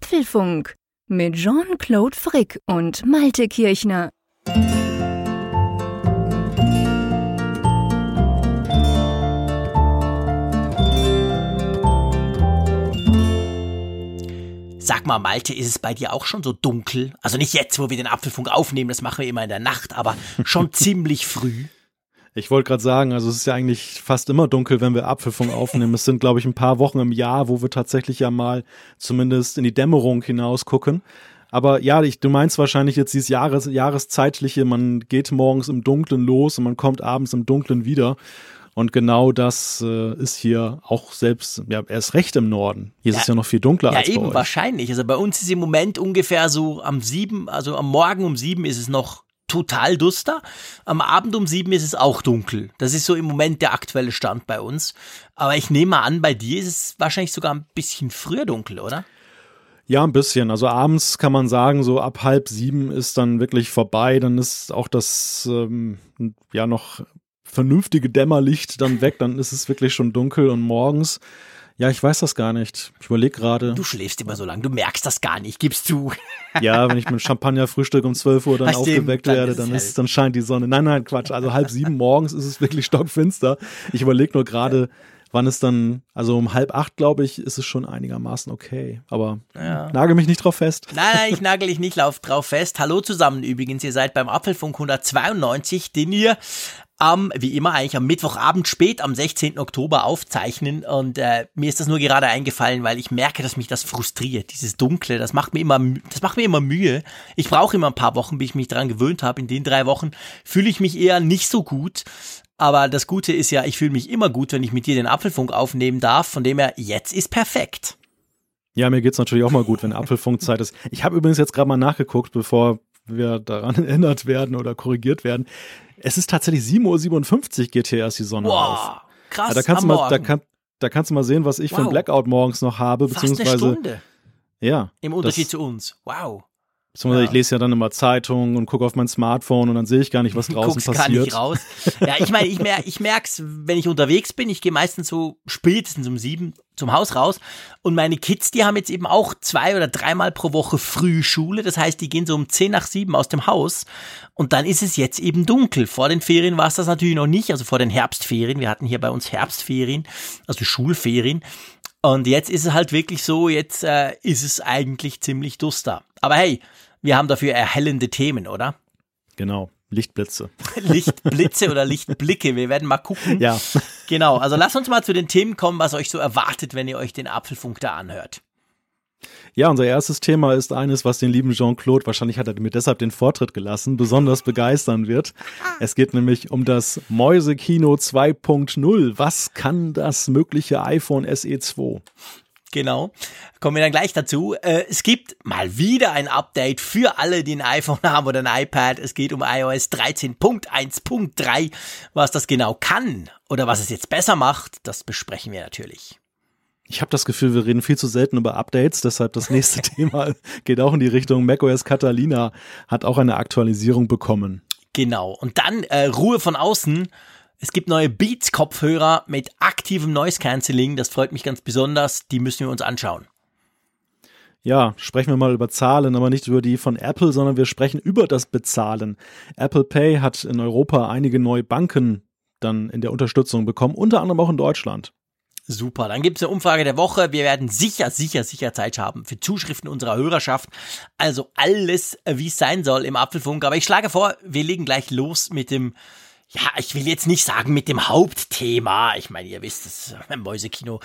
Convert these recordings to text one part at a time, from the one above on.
Apfelfunk mit Jean-Claude Frick und Malte Kirchner. Sag mal, Malte, ist es bei dir auch schon so dunkel? Also nicht jetzt, wo wir den Apfelfunk aufnehmen, das machen wir immer in der Nacht, aber schon ziemlich früh. Ich wollte gerade sagen, also es ist ja eigentlich fast immer dunkel, wenn wir Apfelfunk aufnehmen. es sind, glaube ich, ein paar Wochen im Jahr, wo wir tatsächlich ja mal zumindest in die Dämmerung hinaus gucken. Aber ja, ich, du meinst wahrscheinlich jetzt dieses Jahres, Jahreszeitliche, man geht morgens im Dunklen los und man kommt abends im Dunklen wieder. Und genau das äh, ist hier auch selbst, ja, erst recht im Norden. Hier ja, ist es ja noch viel dunkler ja, als bei eben, euch. wahrscheinlich. Also bei uns ist im Moment ungefähr so am sieben, also am Morgen um sieben ist es noch total duster. Am Abend um sieben ist es auch dunkel. Das ist so im Moment der aktuelle Stand bei uns. Aber ich nehme mal an, bei dir ist es wahrscheinlich sogar ein bisschen früher dunkel, oder? Ja, ein bisschen. Also abends kann man sagen, so ab halb sieben ist dann wirklich vorbei. Dann ist auch das ähm, ja noch vernünftige Dämmerlicht dann weg, dann ist es wirklich schon dunkel und morgens. Ja, ich weiß das gar nicht. Ich überlege gerade. Du schläfst immer so lang, du merkst das gar nicht, gibst du. Ja, wenn ich mit Champagnerfrühstück um 12 Uhr dann Ach, aufgeweckt dann werde, dann, ist, dann scheint die Sonne. Nein, nein, Quatsch. Also halb sieben morgens ist es wirklich stockfinster. Ich überlege nur gerade, wann es dann, also um halb acht, glaube ich, ist es schon einigermaßen okay. Aber ja. nagel mich nicht drauf fest. Nein, nein, ich nagel dich nicht drauf fest. Hallo zusammen übrigens, ihr seid beim Apfelfunk 192, den ihr am, wie immer eigentlich am Mittwochabend spät am 16. Oktober aufzeichnen und äh, mir ist das nur gerade eingefallen, weil ich merke, dass mich das frustriert, dieses Dunkle, das macht mir immer, das macht mir immer Mühe. Ich brauche immer ein paar Wochen, bis ich mich daran gewöhnt habe. In den drei Wochen fühle ich mich eher nicht so gut. Aber das Gute ist ja, ich fühle mich immer gut, wenn ich mit dir den Apfelfunk aufnehmen darf. Von dem her, jetzt ist perfekt. Ja, mir geht's natürlich auch mal gut, wenn Apfelfunkzeit ist. Ich habe übrigens jetzt gerade mal nachgeguckt, bevor wir daran erinnert werden oder korrigiert werden. Es ist tatsächlich 7.57 Uhr geht hier erst die Sonne wow, auf. Krass, ja, da kannst du mal, da, kann, da kannst du mal sehen, was ich wow. für ein Blackout morgens noch habe, Fast beziehungsweise. Eine Stunde. Ja. Im Unterschied das, zu uns. Wow. Beziehungsweise ja. ich lese ja dann immer Zeitungen und gucke auf mein Smartphone und dann sehe ich gar nicht, was draußen passiert. Gar nicht raus. Ja, ich meine, ich, mer ich merk's, wenn ich unterwegs bin. Ich gehe meistens so spätestens um sieben zum Haus raus. Und meine Kids, die haben jetzt eben auch zwei oder dreimal pro Woche früh Schule. Das heißt, die gehen so um zehn nach sieben aus dem Haus. Und dann ist es jetzt eben dunkel. Vor den Ferien war es das natürlich noch nicht. Also vor den Herbstferien. Wir hatten hier bei uns Herbstferien, also Schulferien. Und jetzt ist es halt wirklich so, jetzt äh, ist es eigentlich ziemlich duster. Aber hey, wir haben dafür erhellende Themen, oder? Genau. Lichtblitze. Lichtblitze oder Lichtblicke. Wir werden mal gucken. Ja. Genau. Also lasst uns mal zu den Themen kommen, was euch so erwartet, wenn ihr euch den Apfelfunk da anhört. Ja, unser erstes Thema ist eines, was den lieben Jean-Claude, wahrscheinlich hat er mir deshalb den Vortritt gelassen, besonders begeistern wird. Es geht nämlich um das Mäusekino 2.0. Was kann das mögliche iPhone SE 2? Genau. Kommen wir dann gleich dazu. Äh, es gibt mal wieder ein Update für alle, die ein iPhone haben oder ein iPad. Es geht um iOS 13.1.3. Was das genau kann oder was es jetzt besser macht, das besprechen wir natürlich. Ich habe das Gefühl, wir reden viel zu selten über Updates, deshalb das nächste Thema geht auch in die Richtung macOS Catalina hat auch eine Aktualisierung bekommen. Genau. Und dann äh, Ruhe von außen. Es gibt neue Beats-Kopfhörer mit aktivem Noise Cancelling. Das freut mich ganz besonders. Die müssen wir uns anschauen. Ja, sprechen wir mal über Zahlen, aber nicht über die von Apple, sondern wir sprechen über das Bezahlen. Apple Pay hat in Europa einige neue Banken dann in der Unterstützung bekommen, unter anderem auch in Deutschland. Super, dann gibt es eine Umfrage der Woche. Wir werden sicher, sicher, sicher Zeit haben für Zuschriften unserer Hörerschaft. Also alles, wie es sein soll im Apfelfunk. Aber ich schlage vor, wir legen gleich los mit dem ja, ich will jetzt nicht sagen mit dem Hauptthema. Ich meine, ihr wisst, das Mäusekino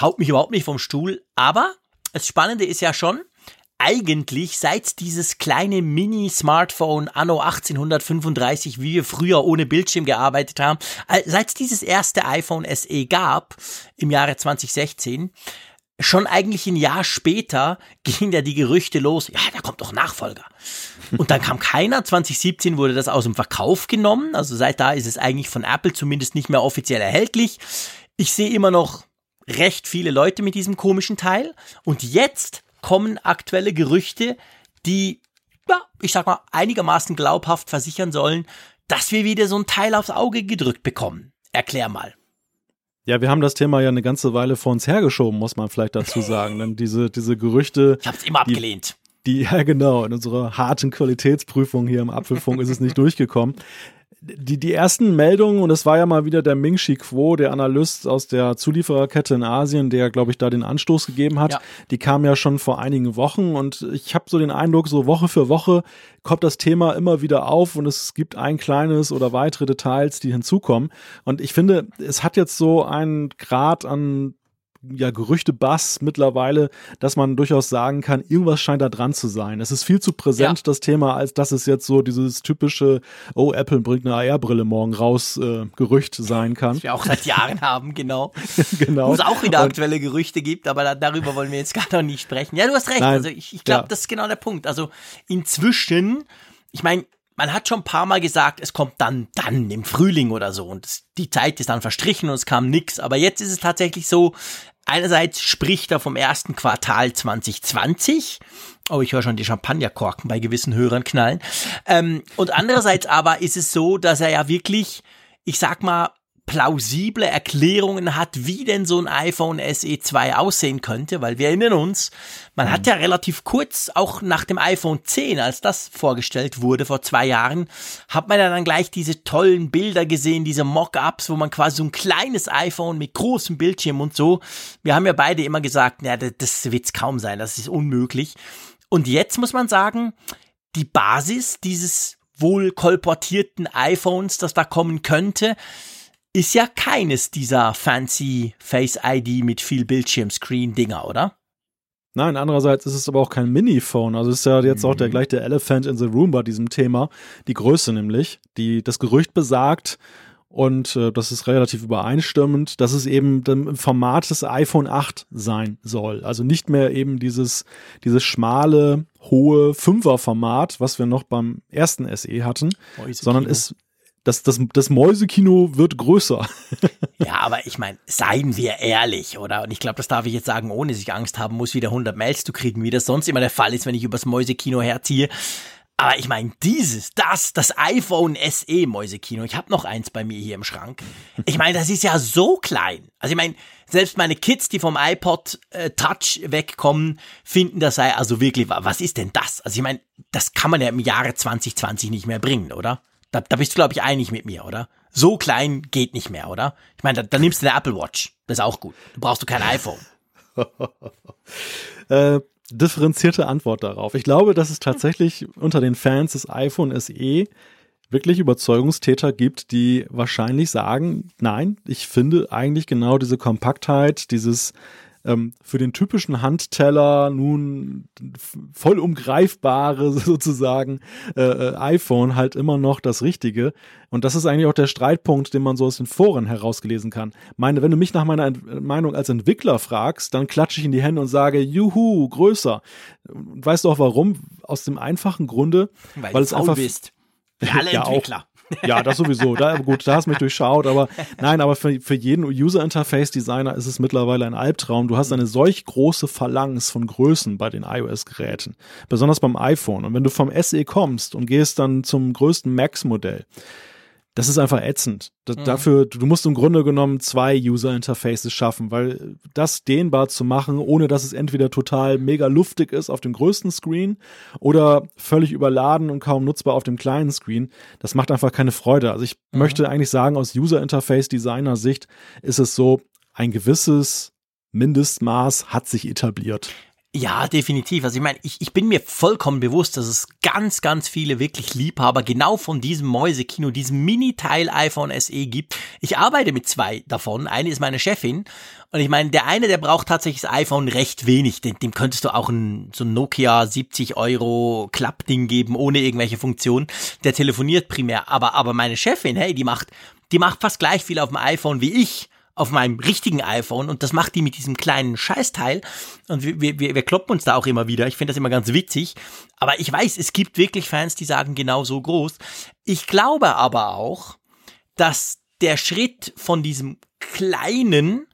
haut mich überhaupt nicht vom Stuhl. Aber das Spannende ist ja schon, eigentlich seit dieses kleine Mini-Smartphone anno 1835, wie wir früher ohne Bildschirm gearbeitet haben, seit es dieses erste iPhone SE gab im Jahre 2016, schon eigentlich ein Jahr später gingen ja die Gerüchte los, ja, da kommt doch Nachfolger. Und dann kam keiner. 2017 wurde das aus dem Verkauf genommen. Also seit da ist es eigentlich von Apple zumindest nicht mehr offiziell erhältlich. Ich sehe immer noch recht viele Leute mit diesem komischen Teil. Und jetzt kommen aktuelle Gerüchte, die, ja, ich sag mal, einigermaßen glaubhaft versichern sollen, dass wir wieder so ein Teil aufs Auge gedrückt bekommen. Erklär mal. Ja, wir haben das Thema ja eine ganze Weile vor uns hergeschoben, muss man vielleicht dazu sagen. Denn diese, diese Gerüchte. Ich habe es immer abgelehnt. Die, ja, genau. In unserer harten Qualitätsprüfung hier im Apfelfunk ist es nicht durchgekommen die, die ersten Meldungen, und es war ja mal wieder der Ming Chi Kuo, der Analyst aus der Zuliefererkette in Asien, der, glaube ich, da den Anstoß gegeben hat, ja. die kam ja schon vor einigen Wochen und ich habe so den Eindruck, so Woche für Woche kommt das Thema immer wieder auf und es gibt ein kleines oder weitere Details, die hinzukommen. Und ich finde, es hat jetzt so einen Grad an ja, Gerüchte-Bass mittlerweile, dass man durchaus sagen kann, irgendwas scheint da dran zu sein. Es ist viel zu präsent, ja. das Thema, als dass es jetzt so dieses typische, oh, Apple bringt eine AR-Brille morgen raus, äh, Gerücht sein kann. Das wir auch seit Jahren haben, genau. genau. Wo es auch wieder aktuelle Gerüchte gibt, aber da, darüber wollen wir jetzt gar noch nicht sprechen. Ja, du hast recht. Nein. Also ich, ich glaube, ja. das ist genau der Punkt. Also inzwischen, ich meine, man hat schon ein paar Mal gesagt, es kommt dann, dann im Frühling oder so und die Zeit ist dann verstrichen und es kam nix. Aber jetzt ist es tatsächlich so, einerseits spricht er vom ersten Quartal 2020. Oh, ich höre schon die Champagnerkorken bei gewissen Hörern knallen. Ähm, und andererseits aber ist es so, dass er ja wirklich, ich sag mal, plausible Erklärungen hat, wie denn so ein iPhone SE 2 aussehen könnte, weil wir erinnern uns, man mhm. hat ja relativ kurz, auch nach dem iPhone 10, als das vorgestellt wurde vor zwei Jahren, hat man ja dann gleich diese tollen Bilder gesehen, diese Mock-ups, wo man quasi so ein kleines iPhone mit großem Bildschirm und so. Wir haben ja beide immer gesagt, ja, das wird's kaum sein, das ist unmöglich. Und jetzt muss man sagen, die Basis dieses wohl kolportierten iPhones, das da kommen könnte, ist ja keines dieser fancy Face ID mit viel Bildschirmscreen Dinger, oder? Nein, andererseits ist es aber auch kein Mini-Phone. Also ist ja jetzt mhm. auch der mhm. gleich der Elephant in the Room bei diesem Thema. Die Größe nämlich, die das Gerücht besagt, und äh, das ist relativ übereinstimmend, dass es eben im Format des iPhone 8 sein soll. Also nicht mehr eben dieses, dieses schmale, hohe Fünfer-Format, was wir noch beim ersten SE hatten, sondern es das, das, das Mäusekino wird größer. ja, aber ich meine, seien wir ehrlich, oder? Und ich glaube, das darf ich jetzt sagen, ohne dass ich Angst haben muss, wieder 100 Mails zu kriegen, wie das sonst immer der Fall ist, wenn ich übers Mäusekino herziehe. Aber ich meine, dieses, das, das iPhone SE Mäusekino, ich habe noch eins bei mir hier im Schrank. Ich meine, das ist ja so klein. Also ich meine, selbst meine Kids, die vom iPod äh, Touch wegkommen, finden das sei also wirklich, was ist denn das? Also ich meine, das kann man ja im Jahre 2020 nicht mehr bringen, oder? Da, da bist du, glaube ich, einig mit mir, oder? So klein geht nicht mehr, oder? Ich meine, da, da nimmst du eine Apple Watch. Das ist auch gut. Da brauchst du kein iPhone. äh, differenzierte Antwort darauf. Ich glaube, dass es tatsächlich unter den Fans des iPhone SE wirklich Überzeugungstäter gibt, die wahrscheinlich sagen, nein, ich finde eigentlich genau diese Kompaktheit, dieses ähm, für den typischen Handteller nun voll umgreifbare sozusagen äh, äh, iPhone halt immer noch das Richtige. Und das ist eigentlich auch der Streitpunkt, den man so aus den Foren herausgelesen kann. Meine, wenn du mich nach meiner Ent Meinung als Entwickler fragst, dann klatsche ich in die Hände und sage, juhu, größer. Weißt du auch warum? Aus dem einfachen Grunde, weil, weil es einfach bist. Wie alle ja, Entwickler. Auch, ja, das sowieso. Da, gut, da hast du mich durchschaut, aber nein, aber für, für jeden User Interface Designer ist es mittlerweile ein Albtraum. Du hast eine solch große Phalanx von Größen bei den iOS-Geräten, besonders beim iPhone. Und wenn du vom SE kommst und gehst dann zum größten Max-Modell, das ist einfach ätzend. Das, mhm. Dafür, du musst im Grunde genommen zwei User-Interfaces schaffen, weil das dehnbar zu machen, ohne dass es entweder total mega luftig ist auf dem größten Screen oder völlig überladen und kaum nutzbar auf dem kleinen Screen, das macht einfach keine Freude. Also ich mhm. möchte eigentlich sagen, aus User-Interface-Designer-Sicht ist es so, ein gewisses Mindestmaß hat sich etabliert. Ja, definitiv. Also ich meine, ich, ich bin mir vollkommen bewusst, dass es ganz, ganz viele wirklich Liebhaber genau von diesem Mäusekino, diesem Mini-Teil iPhone SE gibt. Ich arbeite mit zwei davon. Eine ist meine Chefin. Und ich meine, der eine, der braucht tatsächlich das iPhone recht wenig. Dem, dem könntest du auch ein, so ein Nokia 70 Euro Klappding geben, ohne irgendwelche Funktionen. Der telefoniert primär. Aber, aber meine Chefin, hey, die macht, die macht fast gleich viel auf dem iPhone wie ich auf meinem richtigen iPhone und das macht die mit diesem kleinen Scheißteil und wir, wir, wir kloppen uns da auch immer wieder. Ich finde das immer ganz witzig. Aber ich weiß, es gibt wirklich Fans, die sagen genau so groß. Ich glaube aber auch, dass der Schritt von diesem kleinen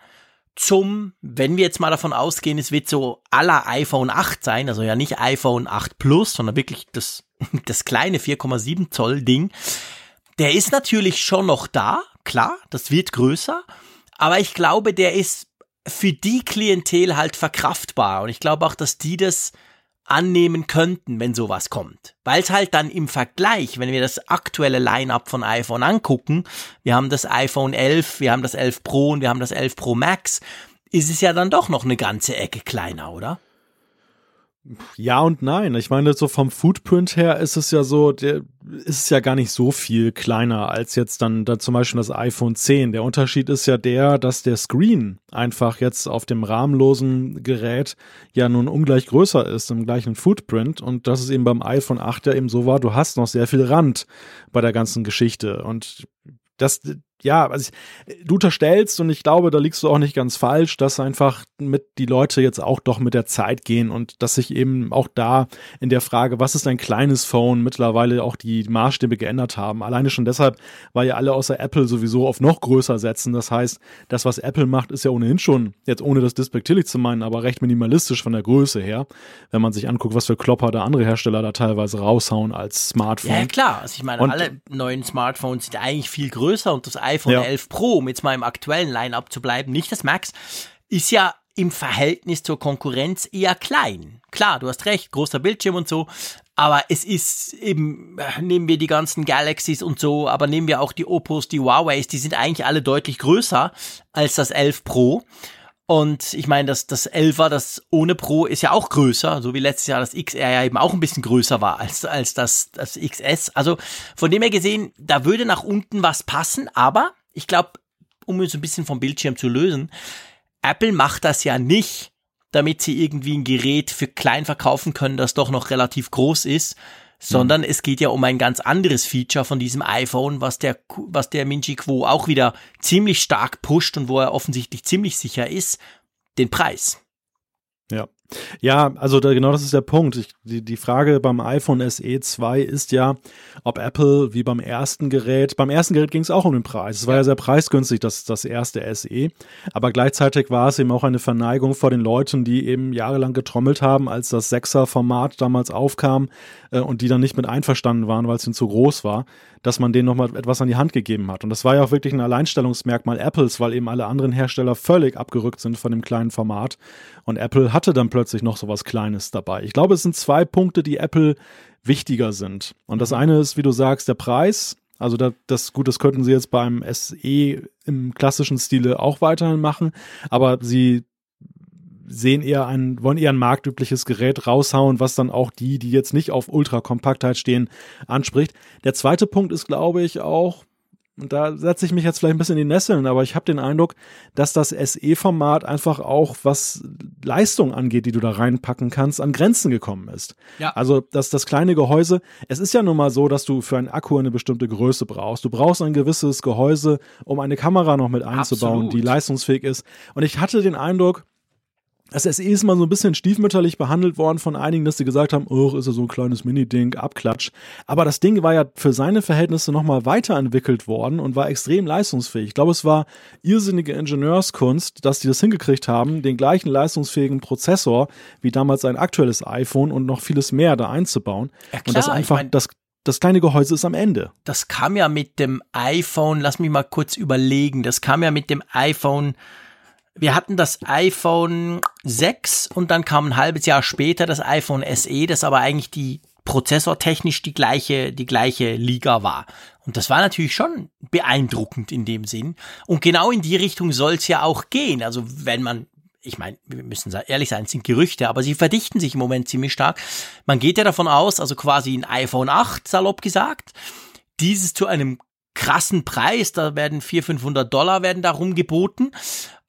zum, wenn wir jetzt mal davon ausgehen, es wird so aller iPhone 8 sein, also ja nicht iPhone 8 Plus, sondern wirklich das, das kleine 4,7 Zoll Ding, der ist natürlich schon noch da, klar, das wird größer, Aber ich glaube, der ist für die Klientel halt verkraftbar. Und ich glaube auch, dass die das annehmen könnten, wenn sowas kommt. Weil es halt dann im Vergleich, wenn wir das aktuelle Line-up von iPhone angucken, wir haben das iPhone 11, wir haben das 11 Pro und wir haben das 11 Pro Max, ist es ja dann doch noch eine ganze Ecke kleiner, oder? Ja und nein. Ich meine, so vom Footprint her ist es ja so, der ist es ja gar nicht so viel kleiner als jetzt dann, dann zum Beispiel das iPhone 10. Der Unterschied ist ja der, dass der Screen einfach jetzt auf dem rahmenlosen Gerät ja nun ungleich größer ist im gleichen Footprint und das ist eben beim iPhone 8 ja eben so war, du hast noch sehr viel Rand bei der ganzen Geschichte und das, ja, also ich, du unterstellst und ich glaube, da liegst du auch nicht ganz falsch, dass einfach mit die Leute jetzt auch doch mit der Zeit gehen und dass sich eben auch da in der Frage, was ist ein kleines Phone, mittlerweile auch die Maßstäbe geändert haben. Alleine schon deshalb, weil ja alle außer Apple sowieso auf noch größer setzen. Das heißt, das, was Apple macht, ist ja ohnehin schon, jetzt ohne das despektierlich zu meinen, aber recht minimalistisch von der Größe her, wenn man sich anguckt, was für Klopper da andere Hersteller da teilweise raushauen als Smartphone. Ja, klar. Also ich meine, und, alle neuen Smartphones sind eigentlich viel größer und das iPhone ja. 11 Pro, um jetzt mal im aktuellen Line-Up zu bleiben, nicht das Max, ist ja im Verhältnis zur Konkurrenz eher klein. Klar, du hast recht, großer Bildschirm und so, aber es ist eben, nehmen wir die ganzen Galaxies und so, aber nehmen wir auch die Oppos, die Huaweis, die sind eigentlich alle deutlich größer als das 11 Pro. Und ich meine, das, das 11er, das ohne Pro ist ja auch größer, so wie letztes Jahr das XR ja eben auch ein bisschen größer war als, als das, das XS. Also von dem her gesehen, da würde nach unten was passen, aber ich glaube, um uns ein bisschen vom Bildschirm zu lösen, Apple macht das ja nicht, damit sie irgendwie ein Gerät für klein verkaufen können, das doch noch relativ groß ist, sondern mhm. es geht ja um ein ganz anderes Feature von diesem iPhone, was der, was der Minji Quo auch wieder ziemlich stark pusht und wo er offensichtlich ziemlich sicher ist, den Preis. Ja. Ja, also da, genau das ist der Punkt. Ich, die, die Frage beim iPhone SE 2 ist ja, ob Apple wie beim ersten Gerät, beim ersten Gerät ging es auch um den Preis. Es war ja sehr preisgünstig, das, das erste SE. Aber gleichzeitig war es eben auch eine Verneigung vor den Leuten, die eben jahrelang getrommelt haben, als das 6er-Format damals aufkam äh, und die dann nicht mit einverstanden waren, weil es ihnen zu groß war dass man denen nochmal etwas an die Hand gegeben hat. Und das war ja auch wirklich ein Alleinstellungsmerkmal Apples, weil eben alle anderen Hersteller völlig abgerückt sind von dem kleinen Format. Und Apple hatte dann plötzlich noch so was Kleines dabei. Ich glaube, es sind zwei Punkte, die Apple wichtiger sind. Und das mhm. eine ist, wie du sagst, der Preis. Also das, das gut, das könnten sie jetzt beim SE im klassischen Stile auch weiterhin machen, aber sie sehen eher ein, wollen eher ein marktübliches Gerät raushauen, was dann auch die, die jetzt nicht auf Ultrakompaktheit stehen, anspricht. Der zweite Punkt ist, glaube ich, auch, und da setze ich mich jetzt vielleicht ein bisschen in die Nesseln, aber ich habe den Eindruck, dass das SE-Format einfach auch, was Leistung angeht, die du da reinpacken kannst, an Grenzen gekommen ist. Ja. Also, dass das kleine Gehäuse, es ist ja nun mal so, dass du für einen Akku eine bestimmte Größe brauchst. Du brauchst ein gewisses Gehäuse, um eine Kamera noch mit einzubauen, Absolut. die leistungsfähig ist. Und ich hatte den Eindruck, das SE ist mal so ein bisschen stiefmütterlich behandelt worden von einigen, dass sie gesagt haben, oh, ist ja so ein kleines Mini-Ding, Abklatsch. Aber das Ding war ja für seine Verhältnisse nochmal weiterentwickelt worden und war extrem leistungsfähig. Ich glaube, es war irrsinnige Ingenieurskunst, dass die das hingekriegt haben, den gleichen leistungsfähigen Prozessor wie damals ein aktuelles iPhone und noch vieles mehr da einzubauen. Ja, klar, und das einfach, ich mein das das kleine Gehäuse ist am Ende. Das kam ja mit dem iPhone, lass mich mal kurz überlegen, das kam ja mit dem iPhone wir hatten das iPhone 6 und dann kam ein halbes Jahr später das iPhone SE, das aber eigentlich die prozessortechnisch die gleiche, die gleiche Liga war. Und das war natürlich schon beeindruckend in dem Sinn. Und genau in die Richtung soll es ja auch gehen. Also wenn man, ich meine, wir müssen ehrlich sein, es sind Gerüchte, aber sie verdichten sich im Moment ziemlich stark. Man geht ja davon aus, also quasi ein iPhone 8, salopp gesagt, dieses zu einem krassen Preis, da werden 400, 500 Dollar werden da rumgeboten.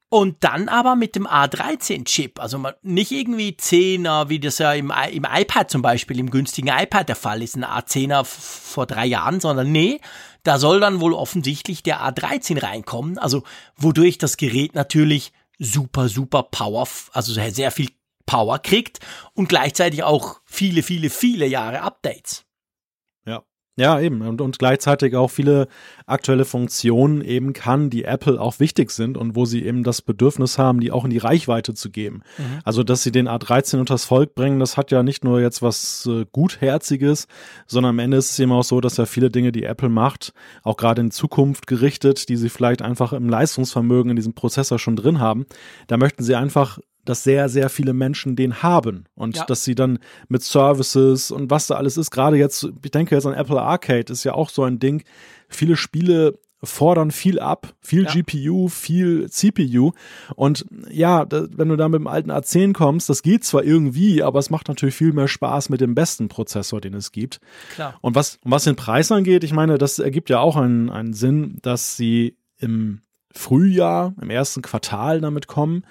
Und dann aber mit dem A13-Chip, also nicht irgendwie 10er, wie das ja im, im iPad zum Beispiel, im günstigen iPad der Fall ist, ein A10er vor drei Jahren, sondern nee, da soll dann wohl offensichtlich der A13 reinkommen, also wodurch das Gerät natürlich super, super Power, also sehr viel Power kriegt und gleichzeitig auch viele, viele, viele Jahre Updates. Ja, eben. Und, und gleichzeitig auch viele aktuelle Funktionen eben kann, die Apple auch wichtig sind und wo sie eben das Bedürfnis haben, die auch in die Reichweite zu geben. Mhm. Also, dass sie den A13 unters Volk bringen, das hat ja nicht nur jetzt was äh, Gutherziges, sondern am Ende ist es eben auch so, dass ja viele Dinge, die Apple macht, auch gerade in Zukunft gerichtet, die sie vielleicht einfach im Leistungsvermögen in diesem Prozessor schon drin haben, da möchten sie einfach dass sehr, sehr viele Menschen den haben und ja. dass sie dann mit Services und was da alles ist, gerade jetzt, ich denke jetzt an Apple Arcade, ist ja auch so ein Ding. Viele Spiele fordern viel ab, viel ja. GPU, viel CPU. Und ja, da, wenn du da mit dem alten A10 kommst, das geht zwar irgendwie, aber es macht natürlich viel mehr Spaß mit dem besten Prozessor, den es gibt. Klar. Und was, was den Preis angeht, ich meine, das ergibt ja auch einen, einen Sinn, dass sie im Frühjahr, im ersten Quartal damit kommen.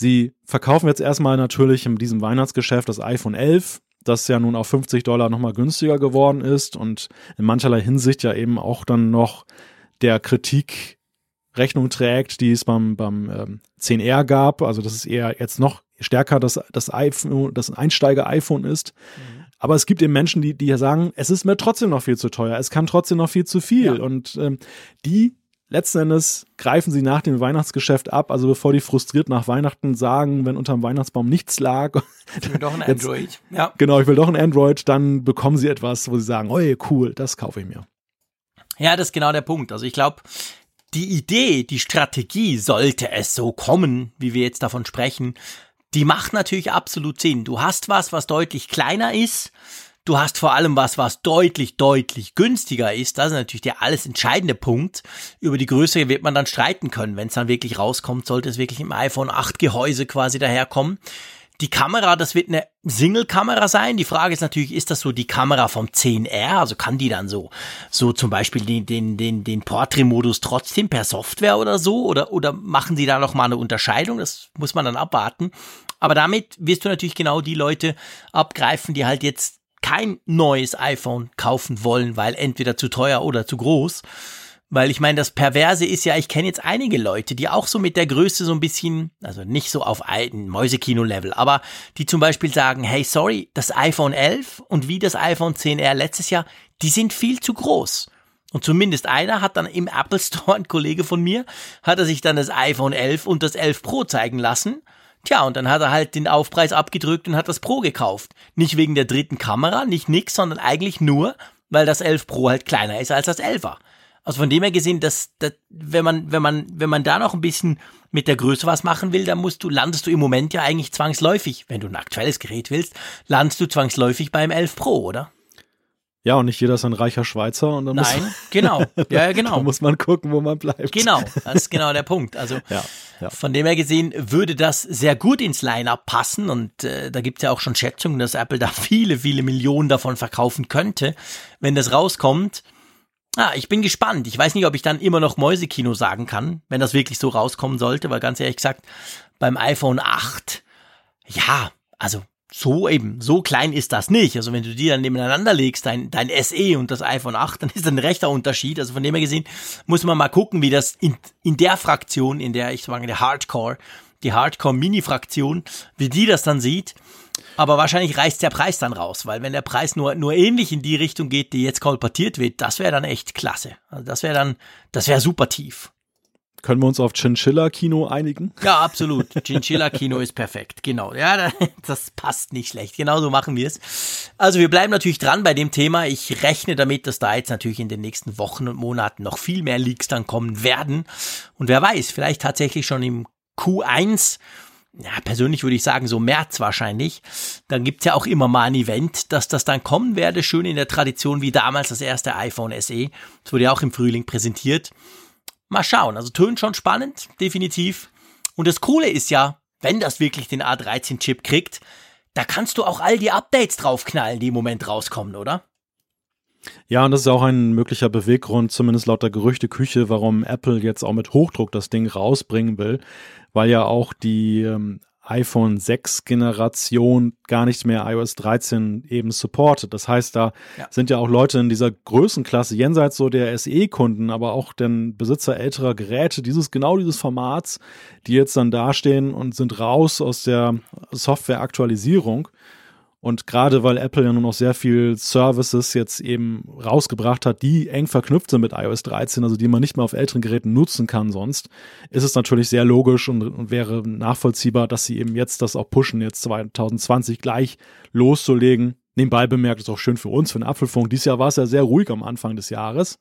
Sie verkaufen jetzt erstmal natürlich in diesem Weihnachtsgeschäft das iPhone 11, das ja nun auf 50 Dollar nochmal günstiger geworden ist und in mancherlei Hinsicht ja eben auch dann noch der Kritik Rechnung trägt, die es beim, beim ähm, 10R gab. Also dass es eher jetzt noch stärker das, das iPhone, das Einsteiger-iPhone ist. Mhm. Aber es gibt eben Menschen, die, die ja sagen, es ist mir trotzdem noch viel zu teuer, es kann trotzdem noch viel zu viel. Ja. Und ähm, die letzten Endes greifen sie nach dem Weihnachtsgeschäft ab, also bevor die frustriert nach Weihnachten sagen, wenn unterm Weihnachtsbaum nichts lag. Ich will doch ein jetzt, Android. Ja. Genau, ich will doch ein Android, dann bekommen sie etwas, wo sie sagen, oh cool, das kaufe ich mir. Ja, das ist genau der Punkt. Also ich glaube, die Idee, die Strategie, sollte es so kommen, wie wir jetzt davon sprechen, die macht natürlich absolut Sinn. Du hast was, was deutlich kleiner ist, Du hast vor allem was, was deutlich, deutlich günstiger ist. Das ist natürlich der alles entscheidende Punkt. Über die Größe wird man dann streiten können. Wenn es dann wirklich rauskommt, sollte es wirklich im iPhone 8 Gehäuse quasi daherkommen. Die Kamera, das wird eine Single-Kamera sein. Die Frage ist natürlich, ist das so die Kamera vom 10R? Also kann die dann so, so zum Beispiel den, den, den, den Portrait-Modus trotzdem per Software oder so? Oder, oder machen sie da noch mal eine Unterscheidung? Das muss man dann abwarten. Aber damit wirst du natürlich genau die Leute abgreifen, die halt jetzt kein neues iPhone kaufen wollen, weil entweder zu teuer oder zu groß. Weil ich meine, das Perverse ist ja, ich kenne jetzt einige Leute, die auch so mit der Größe so ein bisschen, also nicht so auf alten Mäusekino-Level, aber die zum Beispiel sagen, hey, sorry, das iPhone 11 und wie das iPhone 10R letztes Jahr, die sind viel zu groß. Und zumindest einer hat dann im Apple Store, ein Kollege von mir, hat er sich dann das iPhone 11 und das 11 Pro zeigen lassen Tja, und dann hat er halt den Aufpreis abgedrückt und hat das Pro gekauft. Nicht wegen der dritten Kamera, nicht nix, sondern eigentlich nur, weil das 11 Pro halt kleiner ist als das 11er. Also von dem her gesehen, dass, dass wenn man wenn man wenn man da noch ein bisschen mit der Größe was machen will, dann musst du landest du im Moment ja eigentlich zwangsläufig, wenn du ein aktuelles Gerät willst, landest du zwangsläufig beim 11 Pro, oder? Ja, und nicht jeder ist ein reicher Schweizer. Und dann Nein, muss, genau. Ja, ja, genau. da muss man gucken, wo man bleibt. Genau, das ist genau der Punkt. Also ja, ja. von dem her gesehen würde das sehr gut ins Line-Up passen. Und äh, da gibt es ja auch schon Schätzungen, dass Apple da viele, viele Millionen davon verkaufen könnte, wenn das rauskommt. Ah, ich bin gespannt. Ich weiß nicht, ob ich dann immer noch Mäusekino sagen kann, wenn das wirklich so rauskommen sollte, weil ganz ehrlich gesagt, beim iPhone 8, ja, also so eben, so klein ist das nicht. Also wenn du die dann nebeneinander legst, dein, dein SE und das iPhone 8, dann ist das ein rechter Unterschied. Also von dem her gesehen muss man mal gucken, wie das in, in der Fraktion, in der ich sage, der Hardcore, die Hardcore-Mini-Fraktion, wie die das dann sieht. Aber wahrscheinlich reißt der Preis dann raus, weil wenn der Preis nur, nur ähnlich in die Richtung geht, die jetzt kolportiert wird, das wäre dann echt klasse. Also das wäre dann, das wäre super tief. Können wir uns auf Chinchilla-Kino einigen? Ja, absolut. Chinchilla-Kino ist perfekt. Genau. Ja, das passt nicht schlecht. Genau so machen wir es. Also wir bleiben natürlich dran bei dem Thema. Ich rechne damit, dass da jetzt natürlich in den nächsten Wochen und Monaten noch viel mehr Leaks dann kommen werden. Und wer weiß, vielleicht tatsächlich schon im Q1 ja, persönlich würde ich sagen, so März wahrscheinlich. Dann gibt's ja auch immer mal ein Event, dass das dann kommen werde, schön in der Tradition wie damals das erste iPhone SE. Das wurde ja auch im Frühling präsentiert. Mal schauen. Also tönt schon spannend, definitiv. Und das Coole ist ja, wenn das wirklich den A13-Chip kriegt, da kannst du auch all die Updates draufknallen, die im Moment rauskommen, oder? Ja, und das ist auch ein möglicher Beweggrund, zumindest laut der Gerüchteküche, warum Apple jetzt auch mit Hochdruck das Ding rausbringen will, weil ja auch die ähm, iPhone 6 Generation gar nicht mehr iOS 13 eben supportet. Das heißt, da ja. sind ja auch Leute in dieser Größenklasse, jenseits so der SE-Kunden, aber auch den Besitzer älterer Geräte, dieses, genau dieses Formats, die jetzt dann dastehen und sind raus aus der Software-Aktualisierung. Und gerade weil Apple ja nur noch sehr viel Services jetzt eben rausgebracht hat, die eng verknüpft sind mit iOS 13, also die man nicht mehr auf älteren Geräten nutzen kann sonst, ist es natürlich sehr logisch und, und wäre nachvollziehbar, dass sie eben jetzt das auch pushen, jetzt 2020 gleich loszulegen. Nebenbei bemerkt, ist auch schön für uns, für den Apfelfunk. Dieses Jahr war es ja sehr ruhig am Anfang des Jahres.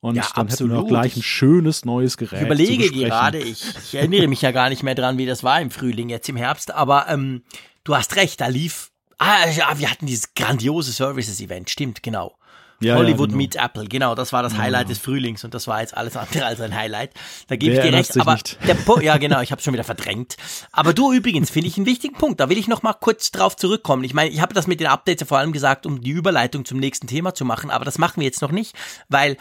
Und ja, dann absolut. hätten wir auch gleich ein schönes neues Gerät. Ich überlege gerade, ich, ich, erinnere mich ja gar nicht mehr dran, wie das war im Frühling, jetzt im Herbst, aber ähm, du hast recht, da lief Ah, ja, wir hatten dieses grandiose Services-Event, stimmt, genau. Ja, Hollywood ja, genau. meets Apple, genau, das war das Highlight ja. des Frühlings und das war jetzt alles andere als ein Highlight. Da gebe ich dir recht, aber der po ja genau, ich habe schon wieder verdrängt. Aber du übrigens finde ich einen wichtigen Punkt, da will ich noch mal kurz drauf zurückkommen. Ich meine, ich habe das mit den Updates vor allem gesagt, um die Überleitung zum nächsten Thema zu machen, aber das machen wir jetzt noch nicht, weil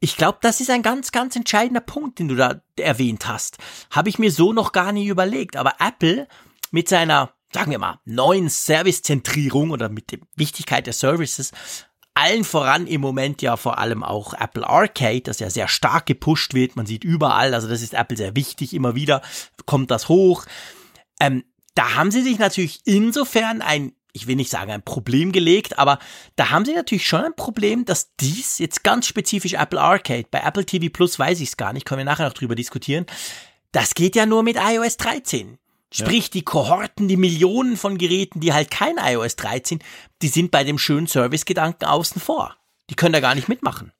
ich glaube, das ist ein ganz, ganz entscheidender Punkt, den du da erwähnt hast. Habe ich mir so noch gar nicht überlegt, aber Apple mit seiner sagen wir mal, neuen Servicezentrierung oder mit der Wichtigkeit der Services, allen voran im Moment ja vor allem auch Apple Arcade, das ja sehr stark gepusht wird. Man sieht überall, also das ist Apple sehr wichtig, immer wieder kommt das hoch. Ähm, da haben sie sich natürlich insofern ein, ich will nicht sagen ein Problem gelegt, aber da haben sie natürlich schon ein Problem, dass dies jetzt ganz spezifisch Apple Arcade, bei Apple TV Plus weiß ich es gar nicht, können wir nachher noch drüber diskutieren, das geht ja nur mit iOS 13. Sprich, ja. die Kohorten, die Millionen von Geräten, die halt kein iOS 13, die sind bei dem schönen Service-Gedanken außen vor. Die können da gar nicht mitmachen.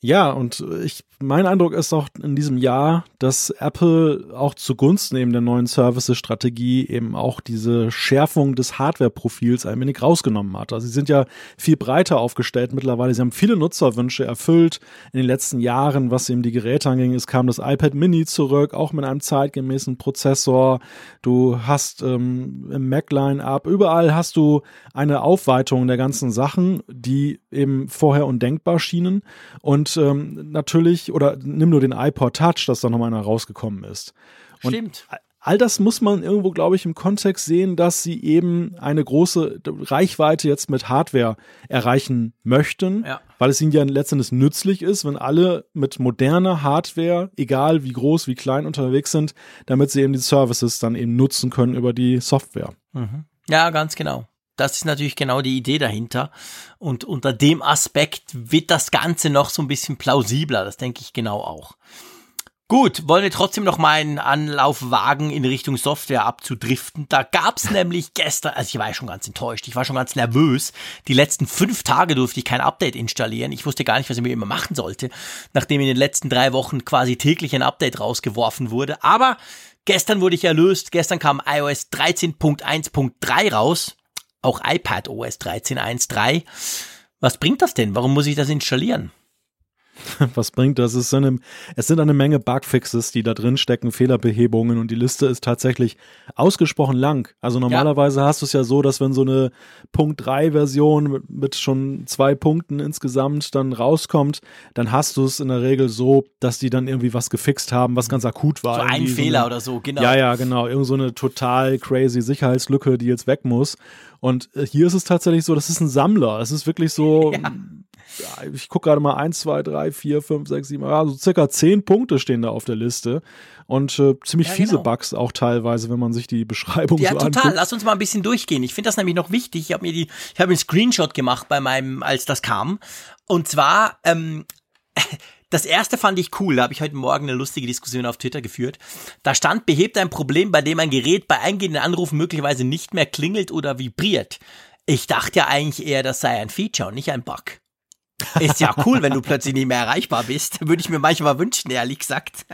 Ja, und ich, mein Eindruck ist auch in diesem Jahr, dass Apple auch zugunsten eben der neuen Services-Strategie eben auch diese Schärfung des Hardware-Profils ein wenig rausgenommen hat. Also sie sind ja viel breiter aufgestellt mittlerweile. Sie haben viele Nutzerwünsche erfüllt in den letzten Jahren, was eben die Geräte anging. Es kam das iPad Mini zurück, auch mit einem zeitgemäßen Prozessor. Du hast ähm, im Mac-Line-Up, überall hast du eine Aufweitung der ganzen Sachen, die eben vorher undenkbar schienen. Und ähm, natürlich, oder nimm nur den iPod Touch, das da nochmal rausgekommen ist. Und Stimmt. All das muss man irgendwo, glaube ich, im Kontext sehen, dass sie eben eine große Reichweite jetzt mit Hardware erreichen möchten, ja. weil es ihnen ja letztendlich nützlich ist, wenn alle mit moderner Hardware, egal wie groß, wie klein unterwegs sind, damit sie eben die Services dann eben nutzen können über die Software. Mhm. Ja, ganz genau. Das ist natürlich genau die Idee dahinter. Und unter dem Aspekt wird das Ganze noch so ein bisschen plausibler. Das denke ich genau auch. Gut, wollen wir trotzdem noch mal einen Anlauf wagen, in Richtung Software abzudriften. Da gab's nämlich gestern, also ich war ja schon ganz enttäuscht, ich war schon ganz nervös. Die letzten fünf Tage durfte ich kein Update installieren. Ich wusste gar nicht, was ich mir immer machen sollte, nachdem in den letzten drei Wochen quasi täglich ein Update rausgeworfen wurde. Aber gestern wurde ich erlöst. Gestern kam iOS 13.1.3 raus auch iPad OS 13.1.3. Was bringt das denn? Warum muss ich das installieren? Was bringt das? Es sind, eine, es sind eine Menge Bugfixes, die da drin stecken, Fehlerbehebungen und die Liste ist tatsächlich ausgesprochen lang. Also normalerweise ja. hast du es ja so, dass wenn so eine Punkt 3 Version mit, mit schon zwei Punkten insgesamt dann rauskommt, dann hast du es in der Regel so, dass die dann irgendwie was gefixt haben, was ganz akut war. So ein Fehler so eine, oder so, genau. Ja, ja, genau. Irgend so eine total crazy Sicherheitslücke, die jetzt weg muss. Und äh, hier ist es tatsächlich so, das ist ein Sammler. Es ist wirklich so, ja ja, ich gucke gerade mal, 1, 2, 3, 4, 5, 6, 7, also circa 10 Punkte stehen da auf der Liste. Und äh, ziemlich ja, fiese genau. Bugs auch teilweise, wenn man sich die Beschreibung ja, so anguckt. Ja, total. Lass uns mal ein bisschen durchgehen. Ich finde das nämlich noch wichtig. Ich habe mir die, ich habe einen Screenshot gemacht bei meinem, als das kam. Und zwar, ähm, das erste fand ich cool, da habe ich heute Morgen eine lustige Diskussion auf Twitter geführt. Da stand, behebt ein Problem, bei dem ein Gerät bei eingehenden Anrufen möglicherweise nicht mehr klingelt oder vibriert. Ich dachte ja eigentlich eher, das sei ein Feature und nicht ein Bug. Ist ja cool, wenn du plötzlich nicht mehr erreichbar bist. Würde ich mir manchmal wünschen, ehrlich gesagt.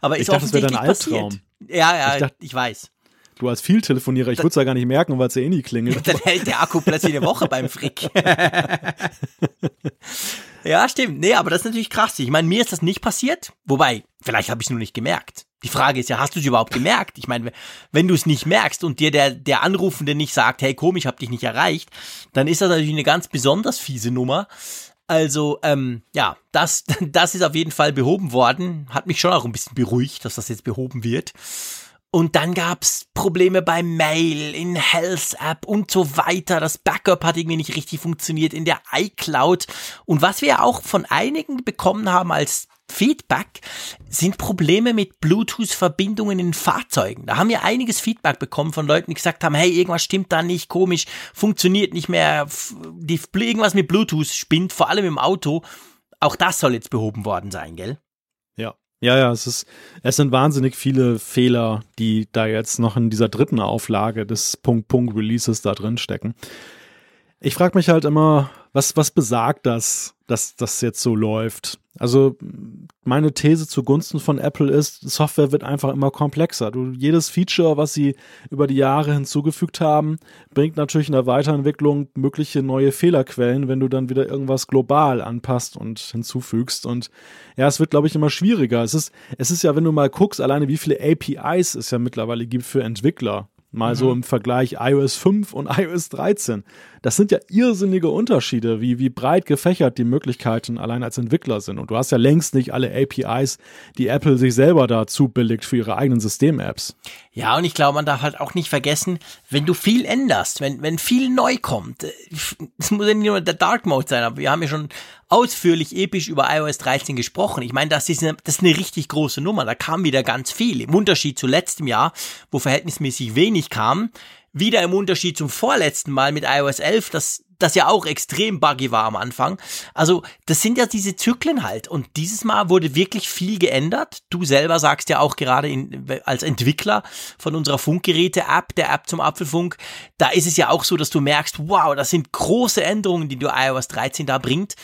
Aber ist ich dachte, offensichtlich das ein Albtraum. passiert. Ja, ja, ich, dachte, ich weiß. Du als Vieltelefonierer, ich würde es ja gar nicht merken, weil es ja eh nie klingelt. Dann hält der Akku plötzlich eine Woche beim Frick. ja, stimmt. Nee, aber das ist natürlich krass. Ich meine, mir ist das nicht passiert. Wobei, vielleicht habe ich es nur nicht gemerkt. Die Frage ist ja, hast du es überhaupt gemerkt? Ich meine, wenn du es nicht merkst und dir der, der Anrufende nicht sagt, hey komm, ich habe dich nicht erreicht, dann ist das natürlich eine ganz besonders fiese Nummer. Also, ähm, ja, das, das ist auf jeden Fall behoben worden. Hat mich schon auch ein bisschen beruhigt, dass das jetzt behoben wird. Und dann gab's Probleme beim Mail, in Health App und so weiter. Das Backup hat irgendwie nicht richtig funktioniert in der iCloud. Und was wir auch von einigen bekommen haben als Feedback sind Probleme mit Bluetooth-Verbindungen in Fahrzeugen. Da haben wir einiges Feedback bekommen von Leuten, die gesagt haben, hey, irgendwas stimmt da nicht, komisch, funktioniert nicht mehr, die, irgendwas mit Bluetooth spinnt, vor allem im Auto. Auch das soll jetzt behoben worden sein, gell? Ja. Ja, ja, es ist, es sind wahnsinnig viele Fehler, die da jetzt noch in dieser dritten Auflage des Punkt-Punkt-Releases da drin stecken. Ich frage mich halt immer, was, was besagt das, dass das jetzt so läuft? Also meine These zugunsten von Apple ist, Software wird einfach immer komplexer. Du, jedes Feature, was sie über die Jahre hinzugefügt haben, bringt natürlich in der Weiterentwicklung mögliche neue Fehlerquellen, wenn du dann wieder irgendwas global anpasst und hinzufügst. Und ja, es wird, glaube ich, immer schwieriger. Es ist, es ist ja, wenn du mal guckst, alleine wie viele APIs es ja mittlerweile gibt für Entwickler. Mal mhm. so im Vergleich iOS 5 und iOS 13. Das sind ja irrsinnige Unterschiede, wie, wie breit gefächert die Möglichkeiten allein als Entwickler sind. Und du hast ja längst nicht alle APIs, die Apple sich selber dazu billigt für ihre eigenen System-Apps. Ja, und ich glaube, man darf halt auch nicht vergessen, wenn du viel änderst, wenn, wenn viel neu kommt, es muss ja nicht nur der Dark Mode sein, aber wir haben ja schon ausführlich episch über iOS 13 gesprochen. Ich meine, das ist, eine, das ist eine richtig große Nummer. Da kam wieder ganz viel. Im Unterschied zu letztem Jahr, wo verhältnismäßig wenig kam, wieder im Unterschied zum vorletzten Mal mit iOS 11, das, das ja auch extrem buggy war am Anfang. Also, das sind ja diese Zyklen halt. Und dieses Mal wurde wirklich viel geändert. Du selber sagst ja auch gerade in, als Entwickler von unserer Funkgeräte-App, der App zum Apfelfunk, da ist es ja auch so, dass du merkst, wow, das sind große Änderungen, die du iOS 13 da bringt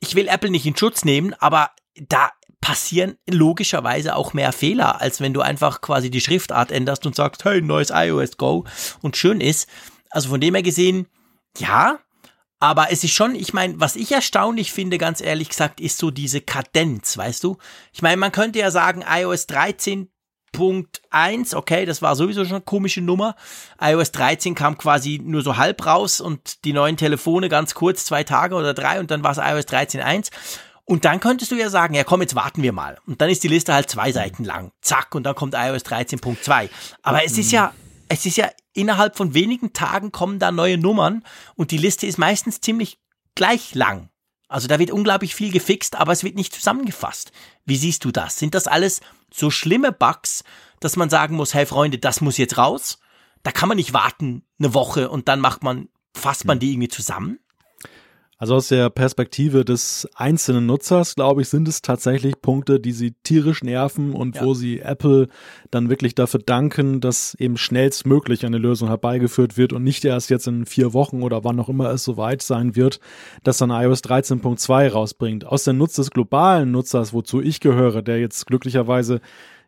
ich will Apple nicht in Schutz nehmen, aber da passieren logischerweise auch mehr Fehler, als wenn du einfach quasi die Schriftart änderst und sagst, hey, neues iOS Go und schön ist. Also von dem her gesehen, ja, aber es ist schon, ich meine, was ich erstaunlich finde, ganz ehrlich gesagt, ist so diese Kadenz, weißt du? Ich meine, man könnte ja sagen, iOS 13 Punkt 1, okay, das war sowieso schon eine komische Nummer. iOS 13 kam quasi nur so halb raus und die neuen Telefone ganz kurz, zwei Tage oder drei und dann war es iOS 13.1. Und dann könntest du ja sagen, ja komm, jetzt warten wir mal. Und dann ist die Liste halt zwei Seiten lang. Zack, und dann kommt iOS 13.2. Aber es ist ja, es ist ja innerhalb von wenigen Tagen kommen da neue Nummern und die Liste ist meistens ziemlich gleich lang. Also da wird unglaublich viel gefixt, aber es wird nicht zusammengefasst. Wie siehst du das? Sind das alles so schlimme Bugs, dass man sagen muss, hey Freunde, das muss jetzt raus? Da kann man nicht warten eine Woche und dann macht man, fasst man die irgendwie zusammen? Also aus der Perspektive des einzelnen Nutzers, glaube ich, sind es tatsächlich Punkte, die sie tierisch nerven und ja. wo sie Apple dann wirklich dafür danken, dass eben schnellstmöglich eine Lösung herbeigeführt wird und nicht erst jetzt in vier Wochen oder wann auch immer es soweit sein wird, dass dann iOS 13.2 rausbringt. Aus der Nutz des globalen Nutzers, wozu ich gehöre, der jetzt glücklicherweise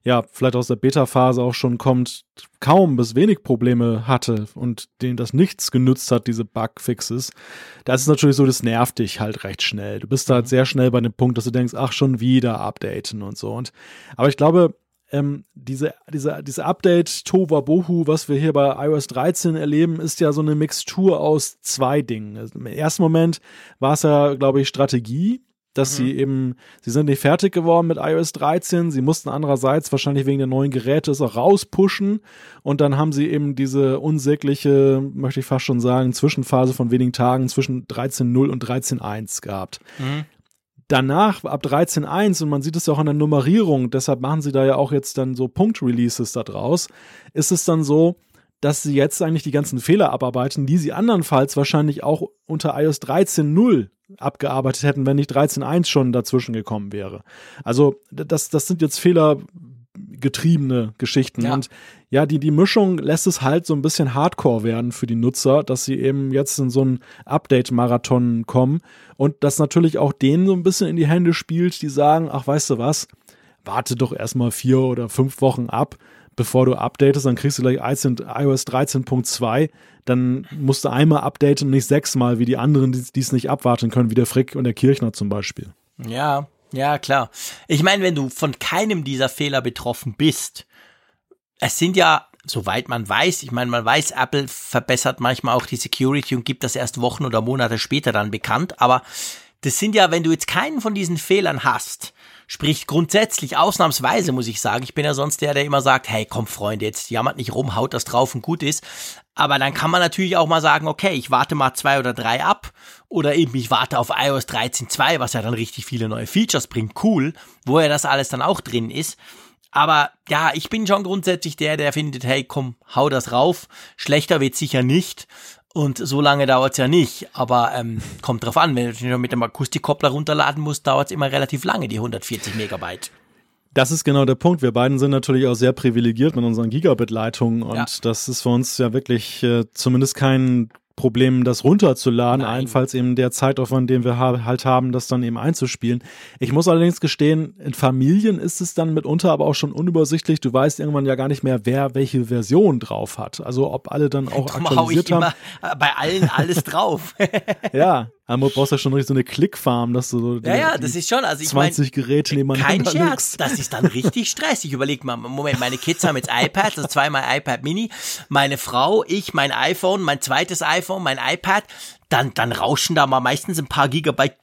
ja, vielleicht aus der Beta-Phase auch schon kommt, kaum bis wenig Probleme hatte und denen das nichts genützt hat, diese Bugfixes, das ist natürlich so, das nervt dich halt recht schnell. Du bist da halt sehr schnell bei dem Punkt, dass du denkst, ach, schon wieder updaten und so. Und, aber ich glaube, ähm, diese, diese, diese Update Tova Bohu, was wir hier bei iOS 13 erleben, ist ja so eine Mixtur aus zwei Dingen. Also Im ersten Moment war es ja, glaube ich, Strategie dass mhm. sie eben, sie sind nicht fertig geworden mit iOS 13, sie mussten andererseits wahrscheinlich wegen der neuen Geräte es auch rauspushen und dann haben sie eben diese unsägliche, möchte ich fast schon sagen, Zwischenphase von wenigen Tagen zwischen 13.0 und 13.1 gehabt. Mhm. Danach, ab 13.1, und man sieht es ja auch an der Nummerierung, deshalb machen sie da ja auch jetzt dann so Punkt-Releases da draus, ist es dann so, dass sie jetzt eigentlich die ganzen Fehler abarbeiten, die sie andernfalls wahrscheinlich auch unter iOS 13.0 abgearbeitet hätten, wenn nicht 13.1 schon dazwischen gekommen wäre. Also das, das sind jetzt fehlergetriebene Geschichten. Ja. Und ja, die, die Mischung lässt es halt so ein bisschen hardcore werden für die Nutzer, dass sie eben jetzt in so einen Update-Marathon kommen und das natürlich auch denen so ein bisschen in die Hände spielt, die sagen, ach weißt du was, warte doch erstmal vier oder fünf Wochen ab bevor du updatest, dann kriegst du gleich iOS 13.2, dann musst du einmal updaten und nicht sechsmal wie die anderen, die es nicht abwarten können, wie der Frick und der Kirchner zum Beispiel. Ja, ja, klar. Ich meine, wenn du von keinem dieser Fehler betroffen bist, es sind ja, soweit man weiß, ich meine, man weiß, Apple verbessert manchmal auch die Security und gibt das erst Wochen oder Monate später dann bekannt, aber das sind ja, wenn du jetzt keinen von diesen Fehlern hast, Sprich, grundsätzlich, ausnahmsweise muss ich sagen, ich bin ja sonst der, der immer sagt, hey, komm Freunde, jetzt jammert nicht rum, haut das drauf und gut ist. Aber dann kann man natürlich auch mal sagen, okay, ich warte mal zwei oder drei ab oder eben ich warte auf iOS 13.2, was ja dann richtig viele neue Features bringt. Cool, wo ja das alles dann auch drin ist. Aber ja, ich bin schon grundsätzlich der, der findet, hey, komm, hau das rauf. Schlechter wird sicher nicht. Und so lange dauert's ja nicht. Aber ähm, kommt drauf an, wenn du mit dem Akustikkoppler runterladen musst, dauert's immer relativ lange, die 140 Megabyte. Das ist genau der Punkt. Wir beiden sind natürlich auch sehr privilegiert mit unseren Gigabit-Leitungen und ja. das ist für uns ja wirklich äh, zumindest kein Problem, das runterzuladen, Nein. allenfalls eben der Zeitaufwand, den wir ha halt haben, das dann eben einzuspielen. Ich muss allerdings gestehen, in Familien ist es dann mitunter aber auch schon unübersichtlich. Du weißt irgendwann ja gar nicht mehr, wer welche Version drauf hat. Also ob alle dann auch Darum aktualisiert haben. Immer bei allen alles drauf. ja, du brauchst ja schon richtig so eine Klickfarm, dass du so ja, ja, das ist schon, also ich 20 mein, Geräte nebeneinander Kein Scherz, das ist dann richtig Stress. Ich überlege mal, Moment, meine Kids haben jetzt iPad, also zweimal iPad Mini, meine Frau, ich, mein iPhone, mein zweites iPhone, mein iPad, dann, dann rauschen da mal meistens ein paar Gigabyte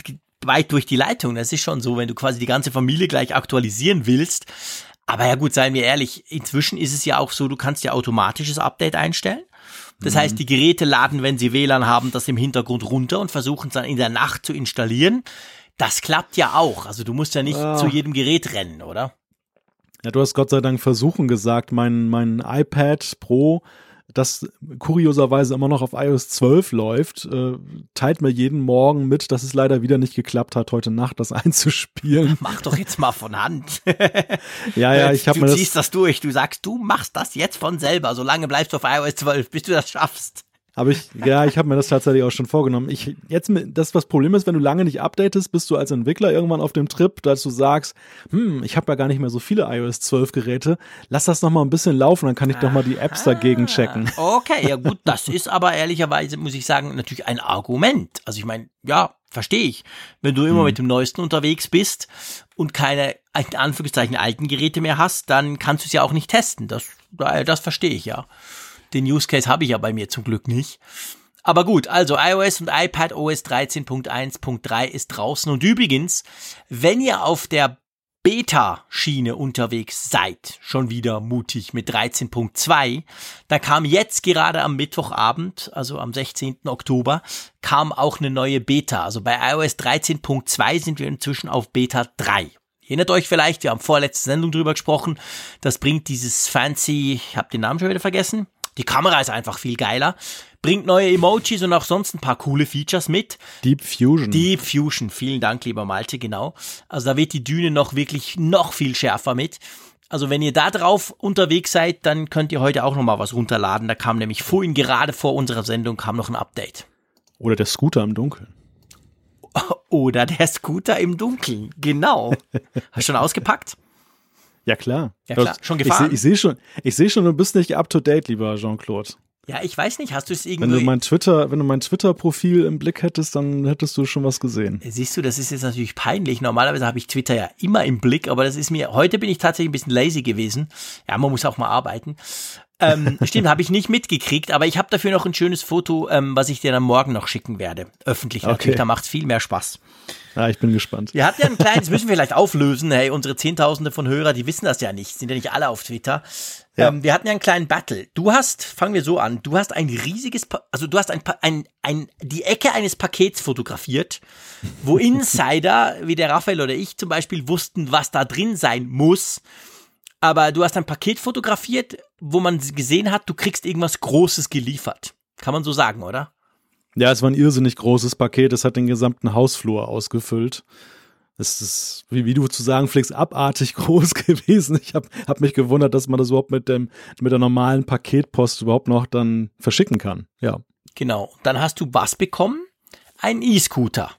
weit durch die Leitung. Das ist schon so, wenn du quasi die ganze Familie gleich aktualisieren willst. Aber ja gut, seien wir ehrlich, inzwischen ist es ja auch so, du kannst ja automatisches Update einstellen. Das mhm. heißt, die Geräte laden, wenn sie WLAN haben, das im Hintergrund runter und versuchen es dann in der Nacht zu installieren. Das klappt ja auch. Also du musst ja nicht ah. zu jedem Gerät rennen, oder? Ja, du hast Gott sei Dank versuchen gesagt, mein, mein iPad Pro das kurioserweise immer noch auf iOS 12 läuft, äh, teilt mir jeden Morgen mit, dass es leider wieder nicht geklappt hat, heute Nacht das einzuspielen. Mach doch jetzt mal von Hand. ja, ja, ich habe mir das. Du ziehst das durch. Du sagst, du machst das jetzt von selber. Solange bleibst du auf iOS 12, bis du das schaffst. Aber ich, ja, ich habe mir das tatsächlich auch schon vorgenommen. Ich, jetzt, das, was Problem ist, wenn du lange nicht updatest, bist du als Entwickler irgendwann auf dem Trip, dass du sagst, hm, ich habe ja gar nicht mehr so viele iOS 12 Geräte, lass das noch mal ein bisschen laufen, dann kann ich doch mal die Apps dagegen checken. Okay, ja gut, das ist aber ehrlicherweise, muss ich sagen, natürlich ein Argument. Also ich meine, ja, verstehe ich. Wenn du immer hm. mit dem Neuesten unterwegs bist und keine, in Anführungszeichen, alten Geräte mehr hast, dann kannst du es ja auch nicht testen. Das, das verstehe ich ja. Den Use Case habe ich ja bei mir zum Glück nicht. Aber gut, also iOS und iPad OS 13.1.3 ist draußen. Und übrigens, wenn ihr auf der Beta-Schiene unterwegs seid, schon wieder mutig mit 13.2, da kam jetzt gerade am Mittwochabend, also am 16. Oktober, kam auch eine neue Beta. Also bei iOS 13.2 sind wir inzwischen auf Beta 3. Erinnert euch vielleicht, wir haben vorletzte Sendung drüber gesprochen, das bringt dieses fancy, ich habe den Namen schon wieder vergessen, die Kamera ist einfach viel geiler. Bringt neue Emojis und auch sonst ein paar coole Features mit. Deep Fusion. Deep Fusion. Vielen Dank, lieber Malte, genau. Also da wird die Düne noch wirklich noch viel schärfer mit. Also wenn ihr da drauf unterwegs seid, dann könnt ihr heute auch noch mal was runterladen. Da kam nämlich vorhin gerade vor unserer Sendung kam noch ein Update. Oder der Scooter im Dunkeln. Oder der Scooter im Dunkeln. Genau. Hast du schon ausgepackt? Ja, klar. Ja, klar. Schon gefahren? Ich sehe seh schon, ich sehe schon, du bist nicht up to date, lieber Jean-Claude. Ja, ich weiß nicht, hast du es irgendwie. Wenn du mein Twitter, wenn du mein Twitter-Profil im Blick hättest, dann hättest du schon was gesehen. Siehst du, das ist jetzt natürlich peinlich. Normalerweise habe ich Twitter ja immer im Blick, aber das ist mir, heute bin ich tatsächlich ein bisschen lazy gewesen. Ja, man muss auch mal arbeiten. Ähm, stimmt, habe ich nicht mitgekriegt, aber ich habe dafür noch ein schönes Foto, ähm, was ich dir dann morgen noch schicken werde. Öffentlich natürlich, okay. da macht es viel mehr Spaß. Ja, ich bin gespannt. Wir hatten ja ein kleines, müssen wir vielleicht auflösen, hey, unsere Zehntausende von Hörer, die wissen das ja nicht, sind ja nicht alle auf Twitter. Ja. Ähm, wir hatten ja einen kleinen Battle. Du hast, fangen wir so an, du hast ein riesiges, pa also du hast ein, ein, ein, die Ecke eines Pakets fotografiert, wo Insider, wie der Raphael oder ich zum Beispiel, wussten, was da drin sein muss. Aber du hast ein Paket fotografiert, wo man gesehen hat, du kriegst irgendwas Großes geliefert. Kann man so sagen, oder? Ja, es war ein irrsinnig großes Paket. Es hat den gesamten Hausflur ausgefüllt. Es ist, wie, wie du zu sagen pflegst, abartig groß gewesen. Ich habe hab mich gewundert, dass man das überhaupt mit, dem, mit der normalen Paketpost überhaupt noch dann verschicken kann. Ja. Genau. Dann hast du was bekommen? Ein E-Scooter.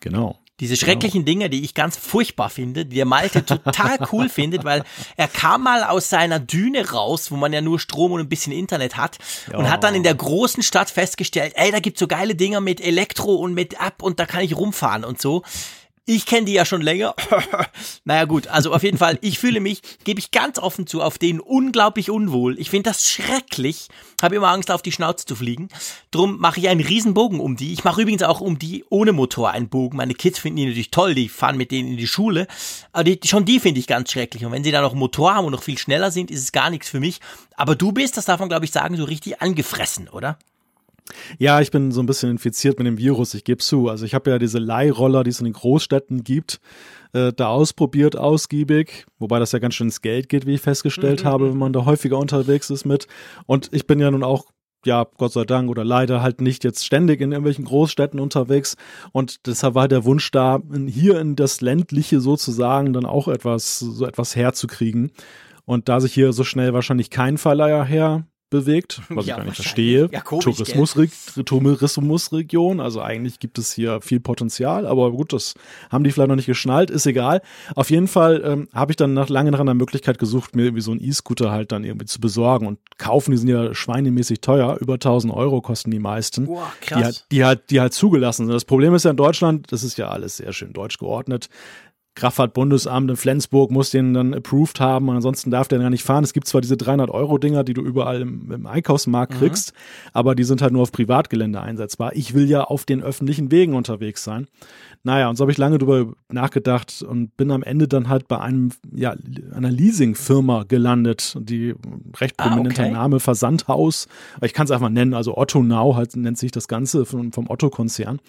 Genau. Diese genau. schrecklichen Dinge, die ich ganz furchtbar finde, die der Malte total cool findet, weil er kam mal aus seiner Düne raus, wo man ja nur Strom und ein bisschen Internet hat ja. und hat dann in der großen Stadt festgestellt, ey, da gibt's so geile Dinger mit Elektro und mit App und da kann ich rumfahren und so. Ich kenne die ja schon länger. naja gut, also auf jeden Fall, ich fühle mich, gebe ich ganz offen zu, auf denen unglaublich unwohl. Ich finde das schrecklich. Habe immer Angst, auf die Schnauze zu fliegen. Drum mache ich einen Riesenbogen um die. Ich mache übrigens auch um die ohne Motor einen Bogen. Meine Kids finden die natürlich toll, die fahren mit denen in die Schule. Aber die, schon die finde ich ganz schrecklich. Und wenn sie dann noch Motor haben und noch viel schneller sind, ist es gar nichts für mich. Aber du bist, das darf man glaube ich sagen, so richtig angefressen, oder? Ja, ich bin so ein bisschen infiziert mit dem Virus, ich gebe zu. Also ich habe ja diese Leihroller, die es in den Großstädten gibt, äh, da ausprobiert, ausgiebig, wobei das ja ganz schön ins Geld geht, wie ich festgestellt mhm. habe, wenn man da häufiger unterwegs ist mit. Und ich bin ja nun auch ja, Gott sei Dank oder leider halt nicht jetzt ständig in irgendwelchen Großstädten unterwegs. Und deshalb war der Wunsch da, hier in das ländliche sozusagen dann auch etwas, so etwas herzukriegen. Und da sich hier so schnell wahrscheinlich kein Verleiher her bewegt, was ja, ich gar nicht verstehe. Ja, Tourismusre Tourismusregion, also eigentlich gibt es hier viel Potenzial, aber gut, das haben die vielleicht noch nicht geschnallt, ist egal. Auf jeden Fall ähm, habe ich dann nach lange nach einer Möglichkeit gesucht, mir irgendwie so einen E-Scooter halt dann irgendwie zu besorgen und kaufen, die sind ja schweinemäßig teuer, über 1000 Euro kosten die meisten, Boah, krass. Die, halt, die, halt, die halt zugelassen sind. Das Problem ist ja in Deutschland, das ist ja alles sehr schön deutsch geordnet, Kraftfahrtbundesamt in Flensburg muss den dann approved haben und ansonsten darf der gar nicht fahren. Es gibt zwar diese 300-Euro-Dinger, die du überall im, im Einkaufsmarkt mhm. kriegst, aber die sind halt nur auf Privatgelände einsetzbar. Ich will ja auf den öffentlichen Wegen unterwegs sein. Naja, und so habe ich lange drüber nachgedacht und bin am Ende dann halt bei einem, ja, einer Leasingfirma gelandet, die recht ah, prominenter okay. Name, Versandhaus. Ich kann es einfach nennen, also Otto Now halt nennt sich das Ganze vom, vom Otto-Konzern.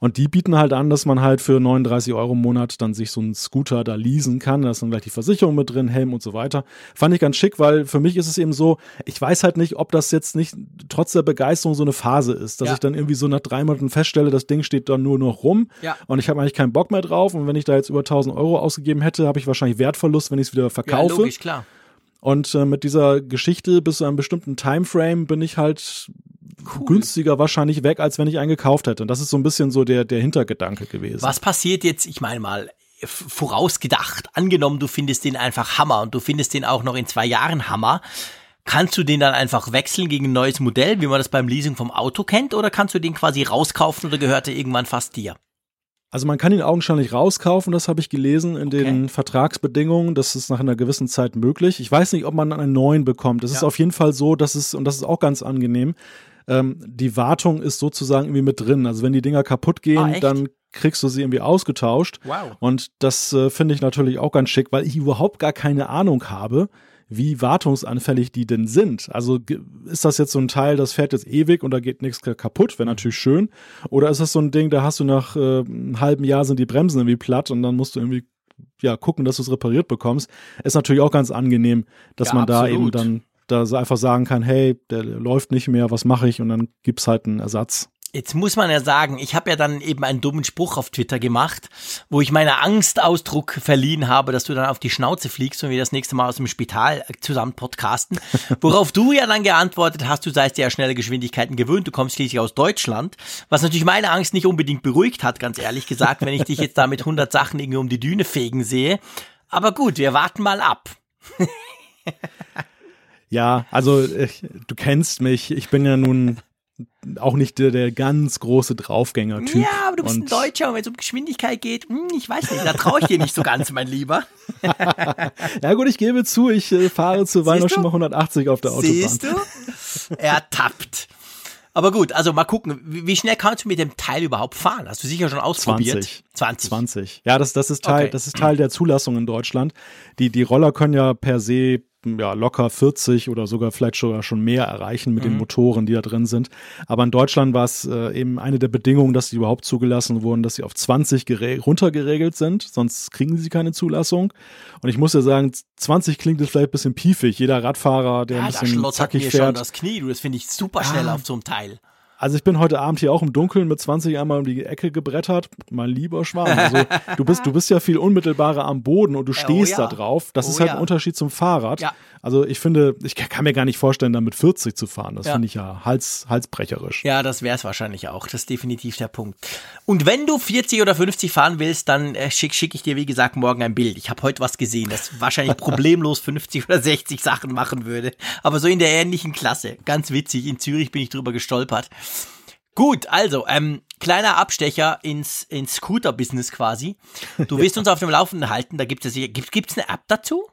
Und die bieten halt an, dass man halt für 39 Euro im Monat dann sich so einen Scooter da leasen kann. Da ist dann gleich die Versicherung mit drin, Helm und so weiter. Fand ich ganz schick, weil für mich ist es eben so, ich weiß halt nicht, ob das jetzt nicht trotz der Begeisterung so eine Phase ist, dass ja. ich dann irgendwie so nach drei Monaten feststelle, das Ding steht dann nur noch rum ja. Und ich habe eigentlich keinen Bock mehr drauf. Und wenn ich da jetzt über 1000 Euro ausgegeben hätte, habe ich wahrscheinlich Wertverlust, wenn ich es wieder verkaufe. Ja, logisch, klar. Und äh, mit dieser Geschichte bis zu einem bestimmten Timeframe bin ich halt cool. günstiger wahrscheinlich weg, als wenn ich einen gekauft hätte. Und das ist so ein bisschen so der, der Hintergedanke gewesen. Was passiert jetzt, ich meine mal, vorausgedacht, angenommen, du findest den einfach Hammer und du findest den auch noch in zwei Jahren Hammer, kannst du den dann einfach wechseln gegen ein neues Modell, wie man das beim Leasing vom Auto kennt, oder kannst du den quasi rauskaufen oder gehört er irgendwann fast dir? Also man kann ihn augenscheinlich rauskaufen, das habe ich gelesen in okay. den Vertragsbedingungen. Das ist nach einer gewissen Zeit möglich. Ich weiß nicht, ob man einen neuen bekommt. Es ja. ist auf jeden Fall so, dass es, und das ist auch ganz angenehm, ähm, die Wartung ist sozusagen irgendwie mit drin. Also wenn die Dinger kaputt gehen, ah, dann kriegst du sie irgendwie ausgetauscht. Wow. Und das äh, finde ich natürlich auch ganz schick, weil ich überhaupt gar keine Ahnung habe, wie wartungsanfällig die denn sind. Also ist das jetzt so ein Teil, das fährt jetzt ewig und da geht nichts kaputt, wäre natürlich schön. Oder ist das so ein Ding, da hast du nach äh, einem halben Jahr sind die Bremsen irgendwie platt und dann musst du irgendwie ja gucken, dass du es repariert bekommst. Ist natürlich auch ganz angenehm, dass ja, man absolut. da eben dann da einfach sagen kann, hey, der läuft nicht mehr, was mache ich? Und dann gibt's halt einen Ersatz. Jetzt muss man ja sagen, ich habe ja dann eben einen dummen Spruch auf Twitter gemacht, wo ich meiner Angst Ausdruck verliehen habe, dass du dann auf die Schnauze fliegst und wir das nächste Mal aus dem Spital zusammen podcasten. Worauf du ja dann geantwortet hast, du seist ja schnelle Geschwindigkeiten gewöhnt, du kommst schließlich aus Deutschland, was natürlich meine Angst nicht unbedingt beruhigt hat, ganz ehrlich gesagt, wenn ich dich jetzt da mit 100 Sachen irgendwie um die Düne fegen sehe. Aber gut, wir warten mal ab. Ja, also ich, du kennst mich. Ich bin ja nun auch nicht der, der ganz große Draufgänger-Typ. Ja, aber du bist und ein Deutscher und wenn es um Geschwindigkeit geht, hm, ich weiß nicht, da traue ich dir nicht so ganz, mein Lieber. ja gut, ich gebe zu, ich äh, fahre zuweilen schon mal 180 auf der Autobahn. Siehst du? Ertappt. Aber gut, also mal gucken, wie schnell kannst du mit dem Teil überhaupt fahren? Hast du sicher schon ausprobiert? 20. 20. 20. Ja, das, das ist Teil, okay. das ist Teil der Zulassung in Deutschland. Die, die Roller können ja per se ja, locker 40 oder sogar vielleicht sogar schon mehr erreichen mit mhm. den Motoren, die da drin sind. Aber in Deutschland war es äh, eben eine der Bedingungen, dass sie überhaupt zugelassen wurden, dass sie auf 20 runtergeregelt sind, sonst kriegen sie keine Zulassung. Und ich muss ja sagen, 20 klingt jetzt vielleicht ein bisschen piefig. Jeder Radfahrer, der ja, ein bisschen da zackig mir fährt. Schon das Knie, du, das finde ich super schnell ah. auf so einem Teil. Also ich bin heute Abend hier auch im Dunkeln mit 20 einmal um die Ecke gebrettert. Mein lieber Schwan. Also du bist, du bist ja viel unmittelbarer am Boden und du stehst oh ja. da drauf. Das oh ist halt ja. ein Unterschied zum Fahrrad. Ja. Also ich finde, ich kann mir gar nicht vorstellen, da mit 40 zu fahren. Das finde ich ja hals, halsbrecherisch. Ja, das wäre es wahrscheinlich auch. Das ist definitiv der Punkt. Und wenn du 40 oder 50 fahren willst, dann äh, schicke schick ich dir, wie gesagt, morgen ein Bild. Ich habe heute was gesehen, das wahrscheinlich problemlos 50 oder 60 Sachen machen würde. Aber so in der ähnlichen Klasse. Ganz witzig. In Zürich bin ich drüber gestolpert. Gut, also, ähm, kleiner Abstecher ins, ins Scooter-Business quasi. Du willst uns auf dem Laufenden halten, da gibt es gibt, gibt's eine App dazu?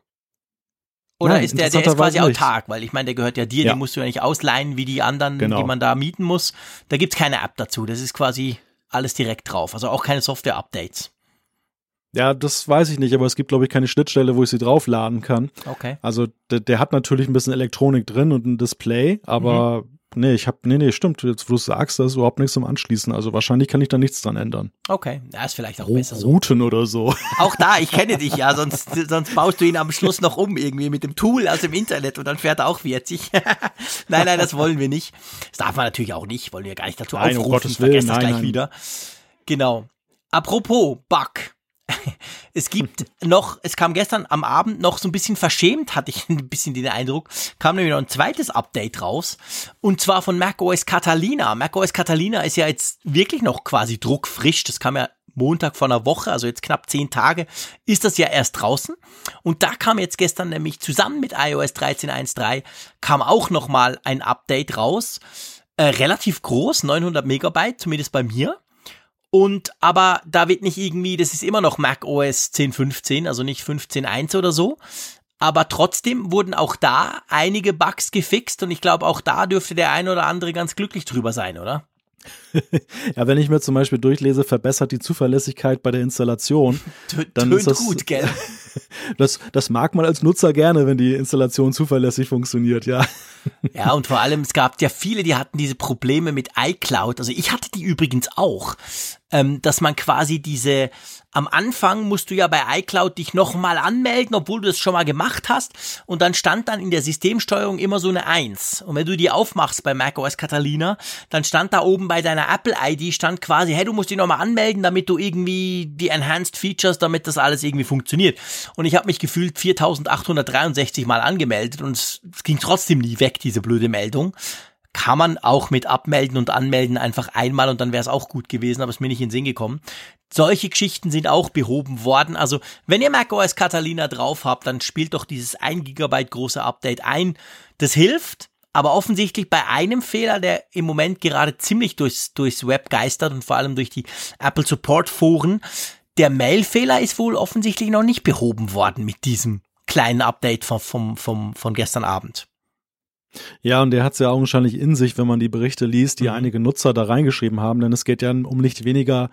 Oder Nein, ist der, der ist quasi nicht. autark, weil ich meine, der gehört ja dir, Ja. den musst du ja nicht ausleihen wie die anderen, Genau. die man da mieten muss. Da gibt's keine App dazu. Das ist quasi alles direkt drauf. Also auch keine Software-Updates. Ja, das weiß ich nicht, aber es gibt, glaube ich, keine Schnittstelle, wo ich sie draufladen kann. Okay. Also der, der hat natürlich ein bisschen Elektronik drin und ein Display, aber Mhm. Nee, ich habe nee, nee, stimmt, jetzt wo du sagst, da ist überhaupt nichts zum Anschließen. Also wahrscheinlich kann ich da nichts dran ändern. Okay. Ja, ist vielleicht auch Ru- besser so. Routen oder so. Auch da, ich kenne dich ja, sonst, sonst baust du ihn am Schluss noch um irgendwie mit dem Tool aus dem Internet und dann fährt er auch 40. nein, nein, das wollen wir nicht. Das darf man natürlich auch nicht, wollen wir gar nicht dazu Nein, um aufrufen. Gottes Vergesst Willen, das nein, gleich nein. wieder. Genau. Apropos Bug. Es gibt noch, es kam gestern am Abend noch so ein bisschen verschämt, hatte ich ein bisschen den Eindruck, kam nämlich noch ein zweites Update raus. Und zwar von macOS Catalina. macOS Catalina ist ja jetzt wirklich noch quasi druckfrisch. Das kam ja Montag vor einer Woche, also jetzt knapp zehn Tage, ist das ja erst draußen. Und da kam jetzt gestern nämlich zusammen mit iOS 13.1.3 kam auch nochmal ein Update raus. Äh, relativ groß, 900 Megabyte, zumindest bei mir. Und aber da wird nicht irgendwie, das ist immer noch Mac OS 10.15, also nicht 15.1 oder so. Aber trotzdem wurden auch da einige Bugs gefixt und ich glaube, auch da dürfte der ein oder andere ganz glücklich drüber sein, oder? Ja, wenn ich mir zum Beispiel durchlese, verbessert die Zuverlässigkeit bei der Installation. Dann Tönt ist das- gut, gell? Das, das mag man als Nutzer gerne, wenn die Installation zuverlässig funktioniert, ja. Ja, und vor allem, es gab ja viele, die hatten diese Probleme mit iCloud. Also ich hatte die übrigens auch, ähm, dass man quasi diese, am Anfang musst du ja bei iCloud dich nochmal anmelden, obwohl du das schon mal gemacht hast. Und dann stand dann in der Systemsteuerung immer so eine 1. Und wenn du die aufmachst bei macOS Catalina, dann stand da oben bei deiner Apple-ID, stand quasi, hey, du musst dich nochmal anmelden, damit du irgendwie die Enhanced Features, damit das alles irgendwie funktioniert. Und ich habe mich gefühlt 4863 Mal angemeldet und es, es ging trotzdem nie weg, diese blöde Meldung. Kann man auch mit Abmelden und Anmelden einfach einmal und dann wäre es auch gut gewesen, aber ist mir nicht in den Sinn gekommen. Solche Geschichten sind auch behoben worden. Also, wenn ihr macOS Catalina drauf habt, dann spielt doch dieses 1 Gigabyte große Update ein. Das hilft, aber offensichtlich bei einem Fehler, der im Moment gerade ziemlich durchs, durchs Web geistert und vor allem durch die Apple Support Foren, der Mail-Fehler ist wohl offensichtlich noch nicht behoben worden mit diesem kleinen Update vom, vom, vom, von gestern Abend. Ja, und der hat es ja augenscheinlich in sich, wenn man die Berichte liest, die Mhm. einige Nutzer da reingeschrieben haben, denn es geht ja um nicht weniger,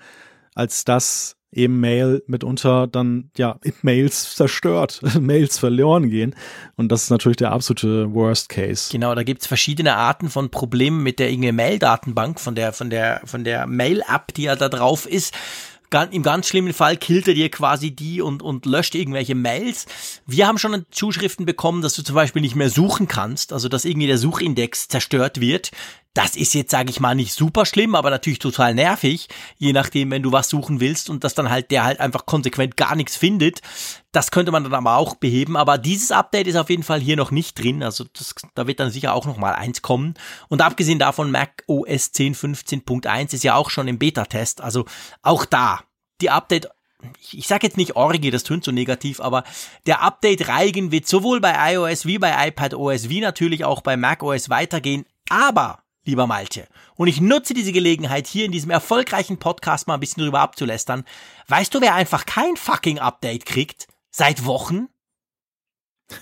als dass eben Mail mitunter dann ja Mails zerstört, Mails verloren gehen. Und das ist natürlich der absolute Worst Case. Genau, da gibt's verschiedene Arten von Problemen mit der irgendwie Mail-Datenbank, von der, von der, von der Mail-App, die ja da drauf ist. Im ganz schlimmen Fall killt er dir quasi die und, und löscht irgendwelche Mails. Wir haben schon Zuschriften bekommen, dass du zum Beispiel nicht mehr suchen kannst, also dass irgendwie der Suchindex zerstört wird. Das ist jetzt, sage ich mal, nicht super schlimm, aber natürlich total nervig, je nachdem, wenn du was suchen willst und dass dann halt der halt einfach konsequent gar nichts findet. Das könnte man dann aber auch beheben, aber dieses Update ist auf jeden Fall hier noch nicht drin, also das, da wird dann sicher auch noch mal eins kommen. Und abgesehen davon, Mac OS 10.15.1 ist ja auch schon im Beta-Test, also auch da, die Update ich, ich sage jetzt nicht Orgie, das tönt so negativ, aber der Update-Reigen wird sowohl bei iOS wie bei iPadOS wie natürlich auch bei macOS weitergehen. Aber, lieber Malte, und ich nutze diese Gelegenheit hier in diesem erfolgreichen Podcast mal ein bisschen drüber abzulästern. Weißt du, wer einfach kein fucking Update kriegt? Seit Wochen?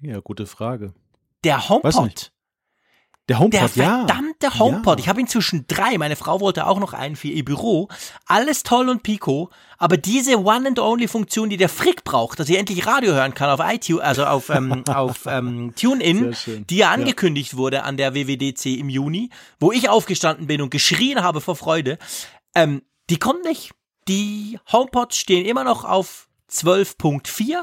Ja, gute Frage. Der HomePod. Der HomePod, Der ja. verdammte HomePod. Ja. Ich habe inzwischen drei. Meine Frau wollte auch noch einen für ihr Büro. Alles toll und pico. Aber diese One and Only Funktion, die der Frick braucht, dass er endlich Radio hören kann auf iTunes, also auf, ähm, auf ähm, TuneIn, die ja angekündigt wurde an der WWDC im Juni, wo ich aufgestanden bin und geschrien habe vor Freude, ähm, die kommt nicht. Die HomePods stehen immer noch auf 12.4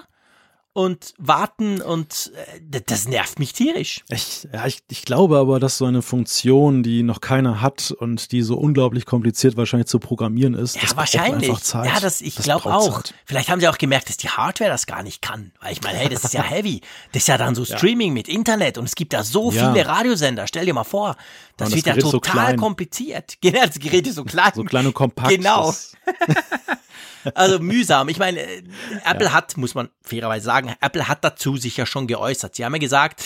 und warten und äh, das nervt mich tierisch. Ich, ja, ich, ich glaube aber, dass so eine Funktion, die noch keiner hat und die so unglaublich kompliziert wahrscheinlich zu programmieren ist, Ja, das braucht wahrscheinlich. einfach Zeit. Ja, das, ich glaube auch. Zeit. Vielleicht haben sie auch gemerkt, dass die Hardware das gar nicht kann. Weil ich meine, hey, das ist ja heavy. Das ist ja dann so Streaming mit Internet und es gibt da so Ja. viele Radiosender. Stell dir mal vor, das das wird ja so total klein. kompliziert. Genau, das Gerät ist so klein. So klein und kompakt. Genau. Also mühsam. Ich meine, äh, Apple hat, muss man fairerweise sagen, Apple hat dazu sich ja schon geäußert. Sie haben ja gesagt,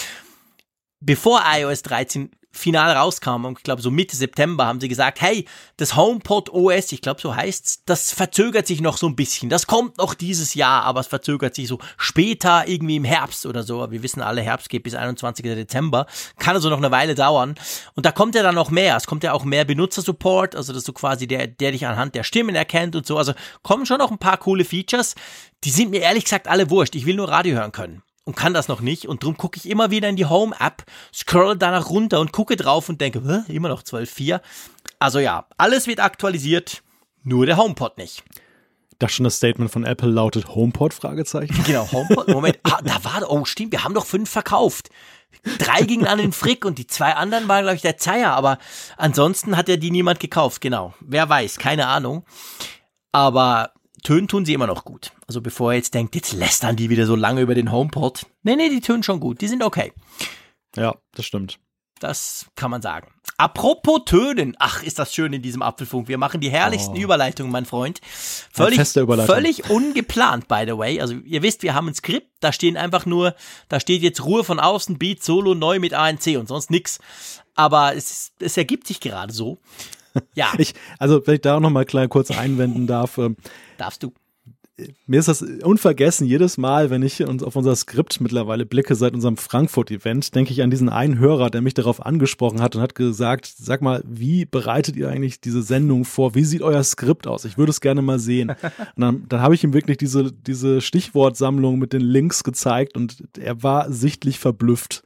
bevor iOS 13 final rauskam, und ich glaube so Mitte September, haben sie gesagt, hey, das HomePod OS, ich glaube so heißt's, das verzögert sich noch so ein bisschen. Das kommt noch dieses Jahr, aber es verzögert sich so später, irgendwie im Herbst oder so. Wir wissen alle, Herbst geht bis 21. Dezember. Kann also noch eine Weile dauern. Und da kommt ja dann noch mehr. Es kommt ja auch mehr Benutzersupport, also dass du quasi der, der dich anhand der Stimmen erkennt und so. Also kommen schon noch ein paar coole Features. Die sind mir ehrlich gesagt alle wurscht. Ich will nur Radio hören können und kann das noch nicht und drum gucke ich immer wieder in die Home-App, scroll danach runter und gucke drauf und denke, immer noch 12.4. Also ja, alles wird aktualisiert, nur der HomePod nicht. Das schon das Statement von Apple lautet HomePod? Fragezeichen. Genau, HomePod. Moment, ah, da war, oh stimmt, wir haben doch fünf verkauft. Drei gingen an den Frick und die zwei anderen waren, glaube ich, der Zeier, aber ansonsten hat ja die niemand gekauft, genau. Wer weiß, keine Ahnung. Aber tönen tun sie immer noch gut. Also bevor ihr jetzt denkt, jetzt lästern die wieder so lange über den HomePod. Nee, nee, die tönen schon gut. Die sind okay. Ja, das stimmt. Das kann man sagen. Apropos Tönen. Ach, ist das schön in diesem Apfelfunk. Wir machen die herrlichsten oh. Überleitungen, mein Freund. Völlig, völlig ungeplant, by the way. Also ihr wisst, wir haben ein Skript. Da stehen einfach nur, da steht jetzt Ruhe von außen, Beat, Solo, neu mit ANC und sonst nix. Aber es, es ergibt sich gerade so. Ja. Ich, also, wenn ich da auch noch mal klein kurz einwenden darf. Ähm, Darfst du. Mir ist das unvergessen, jedes Mal, wenn ich uns auf unser Skript mittlerweile blicke seit unserem Frankfurt-Event, denke ich an diesen einen Hörer, der mich darauf angesprochen hat und hat gesagt, sag mal, wie bereitet ihr eigentlich diese Sendung vor? Wie sieht euer Skript aus? Ich würde es gerne mal sehen. Und dann, dann habe ich ihm wirklich diese, diese Stichwortsammlung mit den Links gezeigt und er war sichtlich verblüfft.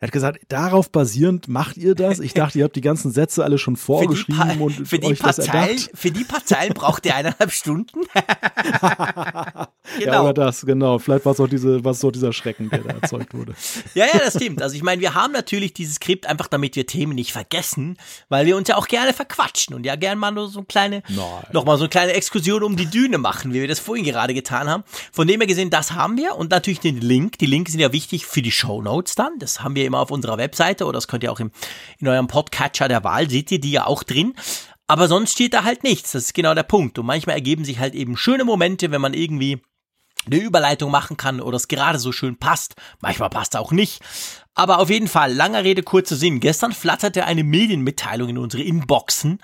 Er hat gesagt, darauf basierend macht ihr das? Ich dachte, ihr habt die ganzen Sätze alle schon vorgeschrieben für und für die euch das Zeilen. Für die paar Zeilen braucht ihr eineinhalb Stunden. Ja, genau. oder das, genau. Vielleicht war es auch, diese, war es auch dieser Schrecken, der da erzeugt wurde. Ja, ja, das stimmt. Also ich meine, wir haben natürlich dieses Skript einfach, damit wir Themen nicht vergessen, weil wir uns ja auch gerne verquatschen und ja gerne mal nur so eine kleine, nochmal so eine kleine Exkursion um die Düne machen, wie wir das vorhin gerade getan haben. Von dem her gesehen, das haben wir und natürlich den Link. Die Links sind ja wichtig für die Show Notes dann. Das haben wir immer auf unserer Webseite oder das könnt ihr auch im, in eurem Podcatcher der Wahl, seht ihr die ja auch drin. Aber sonst steht da halt nichts. Das ist genau der Punkt. Und manchmal ergeben sich halt eben schöne Momente, wenn man irgendwie eine Überleitung machen kann oder es gerade so schön passt. Manchmal passt auch nicht. Aber auf jeden Fall, langer Rede, kurzer Sinn. Gestern flatterte eine Medienmitteilung in unsere Inboxen,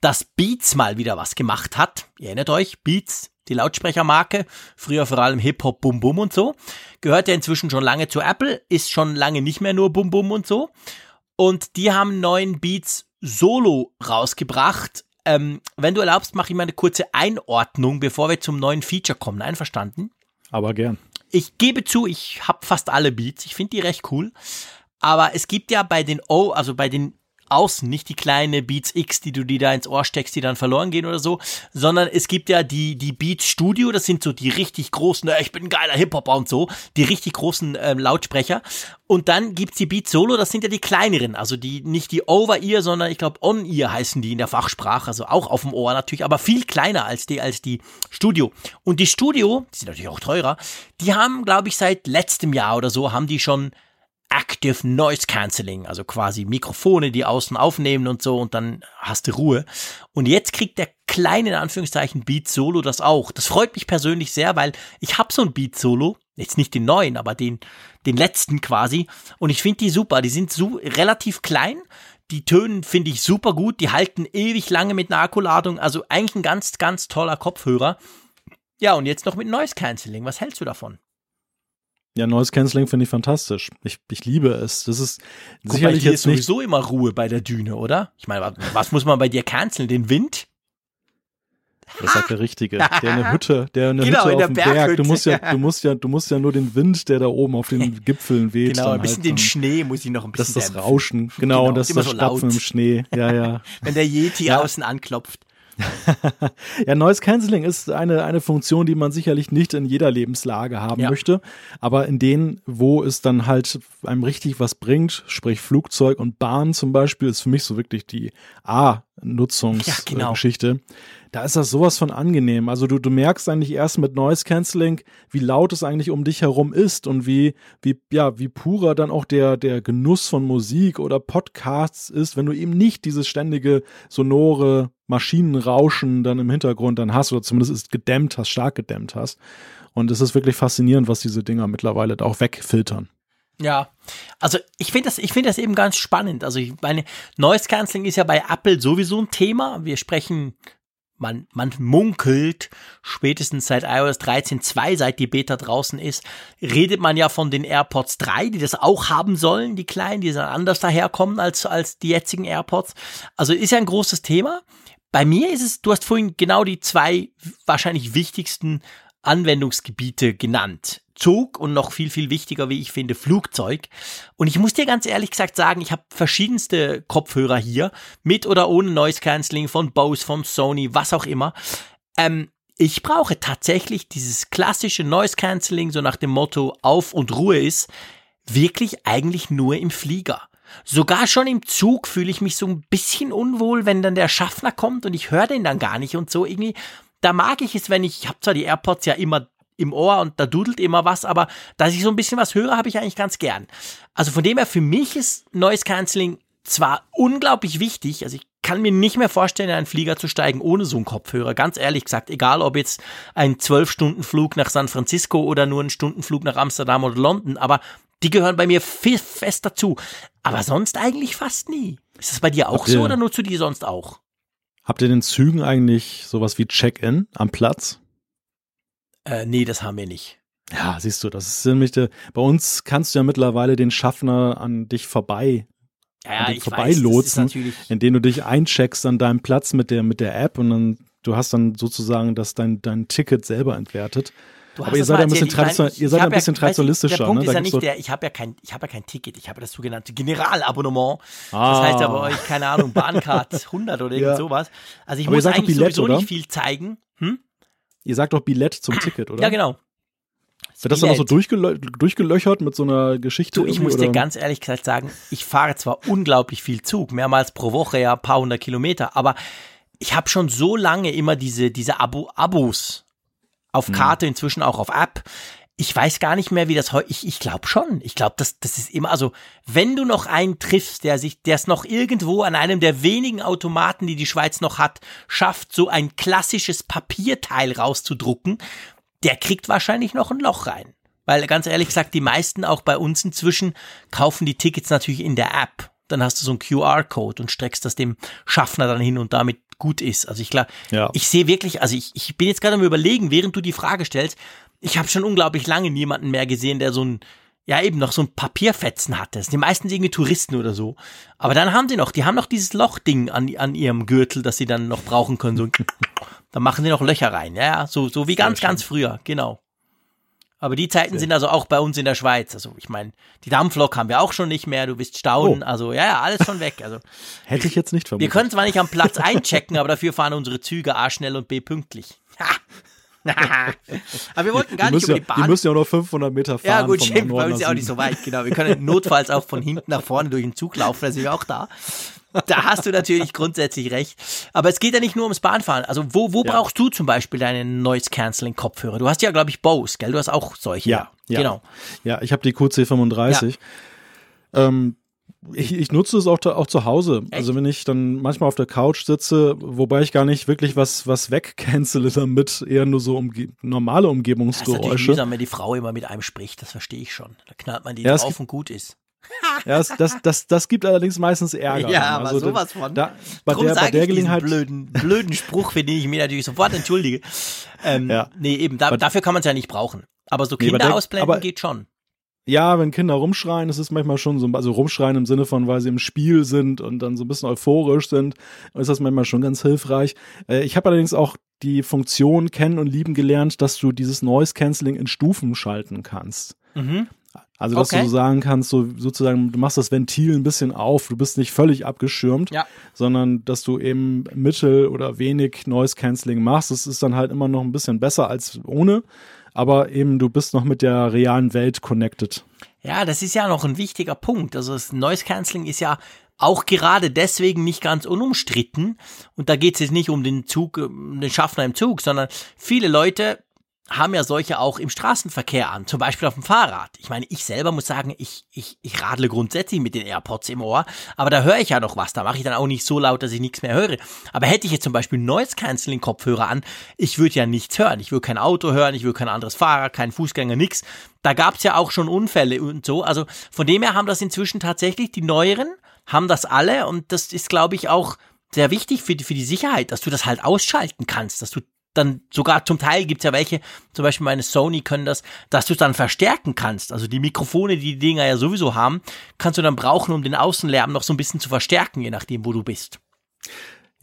dass Beats mal wieder was gemacht hat. Ihr erinnert euch, Beats, die Lautsprechermarke, früher vor allem Hip-Hop, Bum Bum und so. Gehört ja inzwischen schon lange zu Apple, ist schon lange nicht mehr nur Bum Bum und so. Und die haben neuen Beats Solo rausgebracht. Ähm, wenn du erlaubst, mache ich mal eine kurze Einordnung, bevor wir zum neuen Feature kommen. Einverstanden? Aber gern. Ich gebe zu, ich habe fast alle Beats. Ich finde die recht cool. Aber es gibt ja bei den O, also bei den Außen, nicht die kleine Beats X, die du dir da ins Ohr steckst, die dann verloren gehen oder so, sondern es gibt ja die, die Beats Studio, das sind so die richtig großen, äh, ich bin ein geiler Hip-Hopper und so, die richtig großen ähm, Lautsprecher. Und dann gibt's die Beats Solo, das sind ja die kleineren, also die, nicht die Over-Ear, sondern ich glaube On-Ear heißen die in der Fachsprache, also auch auf dem Ohr natürlich, aber viel kleiner als die, als die Studio. Und die Studio, die sind natürlich auch teurer, die haben, glaube ich, seit letztem Jahr oder so, haben die schon Active Noise Cancelling, also quasi Mikrofone, die außen aufnehmen und so und dann hast du Ruhe. Und jetzt kriegt der kleine, in Anführungszeichen, Beat Solo das auch. Das freut mich persönlich sehr, weil ich habe so ein Beat Solo, jetzt nicht den neuen, aber den, den letzten quasi. Und ich finde die super, die sind so relativ klein. Die Tönen finde ich super gut, die halten ewig lange mit einer Akkuladung, also eigentlich ein ganz, ganz toller Kopfhörer. Ja, und jetzt noch mit Noise Cancelling. Was hältst du davon? Ja, Noise Cancelling finde ich fantastisch. Ich, ich liebe es. Das ist Guck sicherlich mal, hier jetzt ist nicht. sowieso immer Ruhe bei der Düne, oder? Ich meine, was, muss man bei dir canceln? Den Wind? Das sagt der Richtige. Der eine Hütte, der eine Genau, Hütte auf dem Berg. Du musst ja, du musst ja, du musst ja nur den Wind, der da oben auf den Gipfeln weht. Genau, ein bisschen halt den Schnee muss ich noch ein Das bisschen ist das. Rauschen, genau, Genau, und das ist das so Stapfen im Schnee. Ja, ja. Wenn der Yeti Ja. außen anklopft. Ja, Noise Cancelling ist eine, eine Funktion, die man sicherlich nicht in jeder Lebenslage haben Ja. möchte. Aber in denen, wo es dann halt einem richtig was bringt, sprich Flugzeug und Bahn zum Beispiel, ist für mich so wirklich die A-Nutzungsgeschichte. Ja, genau. Geschichte. Da ist das sowas von angenehm. Also du, du merkst eigentlich erst mit Noise Cancelling, wie laut es eigentlich um dich herum ist und wie, wie, ja, wie purer dann auch der, der Genuss von Musik oder Podcasts ist, wenn du eben nicht dieses ständige sonore Maschinenrauschen dann im Hintergrund dann hast oder zumindest ist gedämmt hast, stark gedämmt hast. Und es ist wirklich faszinierend, was diese Dinger mittlerweile da auch wegfiltern. Ja, also ich finde das, ich das eben ganz spannend. Also ich meine, Noise Cancelling ist ja bei Apple sowieso ein Thema. Wir sprechen, man, man munkelt, spätestens seit iOS 13.2, seit die Beta draußen ist, redet man ja von den AirPods 3, die das auch haben sollen, die kleinen, die dann anders daherkommen als, als die jetzigen AirPods. Also ist ja ein großes Thema. Bei mir ist es, du hast vorhin genau die zwei wahrscheinlich wichtigsten Anwendungsgebiete genannt. Zug und noch viel, viel wichtiger, wie ich finde, Flugzeug. Und ich muss dir ganz ehrlich gesagt sagen, ich habe verschiedenste Kopfhörer hier, mit oder ohne Noise Cancelling von Bose, von Sony, was auch immer. Ähm, ich brauche tatsächlich dieses klassische Noise Cancelling, so nach dem Motto auf und Ruhe ist, wirklich eigentlich nur im Flieger. Sogar schon im Zug fühle ich mich so ein bisschen unwohl, wenn dann der Schaffner kommt und ich höre den dann gar nicht und so irgendwie da mag ich es, wenn ich, ich habe zwar die AirPods ja immer im Ohr und da dudelt immer was, aber dass ich so ein bisschen was höre, habe ich eigentlich ganz gern. Also von dem her, für mich ist Noise Cancelling zwar unglaublich wichtig, also ich kann mir nicht mehr vorstellen, in einen Flieger zu steigen ohne so einen Kopfhörer. Ganz ehrlich gesagt, egal ob jetzt ein 12-Stunden-Flug nach San Francisco oder nur ein Stundenflug nach Amsterdam oder London, aber die gehören bei mir fest dazu. Aber sonst eigentlich fast nie. Ist das bei dir auch so oder nur zu dir sonst auch? Habt ihr in den Zügen eigentlich sowas wie Check-in am Platz? Äh, nee, das haben wir nicht. Ja, siehst du, das ist nämlich der, bei uns kannst du ja mittlerweile den Schaffner an dich vorbei ja, ja, vorbeilotsen, indem du dich eincheckst an deinem Platz mit der mit der App und dann du hast dann sozusagen das dein dein Ticket selber entwertet. Aber ihr seid ja ein bisschen, tradition ihr seid ein bisschen ja, traditionalistischer. Der Punkt ne? ist ja nicht der, ich habe ja kein, ich habe ja kein Ticket, ich habe das sogenannte Generalabonnement. Ah. Das heißt ja bei euch, keine Ahnung, Bahncard 100 oder irgend ja. sowas. Also ich Aber muss eigentlich Billett, sowieso oder? nicht viel zeigen. Hm? Ihr sagt doch Billett zum Ticket, oder? Ja, genau. Wird das dann auch so durchgelö durchgelöchert mit so einer Geschichte? Du, ich muss dir ganz ehrlich gesagt sagen, ich fahre zwar unglaublich viel Zug, mehrmals pro Woche, ja, ein paar hundert Kilometer, aber ich habe schon so lange immer diese, diese Abo Abos auf hm. Karte, inzwischen auch auf App. Ich weiß gar nicht mehr, wie das heute. Ich, ich glaube schon. Ich glaube, das, das ist immer. Also, wenn du noch einen triffst, der sich, der es noch irgendwo an einem der wenigen Automaten, die die Schweiz noch hat, schafft, so ein klassisches Papierteil rauszudrucken, der kriegt wahrscheinlich noch ein Loch rein. Weil ganz ehrlich gesagt, die meisten auch bei uns inzwischen kaufen die Tickets natürlich in der App. Dann hast du so einen QR-Code und streckst das dem Schaffner dann hin und damit gut ist. Also ich glaube, ja. ich sehe wirklich, also ich, ich bin jetzt gerade am überlegen, während du die Frage stellst, ich habe schon unglaublich lange niemanden mehr gesehen, der so ein, ja eben noch so ein Papierfetzen hatte. Das sind die meisten irgendwie Touristen oder so. Aber dann haben sie noch, die haben noch dieses Lochding an, an ihrem Gürtel, das sie dann noch brauchen können. So, da machen sie noch Löcher rein. Ja, so, so wie ganz, ganz früher, genau. Aber die Zeiten sind also auch bei uns in der Schweiz. Also ich meine, die Dampflok haben wir auch schon nicht mehr. Du bist staunen. Oh. Also ja, ja, alles schon weg. Also hätte ich jetzt nicht vermutet. Wir können zwar nicht am Platz einchecken, aber dafür fahren unsere Züge A schnell und B pünktlich. aber wir wollten gar nicht über die Bahn. Die müssen ja auch noch 500 Meter fahren. Ja gut, stimmt. Bei uns ist ja auch nicht so weit. Genau. Wir können notfalls auch von hinten nach vorne durch den Zug laufen. Da sind wir auch da. Da hast du natürlich grundsätzlich recht. Aber es geht ja nicht nur ums Bahnfahren. Also wo, wo ja. brauchst du zum Beispiel deine Noise-Canceling-Kopfhörer? Du hast ja, glaube ich, Bose, gell? Du hast auch solche. Ja, ja. genau. Ja, ich habe die QC35. Ja. Ähm, ich, ich, nutze es auch, auch zu Hause. Echt? Also wenn ich dann manchmal auf der Couch sitze, wobei ich gar nicht wirklich was, was wegcancele damit, eher nur so umge normale Umgebungsgeräusche. Das ist mühsam, wenn die Frau immer mit einem spricht, das verstehe ich schon. Da knallt man die ja, drauf und gut ist. Ja, das, das, das, das gibt allerdings meistens Ärger. Ja, aber also, sowas von. Da, bei Drum der, bei der Gelegenheit. blöden, blöden Spruch, für den ich mir natürlich sofort entschuldige. Ähm, ja. Nee, eben, da, dafür kann man es ja nicht brauchen. Aber so Kinder nee, ausblenden aber, geht schon. Ja, wenn Kinder rumschreien, das ist manchmal schon so, also rumschreien im Sinne von, weil sie im Spiel sind und dann so ein bisschen euphorisch sind, ist das manchmal schon ganz hilfreich. Äh, ich habe allerdings auch die Funktion kennen und lieben gelernt, dass du dieses Noise Cancelling in Stufen schalten kannst. Mhm. Also, dass okay. du so sagen kannst, so sozusagen, du machst das Ventil ein bisschen auf, du bist nicht völlig abgeschirmt, ja. sondern dass du eben mittel oder wenig Noise Cancelling machst. Das ist dann halt immer noch ein bisschen besser als ohne, aber eben du bist noch mit der realen Welt connected. Ja, das ist ja noch ein wichtiger Punkt. Also das Noise Cancelling ist ja auch gerade deswegen nicht ganz unumstritten. Und da geht es jetzt nicht um den Zug, um den Schaffner im Zug, sondern viele Leute haben ja solche auch im Straßenverkehr an, zum Beispiel auf dem Fahrrad. Ich meine, ich selber muss sagen, ich, ich, ich radle grundsätzlich mit den AirPods im Ohr, aber da höre ich ja noch was. Da mache ich dann auch nicht so laut, dass ich nichts mehr höre. Aber hätte ich jetzt zum Beispiel Noise Cancelling Kopfhörer an, ich würde ja nichts hören. Ich würde kein Auto hören, ich würde kein anderes Fahrrad, kein Fußgänger, nix. Da gab's ja auch schon Unfälle und so. Also von dem her haben das inzwischen tatsächlich die neueren, haben das alle und das ist, glaube ich, auch sehr wichtig für die, für die Sicherheit, dass du das halt ausschalten kannst, dass du dann sogar zum Teil gibt's ja welche, zum Beispiel meine Sony können das, dass du dann verstärken kannst. Also die Mikrofone, die die Dinger ja sowieso haben, kannst du dann brauchen, um den Außenlärm noch so ein bisschen zu verstärken, je nachdem, wo du bist.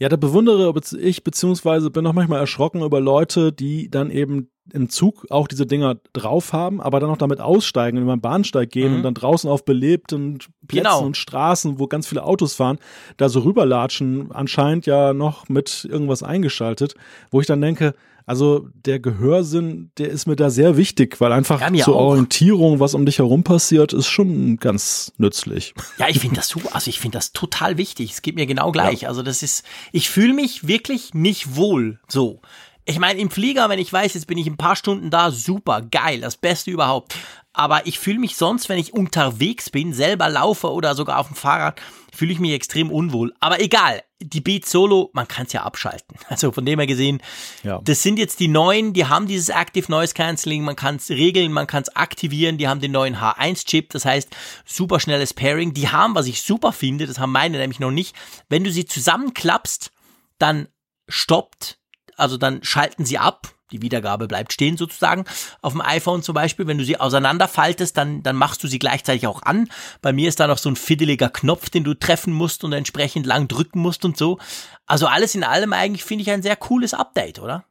Ja, da bewundere ich beziehungsweise bin auch manchmal erschrocken über Leute, die dann eben im Zug auch diese Dinger drauf haben, aber dann auch damit aussteigen, über den Bahnsteig gehen mhm. und dann draußen auf belebten Plätzen genau. und Straßen, wo ganz viele Autos fahren, da so rüberlatschen, anscheinend ja noch mit irgendwas eingeschaltet, wo ich dann denke, also der Gehörsinn, der ist mir da sehr wichtig, weil einfach ja, zur auch. Orientierung, was um dich herum passiert, ist schon ganz nützlich. Ja, ich finde das super, also ich finde das total wichtig. Es geht mir genau gleich. Ja. Also das ist, ich fühle mich wirklich nicht wohl so. Ich meine, im Flieger, wenn ich weiß, jetzt bin ich ein paar Stunden da, super, geil, das Beste überhaupt. Aber ich fühle mich sonst, wenn ich unterwegs bin, selber laufe oder sogar auf dem Fahrrad, fühle ich mich extrem unwohl. Aber egal, die Beat Solo, man kann es ja abschalten. Also von dem her gesehen, ja. das sind jetzt die neuen, die haben dieses Active Noise Cancelling, man kann es regeln, man kann es aktivieren, die haben den neuen H1-Chip, das heißt super schnelles Pairing. Die haben, was ich super finde, das haben meine nämlich noch nicht, wenn du sie zusammenklappst, dann stoppt, also dann schalten sie ab, die Wiedergabe bleibt stehen sozusagen. Auf dem iPhone zum Beispiel, wenn du sie auseinanderfaltest, dann, dann machst du sie gleichzeitig auch an. Bei mir ist da noch so ein fiddeliger Knopf, den du treffen musst und entsprechend lang drücken musst und so. Also alles in allem eigentlich finde ich ein sehr cooles Update, oder?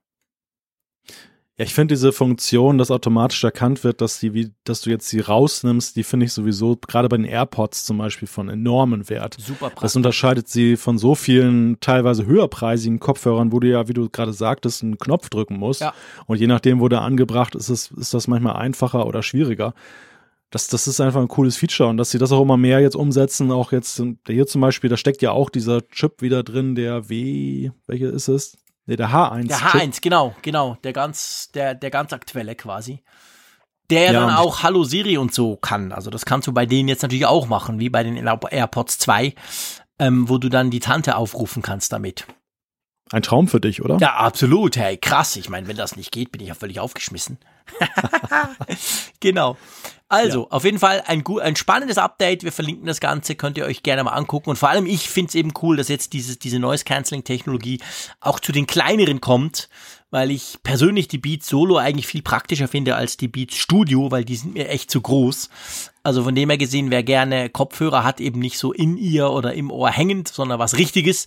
Ja, ich finde diese Funktion, dass automatisch erkannt wird, dass die, wie, dass du jetzt sie rausnimmst, die finde ich sowieso gerade bei den AirPods zum Beispiel von enormen Wert. Super praktisch. Das unterscheidet sie von so vielen teilweise höherpreisigen Kopfhörern, wo du ja, wie du gerade sagtest, einen Knopf drücken musst. Ja. Und je nachdem, wo der angebracht ist, ist, ist das manchmal einfacher oder schwieriger. Das, das ist einfach ein cooles Feature und dass sie das auch immer mehr jetzt umsetzen, auch jetzt hier zum Beispiel, da steckt ja auch dieser Chip wieder drin, der W, welcher ist es? Nee, der H1. Der H1, Chip. genau, genau. Der ganz, der, der ganz aktuelle quasi. Der ja, dann auch Hallo Siri und so kann. Also das kannst du bei denen jetzt natürlich auch machen, wie bei den AirPods 2, ähm, wo du dann die Tante aufrufen kannst damit. Ein Traum für dich, oder? Ja, absolut. Hey, krass. Ich meine, wenn das nicht geht, bin ich ja völlig aufgeschmissen. genau. Also, ja. auf jeden Fall ein, gut, ein spannendes Update. Wir verlinken das Ganze, könnt ihr euch gerne mal angucken. Und vor allem, ich finde es eben cool, dass jetzt dieses, diese Noise-Canceling-Technologie auch zu den kleineren kommt, weil ich persönlich die Beats Solo eigentlich viel praktischer finde als die Beats Studio, weil die sind mir echt zu groß. Also von dem her gesehen, wer gerne Kopfhörer hat, eben nicht so in ihr oder im Ohr hängend, sondern was Richtiges,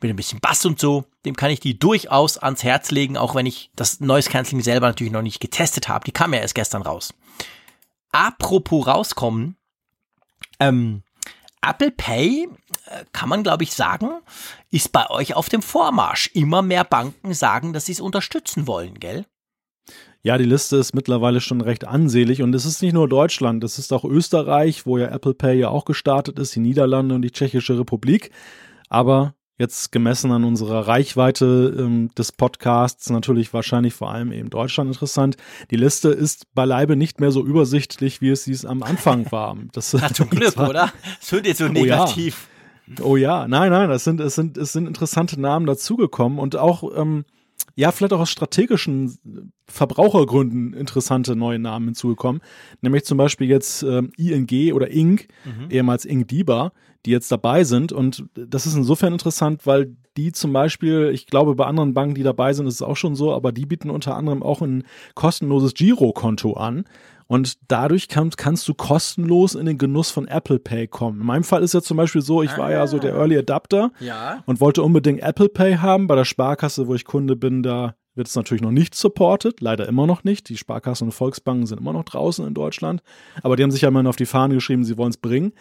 mit ein bisschen Bass und so, dem kann ich die durchaus ans Herz legen, auch wenn ich das Noise Cancelling selber natürlich noch nicht getestet habe. Die kam ja erst gestern raus. Apropos rauskommen, ähm, Apple Pay, äh, kann man glaube ich sagen, ist bei euch auf dem Vormarsch. Immer mehr Banken sagen, dass sie es unterstützen wollen, gell? Ja, die Liste ist mittlerweile schon recht ansehlich und es ist nicht nur Deutschland, es ist auch Österreich, wo ja Apple Pay ja auch gestartet ist, die Niederlande und die Tschechische Republik. Aber jetzt gemessen an unserer Reichweite ähm, des Podcasts natürlich wahrscheinlich vor allem eben Deutschland interessant. Die Liste ist beileibe nicht mehr so übersichtlich, wie es dies am Anfang war. Das, Na, zum Glück, war, oder? Es wird jetzt so negativ. Oh ja. oh ja, nein, nein, es sind, es sind, es sind interessante Namen dazugekommen und auch, ähm, ja, vielleicht auch aus strategischen Verbrauchergründen interessante neue Namen hinzugekommen. Nämlich zum Beispiel jetzt ähm, ING oder Inc., mhm. ehemals Inc. Diba, die jetzt dabei sind. Und das ist insofern interessant, weil die zum Beispiel, ich glaube, bei anderen Banken, die dabei sind, ist es auch schon so, aber die bieten unter anderem auch ein kostenloses Girokonto an. Und dadurch kann, kannst du kostenlos in den Genuss von Apple Pay kommen. In meinem Fall ist ja zum Beispiel so, ich ah, war ja so der Early Adapter ja. und wollte unbedingt Apple Pay haben. Bei der Sparkasse, wo ich Kunde bin, da wird es natürlich noch nicht supported, leider immer noch nicht. Die Sparkassen und Volksbanken sind immer noch draußen in Deutschland, aber die haben sich ja immer auf die Fahne geschrieben, sie wollen es bringen.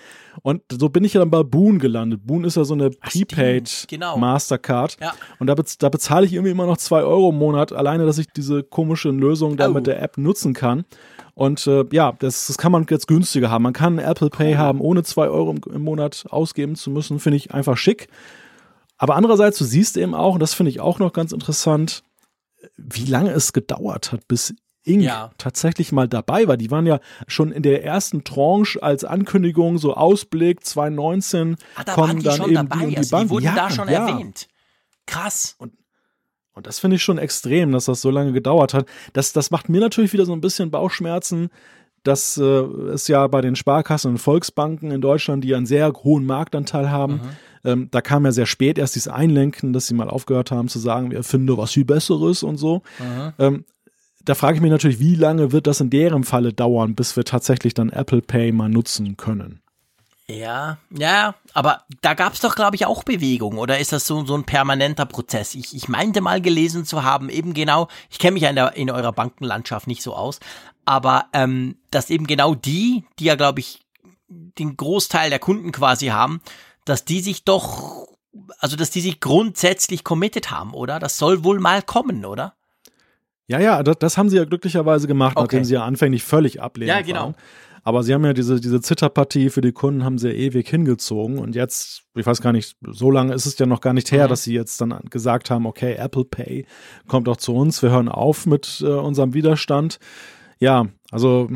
Und so bin ich ja dann bei Boon gelandet. Boon ist ja so eine Prepaid genau. Mastercard ja. und da, bez da bezahle ich irgendwie immer noch zwei Euro im Monat, alleine, dass ich diese komische Lösung da oh. mit der App nutzen kann. Und äh, ja, das, das kann man jetzt günstiger haben. Man kann Apple Pay haben, ohne zwei Euro im, im Monat ausgeben zu müssen. Finde ich einfach schick. Aber andererseits, du siehst eben auch, und das finde ich auch noch ganz interessant, wie lange es gedauert hat, bis Inc. Ja. tatsächlich mal dabei war. Die waren ja schon in der ersten Tranche als Ankündigung, so Ausblick 2019, Ah, da kommen dann schon eben dabei, die und die also die wurden ja, da schon ja. erwähnt. Krass. Und das finde ich schon extrem, dass das so lange gedauert hat. Das, das macht mir natürlich wieder so ein bisschen Bauchschmerzen, dass äh, es ja bei den Sparkassen und Volksbanken in Deutschland, die einen sehr hohen Marktanteil haben, Mhm. Ähm, da kam ja sehr spät erst dieses Einlenken, dass sie mal aufgehört haben zu sagen, wir erfinden was viel Besseres und so. Ähm, da frage ich mich natürlich, wie lange wird das in deren Falle dauern, bis wir tatsächlich dann Apple Pay mal nutzen können? Ja, ja, aber da gab es doch, glaube ich, auch Bewegung, oder ist das so, so ein permanenter Prozess? Ich, ich meinte mal gelesen zu haben, eben genau, ich kenne mich ja in, der, in eurer Bankenlandschaft nicht so aus, aber ähm, dass eben genau die, die ja, glaube ich, den Großteil der Kunden quasi haben, dass die sich doch, also dass die sich grundsätzlich committed haben, oder? Das soll wohl mal kommen, oder? Ja, ja, das, das haben sie ja glücklicherweise gemacht, Okay. nachdem sie ja anfänglich völlig ablehnend Ja, genau. waren. Aber sie haben ja diese, diese Zitterpartie für die Kunden haben sie ja ewig hingezogen und jetzt, ich weiß gar nicht, so lange ist es ja noch gar nicht her, Mhm. dass sie jetzt dann gesagt haben, okay, Apple Pay kommt auch zu uns, wir hören auf mit äh, unserem Widerstand. Ja, also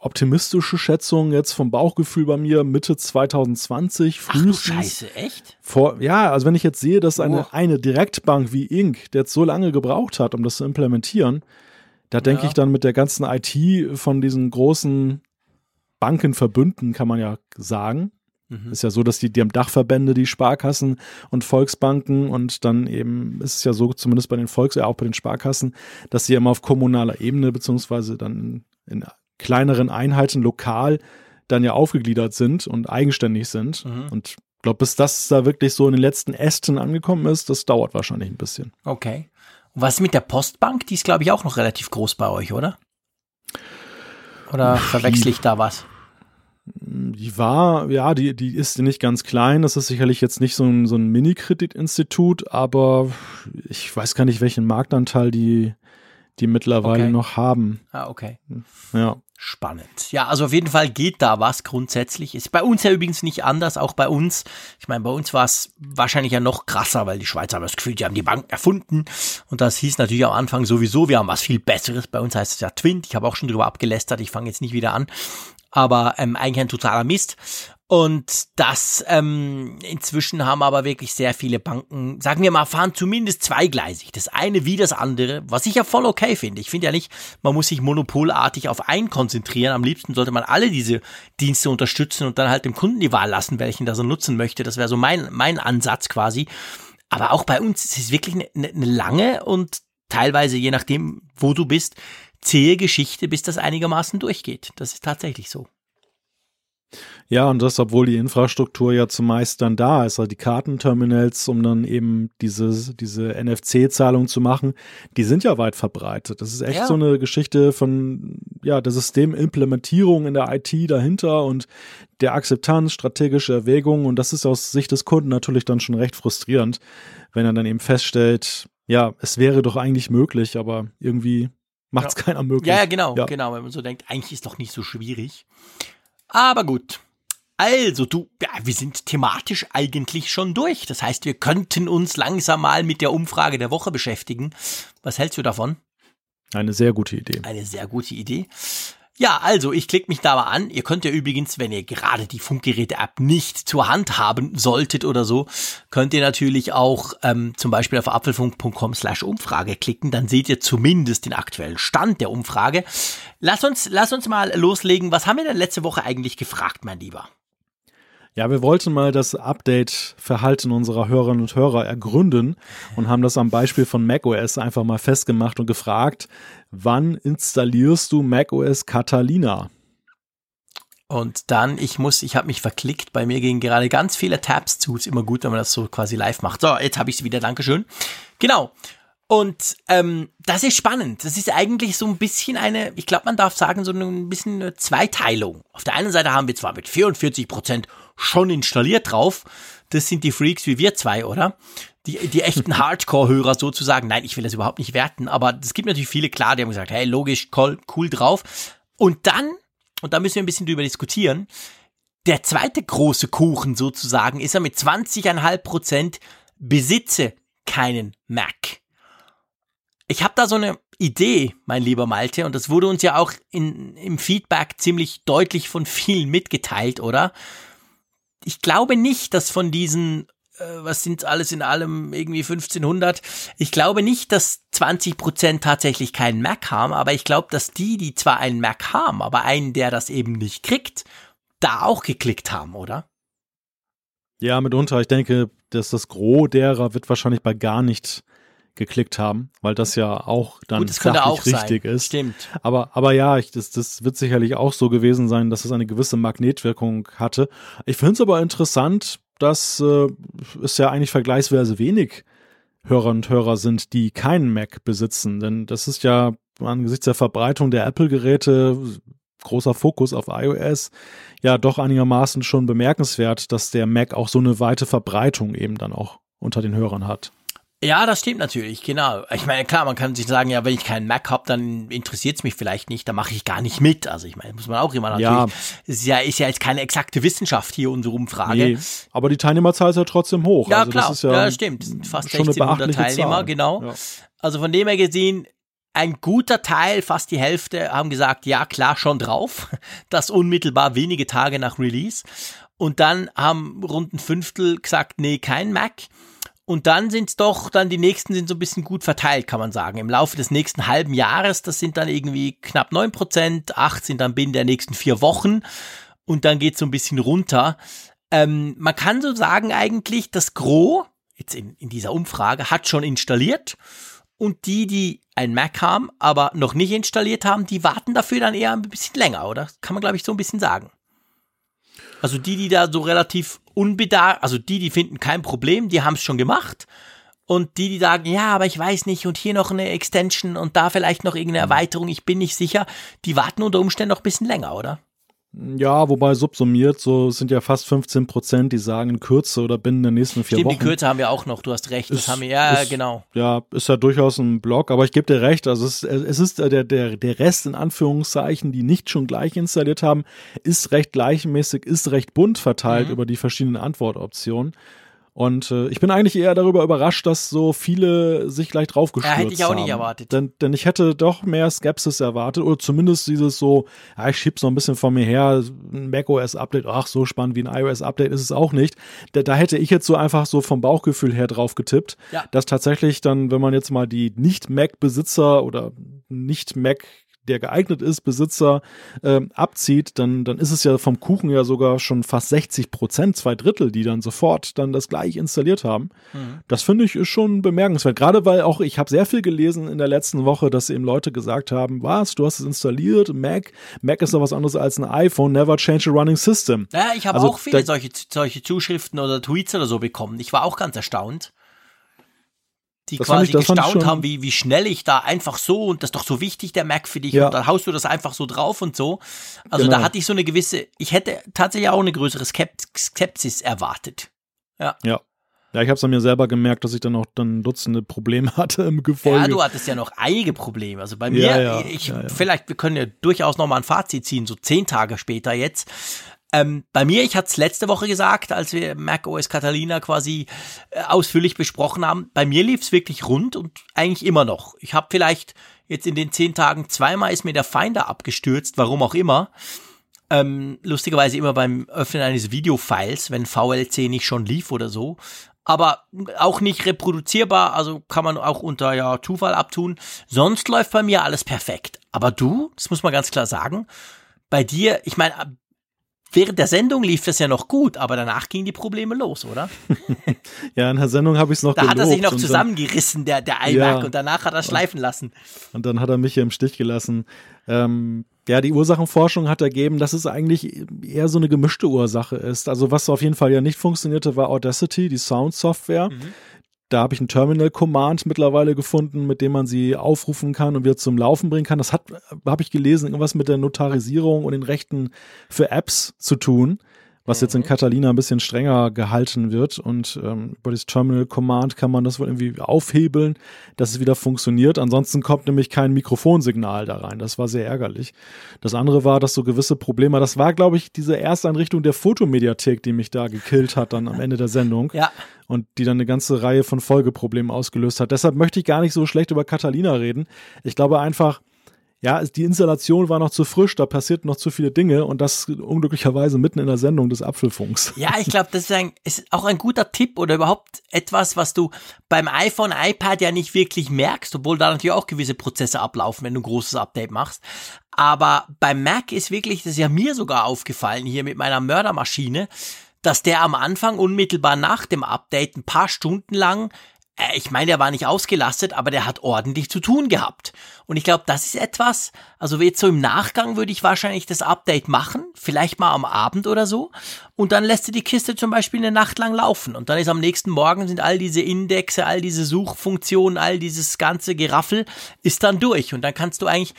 optimistische Schätzung jetzt vom Bauchgefühl bei mir Mitte 2020 Ach du frühestens. Scheiße, echt? Vor, ja, also wenn ich jetzt sehe, dass eine, Oh. eine Direktbank wie Inc., der jetzt so lange gebraucht hat, um das zu implementieren, da denke Ja. ich dann mit der ganzen IT von diesen großen Bankenverbünden, kann man ja sagen. Mhm. Ist ja so, dass die, die haben Dachverbände, die Sparkassen und Volksbanken und dann eben ist es ja so, zumindest bei den Volks, ja auch bei den Sparkassen, dass sie immer auf kommunaler Ebene beziehungsweise dann in kleineren Einheiten lokal dann ja aufgegliedert sind und eigenständig sind. Mhm. Und ich glaube, bis das da wirklich so in den letzten Ästen angekommen ist, das dauert wahrscheinlich ein bisschen. Okay. Und was mit der Postbank? Die ist, glaube ich, auch noch relativ groß bei euch, oder? Oder verwechsel ich da was? Die war, ja, die, die ist nicht ganz klein. Das ist sicherlich jetzt nicht so ein, so ein Mini-Kreditinstitut, aber ich weiß gar nicht, welchen Marktanteil die, die mittlerweile Okay. noch haben. Ah, okay. Ja. Spannend. Ja, also auf jeden Fall geht da was grundsätzlich. Ist bei uns ja übrigens nicht anders, auch bei uns. Ich meine, bei uns war es wahrscheinlich ja noch krasser, weil die Schweizer haben das Gefühl, die haben die Bank erfunden. Und das hieß natürlich am Anfang sowieso, wir haben was viel Besseres. Bei uns heißt es ja Twint. Ich habe auch schon drüber abgelästert. Ich fange jetzt nicht wieder an. Aber ähm, eigentlich ein totaler Mist. Und das ähm, inzwischen haben aber wirklich sehr viele Banken, sagen wir mal, fahren zumindest zweigleisig. Das eine wie das andere, was ich ja voll okay finde. Ich finde ja nicht, man muss sich monopolartig auf einen konzentrieren. Am liebsten sollte man alle diese Dienste unterstützen und dann halt dem Kunden die Wahl lassen, welchen das er nutzen möchte. Das wäre so mein, mein Ansatz quasi. Aber auch bei uns ist es wirklich eine, eine lange und teilweise, je nachdem, wo du bist, zähe Geschichte, bis das einigermaßen durchgeht. Das ist tatsächlich so. Ja, und das, obwohl die Infrastruktur ja zumeist dann da ist, also die Kartenterminals, um dann eben diese, diese NFC-Zahlung zu machen, die sind ja weit verbreitet. Das ist echt Ja. so eine Geschichte von, ja, der Systemimplementierung in der IT dahinter und der Akzeptanz, strategische Erwägungen. Und das ist aus Sicht des Kunden natürlich dann schon recht frustrierend, wenn er dann eben feststellt, ja, es wäre doch eigentlich möglich, aber irgendwie macht es Ja. keiner möglich. Ja, ja, genau, Ja. genau, wenn man so denkt, eigentlich ist doch nicht so schwierig. Aber gut. Also, du, ja, wir sind thematisch eigentlich schon durch. Das heißt, wir könnten uns langsam mal mit der Umfrage der Woche beschäftigen. Was hältst du davon? Eine sehr gute Idee. Eine sehr gute Idee. Ja, also ich klicke mich da mal an. Ihr könnt ja übrigens, wenn ihr gerade die Funkgeräte-App nicht zur Hand haben solltet oder so, könnt ihr natürlich auch ähm, zum Beispiel auf apfelfunk.com slash Umfrage klicken. Dann seht ihr zumindest den aktuellen Stand der Umfrage. Lass uns, lass uns mal loslegen. Was haben wir denn letzte Woche eigentlich gefragt, mein Lieber? Ja, wir wollten mal das Update-Verhalten unserer Hörerinnen und Hörer ergründen und haben das am Beispiel von macOS einfach mal festgemacht und gefragt, wann installierst du macOS Catalina? Und dann, ich muss, ich habe mich verklickt, bei mir gehen gerade ganz viele Tabs zu. Ist immer gut, wenn man das so quasi live macht. So, jetzt habe ich sie wieder, Dankeschön. Genau. Und ähm, das ist spannend. Das ist eigentlich so ein bisschen eine, ich glaube, man darf sagen, so ein bisschen eine Zweiteilung. Auf der einen Seite haben wir zwar mit 44 Prozent schon installiert drauf. Das sind die Freaks wie wir zwei, oder? Die, die echten Hardcore-Hörer sozusagen. Nein, ich will das überhaupt nicht werten, aber es gibt natürlich viele, klar, die haben gesagt, hey, logisch, cool, cool drauf. Und dann, und da müssen wir ein bisschen drüber diskutieren, der zweite große Kuchen sozusagen ist er mit 20,5 Prozent besitze keinen Mac. Ich habe da so eine, Idee, mein lieber Malte, und das wurde uns ja auch in, im Feedback ziemlich deutlich von vielen mitgeteilt, oder? Ich glaube nicht, dass von diesen, äh, was sind alles in allem, irgendwie 1500, ich glaube nicht, dass 20 Prozent tatsächlich keinen Mac haben, aber ich glaube, dass die, die zwar einen Mac haben, aber einen, der das eben nicht kriegt, da auch geklickt haben, oder? Ja, mitunter. Ich denke, dass das Gros derer wird wahrscheinlich bei gar nicht geklickt haben, weil das ja auch dann Gut, könnte auch richtig sein. ist. Stimmt. Aber, aber ja, ich, das, das wird sicherlich auch so gewesen sein, dass es eine gewisse Magnetwirkung hatte. Ich finde es aber interessant, dass äh, es ja eigentlich vergleichsweise wenig Hörer und Hörer sind, die keinen Mac besitzen. Denn das ist ja angesichts der Verbreitung der Apple-Geräte großer Fokus auf iOS, ja doch einigermaßen schon bemerkenswert, dass der Mac auch so eine weite Verbreitung eben dann auch unter den Hörern hat. Ja, das stimmt natürlich, genau. Ich meine, klar, man kann sich sagen, ja, wenn ich keinen Mac habe, dann interessiert es mich vielleicht nicht, dann mache ich gar nicht mit. Also ich meine, muss man auch immer natürlich. Ja. Ist ja, ist ja jetzt keine exakte Wissenschaft hier unsere Umfrage. Nee, aber die Teilnehmerzahl ist ja trotzdem hoch. Ja, also klar, das ja, ja stimmt. Fast 1600 Teilnehmer, Zahl. genau. Ja. Also von dem her gesehen, ein guter Teil, fast die Hälfte, haben gesagt, ja klar, schon drauf. Das unmittelbar wenige Tage nach Release. Und dann haben rund ein Fünftel gesagt, nee, kein Mac. Und dann sind es doch, dann die nächsten sind so ein bisschen gut verteilt, kann man sagen. Im Laufe des nächsten halben Jahres, das sind dann irgendwie knapp neun Prozent, acht sind dann binnen der nächsten vier Wochen und dann geht es so ein bisschen runter. Ähm, man kann so sagen eigentlich, das Gros, jetzt in, in dieser Umfrage, hat schon installiert und die, die ein Mac haben, aber noch nicht installiert haben, die warten dafür dann eher ein bisschen länger, oder? Kann man, glaube ich, so ein bisschen sagen. Also die, die da so relativ unbedarft, also die, die finden kein Problem, die haben es schon gemacht. Und die, die sagen, ja, aber ich weiß nicht, und hier noch eine Extension und da vielleicht noch irgendeine mhm. Erweiterung, ich bin nicht sicher, die warten unter Umständen noch ein bisschen länger, oder? Ja, wobei subsumiert, so sind ja fast 15 Prozent, die sagen in Kürze oder binnen der nächsten vier Stimmt, Wochen. die Kürze haben wir auch noch, du hast recht, das ist, haben wir, ja, ist, genau. Ja, ist ja durchaus ein Block, aber ich gebe dir recht, also es, es ist der, der, der Rest in Anführungszeichen, die nicht schon gleich installiert haben, ist recht gleichmäßig, ist recht bunt verteilt mhm. über die verschiedenen Antwortoptionen. Und äh, ich bin eigentlich eher darüber überrascht, dass so viele sich gleich draufgestürzt haben. Ja, hätte ich auch haben. nicht erwartet. Denn, denn ich hätte doch mehr Skepsis erwartet oder zumindest dieses so, ja, ich schieb's noch ein bisschen von mir her, ein macOS-Update, ach, so spannend wie ein iOS-Update ist es auch nicht. Da, da hätte ich jetzt so einfach so vom Bauchgefühl her drauf getippt, ja. dass tatsächlich dann, wenn man jetzt mal die Nicht-Mac-Besitzer oder Nicht-Mac der geeignet ist, Besitzer äh, abzieht, dann, dann ist es ja vom Kuchen ja sogar schon fast 60 Prozent, zwei Drittel, die dann sofort dann das gleich installiert haben. Mhm. Das finde ich ist schon bemerkenswert. Gerade weil auch, ich habe sehr viel gelesen in der letzten Woche, dass eben Leute gesagt haben, was, du hast es installiert, Mac, Mac ist doch was anderes als ein iPhone, never change a running system. Ja, ich habe also, auch viele solche, solche Zuschriften oder Tweets oder so bekommen. Ich war auch ganz erstaunt die das quasi ich, gestaunt haben, wie, wie schnell ich da einfach so und das ist doch so wichtig, der Mac für dich ja. und dann haust du das einfach so drauf und so. Also genau. da hatte ich so eine gewisse, ich hätte tatsächlich auch eine größere Skepsis erwartet. Ja. Ja. Ja, ich habe es an mir selber gemerkt, dass ich dann auch dann Dutzende Probleme hatte im Gefolge. Ja, du hattest ja noch einige Probleme. Also bei mir, ja, ja, ich, ja, vielleicht, wir können ja durchaus noch mal ein Fazit ziehen, so zehn Tage später jetzt. Ähm, bei mir, ich hatte es letzte Woche gesagt, als wir Mac OS Catalina quasi äh, ausführlich besprochen haben, bei mir lief es wirklich rund und eigentlich immer noch. Ich habe vielleicht jetzt in den zehn Tagen zweimal ist mir der Finder abgestürzt, warum auch immer. Ähm, lustigerweise immer beim Öffnen eines Videofiles, wenn VLC nicht schon lief oder so. Aber auch nicht reproduzierbar, also kann man auch unter ja, Zufall abtun. Sonst läuft bei mir alles perfekt. Aber du, das muss man ganz klar sagen, bei dir, ich meine, Während der Sendung lief das ja noch gut, aber danach gingen die Probleme los, oder? ja, in der Sendung habe ich es noch Da hat er sich noch zusammengerissen, der, der iMac, ja, und danach hat er schleifen lassen. Und dann hat er mich hier im Stich gelassen. Ähm, ja, die Ursachenforschung hat ergeben, dass es eigentlich eher so eine gemischte Ursache ist. Also was auf jeden Fall ja nicht funktionierte, war Audacity, die Sound-Software. Mhm. Da habe ich einen Terminal-Command mittlerweile gefunden, mit dem man sie aufrufen kann und wieder zum Laufen bringen kann. Das hat, habe ich gelesen, irgendwas mit der Notarisierung und den Rechten für Apps zu tun. Was jetzt in Catalina ein bisschen strenger gehalten wird und ähm, über das Terminal Command kann man das wohl irgendwie aufhebeln, dass es wieder funktioniert. Ansonsten kommt nämlich kein Mikrofonsignal da rein. Das war sehr ärgerlich. Das andere war, dass so gewisse Probleme, das war, glaube ich, diese Ersteinrichtung der Fotomediathek, die mich da gekillt hat dann am Ende der Sendung. Ja. Und die dann eine ganze Reihe von Folgeproblemen ausgelöst hat. Deshalb möchte ich gar nicht so schlecht über Catalina reden. Ich glaube einfach, ja, die Installation war noch zu frisch, da passierten noch zu viele Dinge und das unglücklicherweise mitten in der Sendung des Apfelfunks. Ja, ich glaube, das ist, ein, ist auch ein guter Tipp oder überhaupt etwas, was du beim iPhone, iPad ja nicht wirklich merkst, obwohl da natürlich auch gewisse Prozesse ablaufen, wenn du ein großes Update machst. Aber beim Mac ist wirklich, das ist ja mir sogar aufgefallen, hier mit meiner Mördermaschine, dass der am Anfang unmittelbar nach dem Update ein paar Stunden lang ich meine, der war nicht ausgelastet, aber der hat ordentlich zu tun gehabt. Und ich glaube, das ist etwas, also jetzt so im Nachgang würde ich wahrscheinlich das Update machen, vielleicht mal am Abend oder so. Und dann lässt du die Kiste zum Beispiel eine Nacht lang laufen. Und dann ist am nächsten Morgen sind all diese Indexe, all diese Suchfunktionen, all dieses ganze Geraffel ist dann durch. Und dann kannst du eigentlich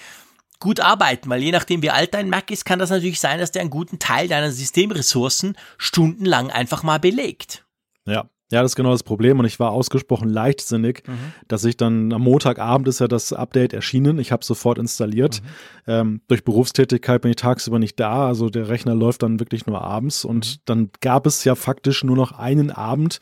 gut arbeiten, weil je nachdem wie alt dein Mac ist, kann das natürlich sein, dass der einen guten Teil deiner Systemressourcen stundenlang einfach mal belegt. Ja, ja, das ist genau das Problem und ich war ausgesprochen leichtsinnig, mhm. dass ich dann am Montagabend ist ja das Update erschienen. Ich habe sofort installiert. Mhm. Ähm, durch Berufstätigkeit bin ich tagsüber nicht da, also der Rechner läuft dann wirklich nur abends und mhm. dann gab es ja faktisch nur noch einen Abend,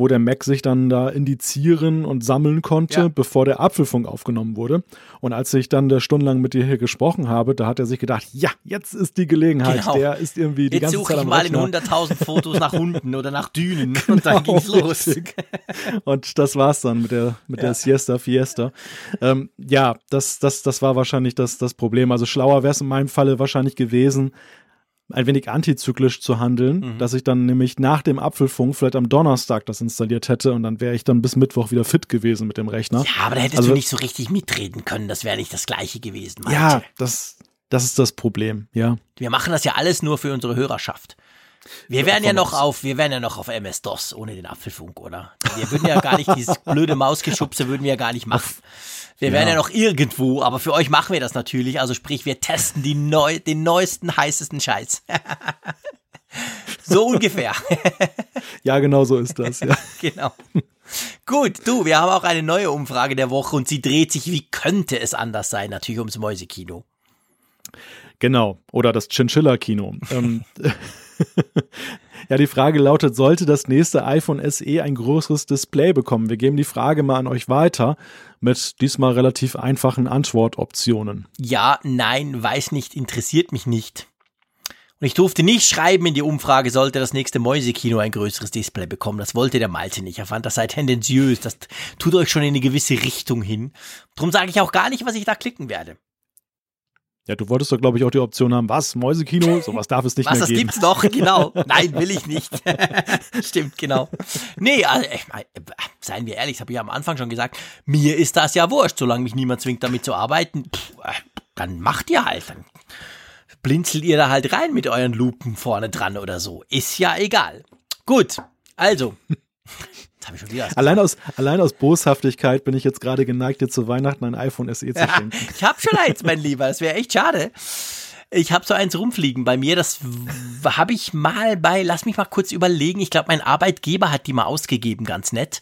wo der Mac sich dann da indizieren und sammeln konnte, ja. bevor der Apfelfunk aufgenommen wurde. Und als ich dann da stundenlang mit dir hier gesprochen habe, da hat er sich gedacht, ja, jetzt ist die Gelegenheit. Genau. Der ist irgendwie die jetzt ganze Zeit Jetzt suche ich mal in 100.000 Fotos nach Hunden oder nach Dünen genau, und dann ging's los. und das war's dann mit der, mit ja. der Siesta Fiesta. Ähm, ja, das, das, das war wahrscheinlich das, das Problem. Also schlauer wäre es in meinem Falle wahrscheinlich gewesen, ein wenig antizyklisch zu handeln, mhm. dass ich dann nämlich nach dem Apfelfunk vielleicht am Donnerstag das installiert hätte und dann wäre ich dann bis Mittwoch wieder fit gewesen mit dem Rechner. Ja, aber da hättest also, du nicht so richtig mitreden können, das wäre nicht das gleiche gewesen. Meinte. Ja, das, das ist das Problem, ja. Wir machen das ja alles nur für unsere Hörerschaft. Wir wären ja noch auf, wir wären ja noch auf MS-DOS ohne den Apfelfunk, oder? Wir würden ja gar nicht dieses blöde Mausgeschubse würden wir ja gar nicht machen. Wir ja. wären ja noch irgendwo, aber für euch machen wir das natürlich. Also sprich, wir testen die neu, den neuesten, heißesten Scheiß. so ungefähr. ja, genau so ist das. Ja. genau. Gut, du, wir haben auch eine neue Umfrage der Woche und sie dreht sich, wie könnte es anders sein, natürlich ums Mäusekino. Genau, oder das Chinchilla-Kino. ähm, ja, die Frage lautet, sollte das nächste iPhone SE ein größeres Display bekommen? Wir geben die Frage mal an euch weiter mit diesmal relativ einfachen Antwortoptionen. Ja, nein, weiß nicht, interessiert mich nicht. Und ich durfte nicht schreiben in die Umfrage, sollte das nächste Mäusekino ein größeres Display bekommen. Das wollte der Malte nicht. Er fand, das sei tendenziös. Das tut euch schon in eine gewisse Richtung hin. Drum sage ich auch gar nicht, was ich da klicken werde. Ja, du wolltest doch, glaube ich, auch die Option haben, was, Mäusekino? Sowas darf es nicht was, mehr geben. Was, das gibt's noch, genau. Nein, will ich nicht. Stimmt, genau. Nee, also, ich mein, seien wir ehrlich, das habe ich am Anfang schon gesagt, mir ist das ja wurscht, solange mich niemand zwingt, damit zu arbeiten, pff, äh, dann macht ihr halt, dann blinzelt ihr da halt rein mit euren Lupen vorne dran oder so. Ist ja egal. Gut, also, habe ich schon wieder. Allein aus, allein aus Boshaftigkeit bin ich jetzt gerade geneigt, dir zu Weihnachten ein iPhone SE zu schenken. ich habe schon eins, mein Lieber. Das wäre echt schade. Ich habe so eins rumfliegen bei mir. Das habe ich mal bei, lass mich mal kurz überlegen. Ich glaube, mein Arbeitgeber hat die mal ausgegeben, ganz nett.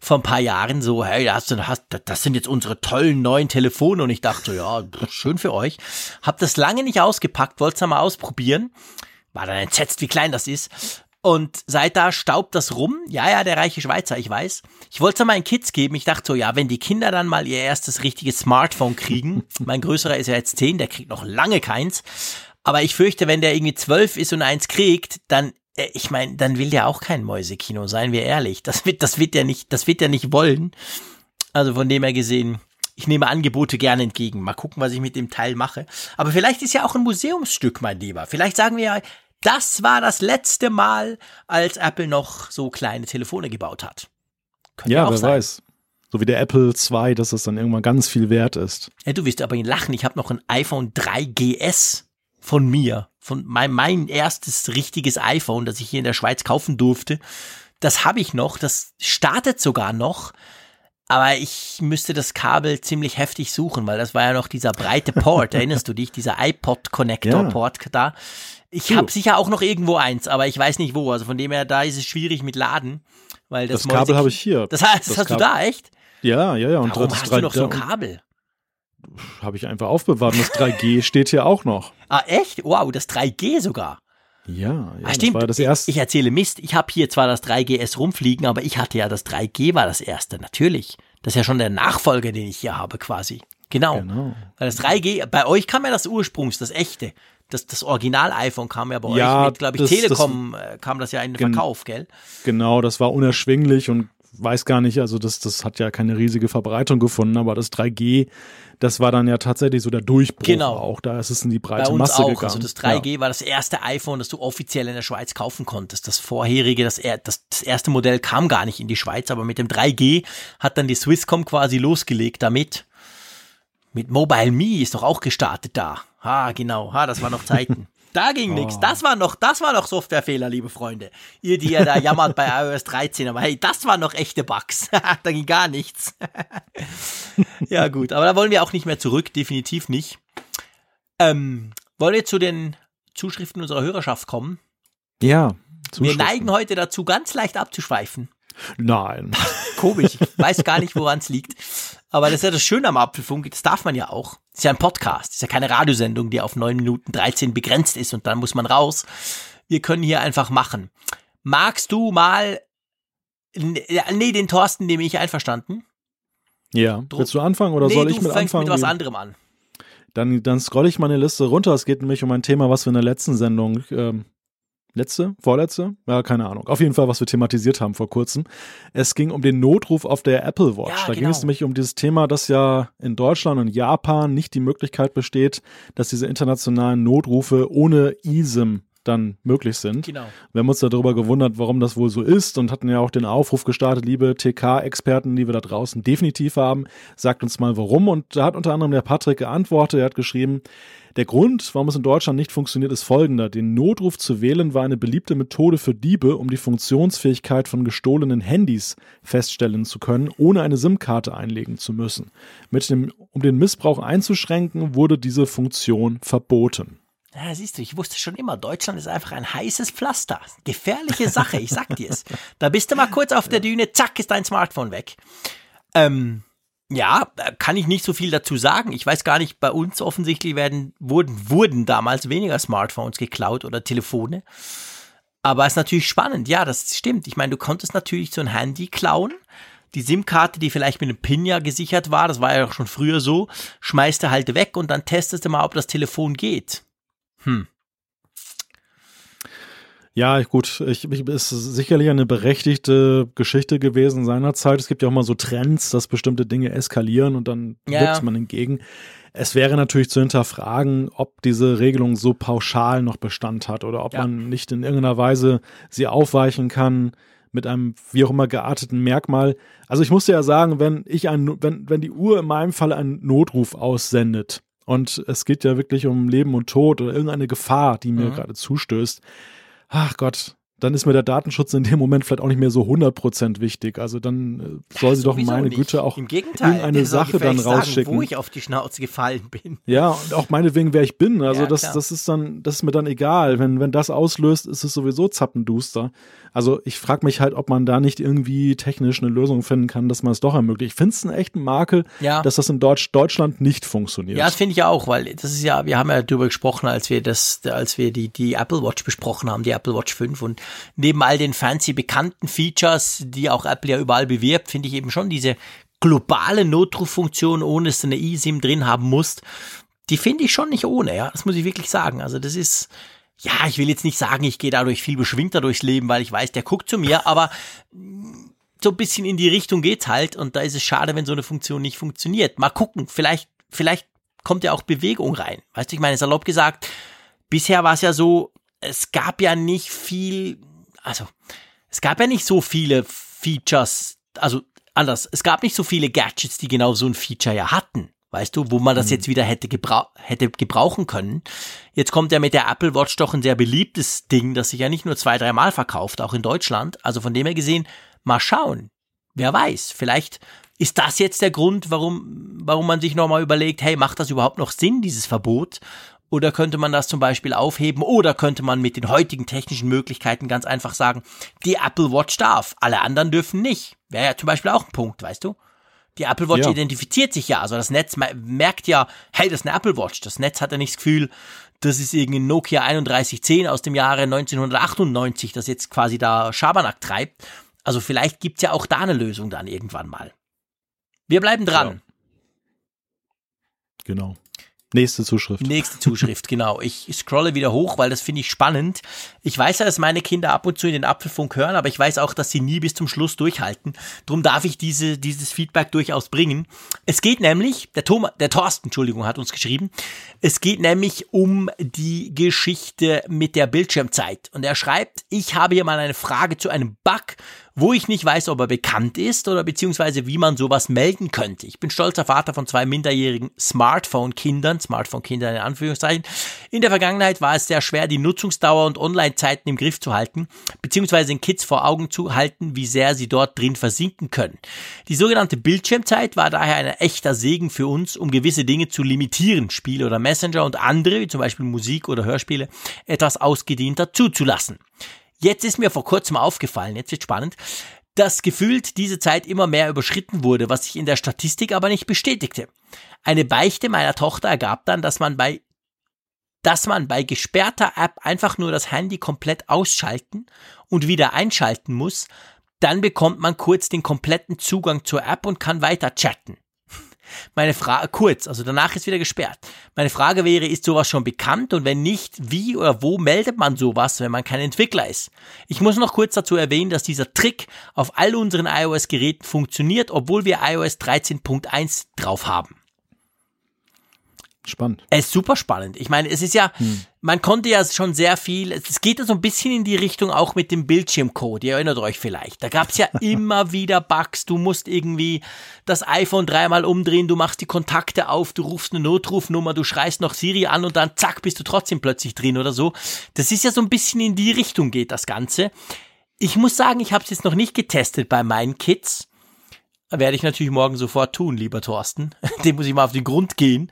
Vor ein paar Jahren so, hey, das, hast, das sind jetzt unsere tollen neuen Telefone. Und ich dachte, ja, schön für euch. Hab das lange nicht ausgepackt, wollte es mal ausprobieren. War dann entsetzt, wie klein das ist. Und seit da staubt das rum. Ja, ja, der reiche Schweizer, ich weiß. Ich wollte es meinen Kids geben. Ich dachte so, ja, wenn die Kinder dann mal ihr erstes richtiges Smartphone kriegen. mein größerer ist ja jetzt zehn, der kriegt noch lange keins. Aber ich fürchte, wenn der irgendwie zwölf ist und eins kriegt, dann, äh, ich meine, dann will der auch kein Mäusekino, seien wir ehrlich. Das wird, das wird der nicht, das wird der nicht wollen. Also von dem her gesehen, ich nehme Angebote gerne entgegen. Mal gucken, was ich mit dem Teil mache. Aber vielleicht ist ja auch ein Museumsstück, mein Lieber. Vielleicht sagen wir ja, das war das letzte Mal, als Apple noch so kleine Telefone gebaut hat. Könnte ja, wer sein. weiß. So wie der Apple 2, dass es dann irgendwann ganz viel wert ist. Ja, du wirst aber ihn lachen. Ich habe noch ein iPhone 3GS von mir. Von mein, mein erstes richtiges iPhone, das ich hier in der Schweiz kaufen durfte. Das habe ich noch. Das startet sogar noch. Aber ich müsste das Kabel ziemlich heftig suchen, weil das war ja noch dieser breite Port, erinnerst du dich? Dieser iPod-Connector-Port ja. da. Ich habe sicher auch noch irgendwo eins, aber ich weiß nicht wo. Also von dem her, da ist es schwierig mit Laden. Weil das, das Kabel habe ich hier. Das, das, das hast Kabel. du da, echt? Ja, ja, ja. Und Warum hast du noch so ein Kabel? Habe ich einfach aufbewahrt. Und das 3G steht hier auch noch. Ah, echt? Wow, das 3G sogar. Ja, ja ah, stimmt. Das war das erste. Ich erzähle Mist. Ich habe hier zwar das 3GS rumfliegen, aber ich hatte ja das 3G war das erste, natürlich. Das ist ja schon der Nachfolger, den ich hier habe, quasi. Genau. genau. Weil das 3G, bei euch kam ja das Ursprungs, das echte. Das, das Original-iPhone kam ja bei ja, euch mit, glaube ich, das, Telekom das, äh, kam das ja in den Verkauf, gell? Genau, das war unerschwinglich und weiß gar nicht, also das, das hat ja keine riesige Verbreitung gefunden, aber das 3G, das war dann ja tatsächlich so der Durchbruch genau. auch. Da ist es in die breite Masse auch. gegangen. Also das 3G ja. war das erste iPhone, das du offiziell in der Schweiz kaufen konntest. Das vorherige, das, das, das erste Modell kam gar nicht in die Schweiz, aber mit dem 3G hat dann die Swisscom quasi losgelegt damit. Mit Mobile Me ist doch auch gestartet da. Ha, genau. Ha, das war noch Zeiten. Da ging oh. nichts. Das war noch, das war noch Softwarefehler, liebe Freunde. Ihr, die ja da jammert bei iOS 13, aber hey, das waren noch echte Bugs. da ging gar nichts. ja, gut, aber da wollen wir auch nicht mehr zurück, definitiv nicht. Ähm, wollen wir zu den Zuschriften unserer Hörerschaft kommen? Ja. Wir neigen heute dazu, ganz leicht abzuschweifen. Nein. Komisch, ich weiß gar nicht, woran es liegt. Aber das ist ja das Schöne am Apfelfunk, das darf man ja auch. Das ist ja ein Podcast, das ist ja keine Radiosendung, die auf 9 Minuten 13 begrenzt ist und dann muss man raus. Wir können hier einfach machen. Magst du mal, nee, den Thorsten nehme ich einverstanden. Ja, willst du anfangen oder nee, soll ich mit anfangen? mit was anderem an. Dann, dann scrolle ich meine Liste runter. Es geht nämlich um ein Thema, was wir in der letzten Sendung ähm, letzte, vorletzte, ja, keine Ahnung. Auf jeden Fall, was wir thematisiert haben vor kurzem. Es ging um den Notruf auf der Apple Watch. Ja, da genau. ging es nämlich um dieses Thema, dass ja in Deutschland und Japan nicht die Möglichkeit besteht, dass diese internationalen Notrufe ohne ISIM dann möglich sind. Genau. Wir haben uns darüber gewundert, warum das wohl so ist und hatten ja auch den Aufruf gestartet, liebe TK-Experten, die wir da draußen definitiv haben, sagt uns mal warum. Und da hat unter anderem der Patrick geantwortet, er hat geschrieben, der Grund, warum es in Deutschland nicht funktioniert, ist folgender. Den Notruf zu wählen war eine beliebte Methode für Diebe, um die Funktionsfähigkeit von gestohlenen Handys feststellen zu können, ohne eine SIM-Karte einlegen zu müssen. Mit dem, um den Missbrauch einzuschränken, wurde diese Funktion verboten. Ja, siehst du, ich wusste schon immer, Deutschland ist einfach ein heißes Pflaster. Gefährliche Sache, ich sag dir es. Da bist du mal kurz auf der Düne, zack, ist dein Smartphone weg. Ähm, ja, kann ich nicht so viel dazu sagen. Ich weiß gar nicht, bei uns offensichtlich werden, wurden, wurden damals weniger Smartphones geklaut oder Telefone. Aber es ist natürlich spannend. Ja, das stimmt. Ich meine, du konntest natürlich so ein Handy klauen. Die SIM-Karte, die vielleicht mit einem PIN ja gesichert war, das war ja auch schon früher so, schmeißt du halt weg und dann testest du mal, ob das Telefon geht. Hm. Ja, gut, ich, ich, ist sicherlich eine berechtigte Geschichte gewesen seinerzeit. Es gibt ja auch mal so Trends, dass bestimmte Dinge eskalieren und dann ja. wirkt man entgegen. Es wäre natürlich zu hinterfragen, ob diese Regelung so pauschal noch Bestand hat oder ob ja. man nicht in irgendeiner Weise sie aufweichen kann mit einem wie auch immer gearteten Merkmal. Also ich musste ja sagen, wenn ich ein, wenn, wenn die Uhr in meinem Fall einen Notruf aussendet und es geht ja wirklich um Leben und Tod oder irgendeine Gefahr, die mir mhm. gerade zustößt, ach Gott, dann ist mir der Datenschutz in dem Moment vielleicht auch nicht mehr so 100% wichtig. Also dann äh, soll sie doch meine nicht. Güte auch Im Gegenteil, irgendeine Sache dann rausschicken. Sagen, wo ich auf die Schnauze gefallen bin. Ja, und auch meinetwegen, wer ich bin. Also ja, das, das ist dann, das ist mir dann egal. Wenn, wenn das auslöst, ist es sowieso zappenduster. Also ich frage mich halt, ob man da nicht irgendwie technisch eine Lösung finden kann, dass man es doch ermöglicht. Ich finde es einen echten Makel, ja. dass das in Deutsch, Deutschland nicht funktioniert. Ja, das finde ich auch, weil das ist ja, wir haben ja darüber gesprochen, als wir das, als wir die, die Apple Watch besprochen haben, die Apple Watch 5 und neben all den fancy bekannten Features, die auch Apple ja überall bewirbt, finde ich eben schon diese globale Notruffunktion, ohne dass du eine eSIM drin haben musst, die finde ich schon nicht ohne, ja. Das muss ich wirklich sagen. Also das ist, ja, ich will jetzt nicht sagen, ich gehe dadurch viel beschwingter durchs Leben, weil ich weiß, der guckt zu mir, aber so ein bisschen in die Richtung geht's halt und da ist es schade, wenn so eine Funktion nicht funktioniert. Mal gucken, vielleicht, vielleicht kommt ja auch Bewegung rein. Weißt du, ich meine, salopp gesagt, bisher war es ja so, es gab ja nicht viel, also, es gab ja nicht so viele Features, also anders, es gab nicht so viele Gadgets, die genau so ein Feature ja hatten weißt du, wo man das mhm. jetzt wieder hätte, gebrauch hätte gebrauchen können. Jetzt kommt ja mit der Apple Watch doch ein sehr beliebtes Ding, das sich ja nicht nur zwei, dreimal verkauft, auch in Deutschland. Also von dem her gesehen, mal schauen. Wer weiß, vielleicht Ist das jetzt der Grund, warum, warum man sich nochmal überlegt, hey, macht das überhaupt noch Sinn, dieses Verbot? Oder könnte man das zum Beispiel aufheben? Oder könnte man mit den heutigen technischen Möglichkeiten ganz einfach sagen, die Apple Watch darf, alle anderen dürfen nicht? Wäre ja zum Beispiel auch ein Punkt, weißt du? Die Apple Watch ja. identifiziert sich ja, also das Netz merkt ja, hey, das ist eine Apple Watch. Das Netz hat ja nicht das Gefühl, das ist irgendwie Nokia 3110 aus dem Jahre 1998, das jetzt quasi da Schabernack treibt. Also vielleicht gibt's ja auch da eine Lösung dann irgendwann mal. Wir bleiben dran. Ja. Genau. Nächste Zuschrift. Nächste Zuschrift, genau. Ich scrolle wieder hoch, weil das finde ich spannend. Ich weiß ja, dass meine Kinder ab und zu in den Apfelfunk hören, aber ich weiß auch, dass sie nie bis zum Schluss durchhalten. Drum darf ich diese, dieses Feedback durchaus bringen. Es geht nämlich, der Thomas, der Thorsten, Entschuldigung, hat uns geschrieben. Es geht nämlich um die Geschichte mit der Bildschirmzeit. Und er schreibt, ich habe hier mal eine Frage zu einem Bug, wo ich nicht weiß, ob er bekannt ist oder beziehungsweise wie man sowas melden könnte. Ich bin stolzer Vater von zwei minderjährigen Smartphone-Kindern, Smartphone-Kindern in Anführungszeichen. In der Vergangenheit war es sehr schwer, die Nutzungsdauer und Online-Zeiten im Griff zu halten, beziehungsweise den Kids vor Augen zu halten, wie sehr sie dort drin versinken können. Die sogenannte Bildschirmzeit war daher ein echter Segen für uns, um gewisse Dinge zu limitieren, Spiele oder Messenger und andere, wie zum Beispiel Musik oder Hörspiele, etwas ausgedehnter zuzulassen. Jetzt ist mir vor kurzem aufgefallen, jetzt wird spannend, dass gefühlt diese Zeit immer mehr überschritten wurde, was sich in der Statistik aber nicht bestätigte. Eine Beichte meiner Tochter ergab dann, dass man bei dass man bei gesperrter App einfach nur das Handy komplett ausschalten und wieder einschalten muss, dann bekommt man kurz den kompletten Zugang zur App und kann weiter chatten. Meine Frage, kurz, also danach ist wieder gesperrt. Meine Frage wäre, ist sowas schon bekannt und wenn nicht, wie oder wo meldet man sowas, wenn man kein Entwickler ist? Ich muss noch kurz dazu erwähnen, dass dieser Trick auf all unseren iOS-Geräten funktioniert, obwohl wir iOS 13.1 drauf haben. Spannend. Es ist super spannend. Ich meine, es ist ja, hm. man konnte ja schon sehr viel, es geht ja so ein bisschen in die Richtung auch mit dem Bildschirmcode, ihr erinnert euch vielleicht. Da gab es ja immer wieder Bugs, du musst irgendwie das iPhone dreimal umdrehen, du machst die Kontakte auf, du rufst eine Notrufnummer, du schreist noch Siri an und dann zack, bist du trotzdem plötzlich drin oder so. Das ist ja so ein bisschen in die Richtung geht das Ganze. Ich muss sagen, ich habe es jetzt noch nicht getestet bei meinen Kids. Werde ich natürlich morgen sofort tun, lieber Thorsten. Dem muss ich mal auf den Grund gehen.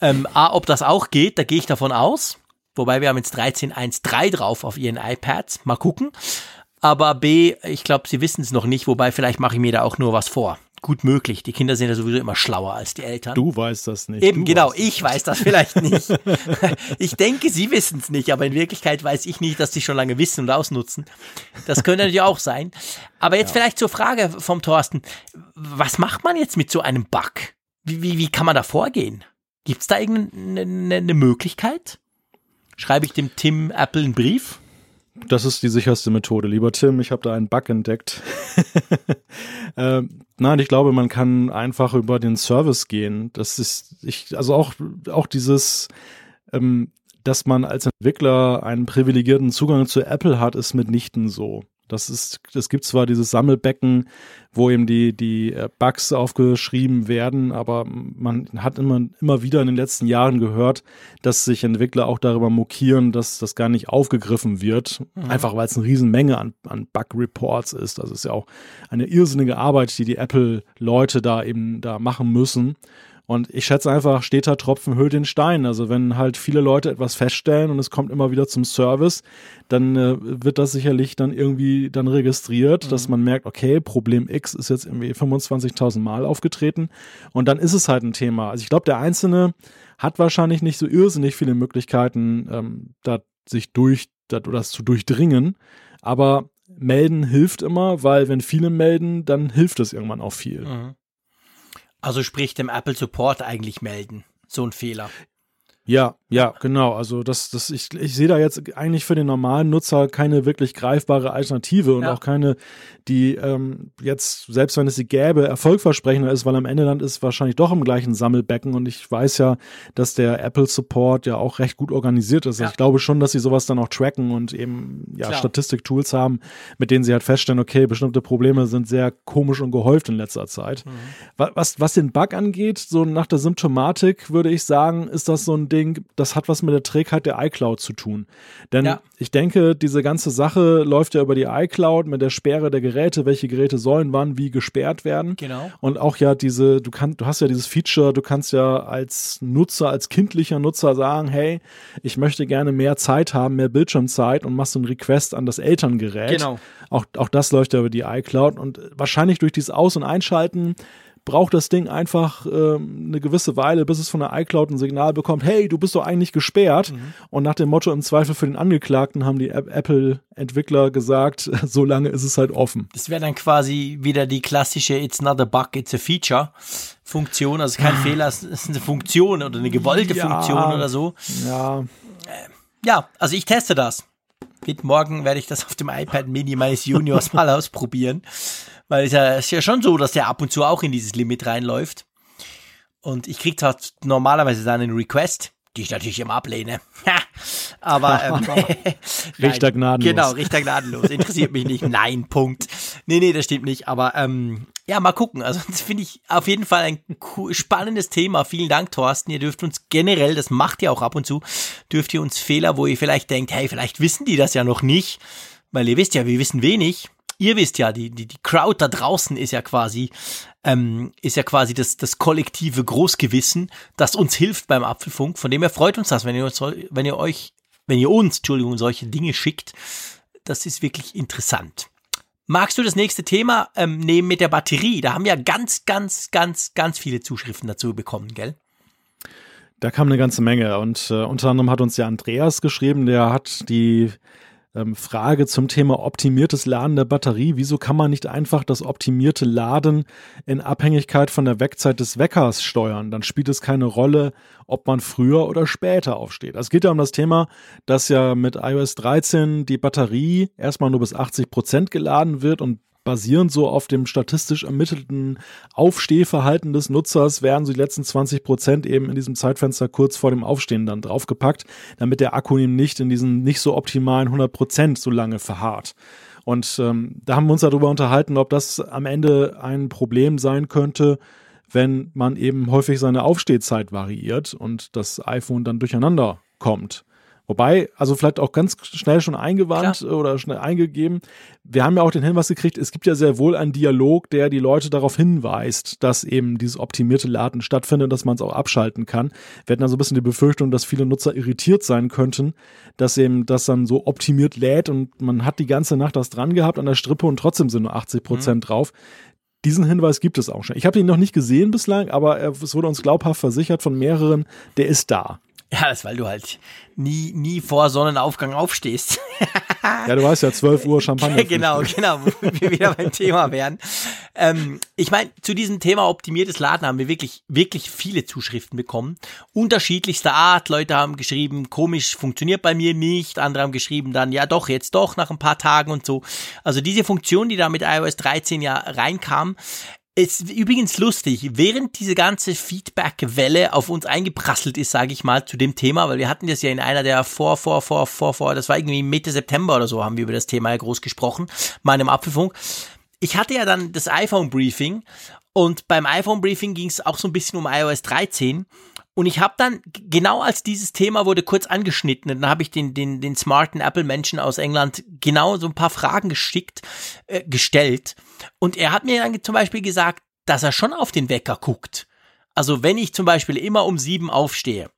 Ähm, A, ob das auch geht, da gehe ich davon aus. Wobei wir haben jetzt 13.1.3 drauf auf ihren iPads. Mal gucken. Aber B, ich glaube, sie wissen es noch nicht, wobei vielleicht mache ich mir da auch nur was vor. Gut möglich. Die Kinder sind ja sowieso immer schlauer als die Eltern. Du weißt das nicht. Eben, du genau. Ich weiß das vielleicht nicht. ich denke, sie wissen es nicht, aber in Wirklichkeit weiß ich nicht, dass sie schon lange wissen und ausnutzen. Das könnte natürlich auch sein. Aber jetzt ja. vielleicht zur Frage vom Thorsten. Was macht man jetzt mit so einem Bug? Wie, wie, wie kann man da vorgehen? Gibt es da irgendeine eine Möglichkeit? Schreibe ich dem Tim Apple einen Brief? Das ist die sicherste Methode. Lieber Tim, ich habe da einen Bug entdeckt. ähm, nein, ich glaube, man kann einfach über den Service gehen. Das ist, ich, also auch, auch dieses, ähm, dass man als Entwickler einen privilegierten Zugang zu Apple hat, ist mitnichten so. Das ist, es gibt zwar dieses Sammelbecken, wo eben die, die äh, Bugs aufgeschrieben werden, aber man hat immer, immer wieder in den letzten Jahren gehört, dass sich Entwickler auch darüber mokieren, dass das gar nicht aufgegriffen wird. Mhm. Einfach weil es eine Riesenmenge an, an Bug-Reports ist. Das ist ja auch eine irrsinnige Arbeit, die die Apple-Leute da eben da machen müssen. Und ich schätze einfach, steter Tropfen hüllt den Stein. Also wenn halt viele Leute etwas feststellen und es kommt immer wieder zum Service, dann äh, wird das sicherlich dann irgendwie dann registriert, mhm. dass man merkt, okay, Problem X ist jetzt irgendwie 25.000 Mal aufgetreten und dann ist es halt ein Thema. Also ich glaube, der Einzelne hat wahrscheinlich nicht so irrsinnig viele Möglichkeiten, ähm, da sich durch, das, oder das zu durchdringen, aber melden hilft immer, weil wenn viele melden, dann hilft es irgendwann auch viel. Mhm. Also sprich dem Apple Support eigentlich melden. So ein Fehler. Ja, ja, genau. Also das, das, ich, ich sehe da jetzt eigentlich für den normalen Nutzer keine wirklich greifbare Alternative und ja. auch keine, die ähm, jetzt, selbst wenn es sie gäbe, erfolgversprechender ist, weil am Ende dann ist wahrscheinlich doch im gleichen Sammelbecken und ich weiß ja, dass der Apple Support ja auch recht gut organisiert ist. Also ja. Ich glaube schon, dass sie sowas dann auch tracken und eben ja Statistik-Tools haben, mit denen sie halt feststellen, okay, bestimmte Probleme sind sehr komisch und gehäuft in letzter Zeit. Mhm. Was, was den Bug angeht, so nach der Symptomatik würde ich sagen, ist das so ein Ding, deswegen, das hat was mit der Trägheit der iCloud zu tun. Denn Ja. ich denke, diese ganze Sache läuft ja über die iCloud mit der Sperre der Geräte, welche Geräte sollen wann wie gesperrt werden. Genau. Und auch ja diese, du kannst, du hast ja dieses Feature, du kannst ja als Nutzer, als kindlicher Nutzer sagen, hey, ich möchte gerne mehr Zeit haben, mehr Bildschirmzeit und machst so einen Request an das Elterngerät. Genau. Auch, auch das läuft ja über die iCloud und wahrscheinlich durch dieses Aus- und Einschalten braucht das Ding einfach ähm, eine gewisse Weile, bis es von der iCloud ein Signal bekommt, hey, du bist doch eigentlich gesperrt. Und nach dem Motto im Zweifel für den Angeklagten haben die App- Apple-Entwickler gesagt, so lange ist es halt offen. Das wäre dann quasi wieder die klassische It's not a bug, it's a feature Funktion. Also kein Fehler, es ist eine Funktion oder eine gewollte Ja. Funktion oder so. Ja, Ja, also ich teste das. Wird morgen werde ich das auf dem iPad Mini meines Juniors mal ausprobieren. Weil es ja, ist ja schon so, dass der ab und zu auch in dieses Limit reinläuft. Und ich krieg zwar normalerweise dann einen Request, die ich natürlich immer ablehne. Aber ähm, Richter gnadenlos. Genau, Richter gnadenlos. Interessiert mich nicht. Nein, Punkt. Nee, nee, das stimmt nicht. Aber ähm, ja, mal gucken. Also das finde ich auf jeden Fall ein spannendes Thema. Vielen Dank, Thorsten. Ihr dürft uns generell, das macht ihr auch ab und zu, dürft ihr uns Fehler, wo ihr vielleicht denkt, hey, vielleicht wissen die das ja noch nicht. Weil ihr wisst ja, wir wissen wenig. Ihr wisst ja, die, die, die Crowd da draußen ist ja quasi, ähm, ist ja quasi das, das kollektive Großgewissen, das uns hilft beim Apfelfunk. Von dem her freut uns das, wenn ihr uns, wenn ihr euch, wenn ihr uns, Entschuldigung, solche Dinge schickt. Das ist wirklich interessant. Magst du das nächste Thema ähm, nehmen mit der Batterie? Da haben wir ganz, ganz, ganz, ganz viele Zuschriften dazu bekommen, gell? Da kam eine ganze Menge und äh, unter anderem hat uns ja Andreas geschrieben, der hat die ähm, Frage zum Thema optimiertes Laden der Batterie. Wieso kann man nicht einfach das optimierte Laden in Abhängigkeit von der Wegzeit des Weckers steuern? Dann spielt es keine Rolle, ob man früher oder später aufsteht. Es geht ja um das Thema, dass ja mit iOS 13 die Batterie erstmal nur bis 80 Prozent geladen wird und basierend so auf dem statistisch ermittelten Aufstehverhalten des Nutzers werden so die letzten 20 Prozent eben in diesem Zeitfenster kurz vor dem Aufstehen dann draufgepackt, damit der Akku eben nicht in diesen nicht so optimalen 100 Prozent so lange verharrt. Und ähm, da haben wir uns darüber unterhalten, ob das am Ende ein Problem sein könnte, wenn man eben häufig seine Aufstehzeit variiert und das iPhone dann durcheinander kommt. Wobei, also vielleicht auch ganz schnell schon eingewandt oder schnell eingegeben. Wir haben ja auch den Hinweis gekriegt, es gibt ja sehr wohl einen Dialog, der die Leute darauf hinweist, dass eben dieses optimierte Laden stattfindet, dass man es auch abschalten kann. Wir hatten also ein bisschen die Befürchtung, dass viele Nutzer irritiert sein könnten, dass eben das dann so optimiert lädt und man hat die ganze Nacht das dran gehabt an der Strippe und trotzdem sind nur 80 Prozent drauf. Diesen Hinweis gibt es auch schon. Ich habe ihn noch nicht gesehen bislang, aber er- es wurde uns glaubhaft versichert von mehreren, der ist da. Ja, das weil du halt nie, nie vor Sonnenaufgang aufstehst. Ja, du weißt ja, 12 Uhr Champagner. genau, genau, wo wir wieder beim Thema wären. Ähm, ich meine, zu diesem Thema optimiertes Laden haben wir wirklich, wirklich viele Zuschriften bekommen. Unterschiedlichster Art. Leute haben geschrieben, komisch, funktioniert bei mir nicht. Andere haben geschrieben dann, ja doch, jetzt doch, nach ein paar Tagen und so. Also diese Funktion, die da mit iOS 13 ja reinkam, ist übrigens lustig, während diese ganze Feedback-Welle auf uns eingeprasselt ist, sage ich mal, zu dem Thema, weil wir hatten das ja in einer der vor, vor, vor, vor, vor, das war irgendwie Mitte September oder so, haben wir über das Thema ja groß gesprochen, meinem Apfelfunk. Ich hatte ja dann das iPhone-Briefing und beim iPhone-Briefing ging es auch so ein bisschen um iOS 13 und ich habe dann, genau als dieses Thema wurde kurz angeschnitten, dann habe ich den, den, den smarten Apple-Menschen aus England genau so ein paar Fragen geschickt, äh, gestellt. Und er hat mir dann zum Beispiel gesagt, dass er schon auf den Wecker guckt. Also wenn ich zum Beispiel immer um sieben aufstehe,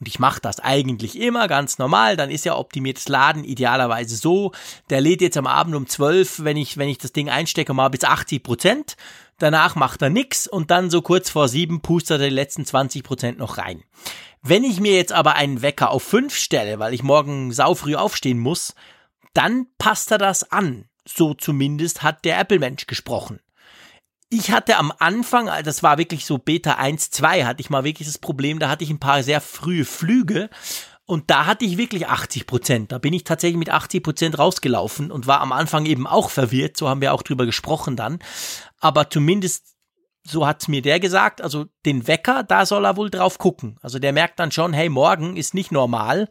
und ich mache das eigentlich immer ganz normal, dann ist ja optimiertes Laden idealerweise so, der lädt jetzt am Abend um 12, wenn ich, wenn ich das Ding einstecke, mal bis 80 Prozent. Danach macht er nix und dann so kurz vor sieben pustet er die letzten 20 Prozent noch rein. Wenn ich mir jetzt aber einen Wecker auf fünf stelle, weil ich morgen saufrüh aufstehen muss, dann passt er das an. So zumindest hat der Apple-Mensch gesprochen. Ich hatte am Anfang, das war wirklich so Beta 1, 2, hatte ich mal wirklich das Problem, da hatte ich ein paar sehr frühe Flüge und da hatte ich wirklich 80 Prozent. Da bin ich tatsächlich mit 80 Prozent rausgelaufen und war am Anfang eben auch verwirrt, so haben wir auch drüber gesprochen dann. Aber zumindest so hat's mir der gesagt, also den Wecker, da soll er wohl drauf gucken. Also der merkt dann schon, hey, morgen ist nicht normal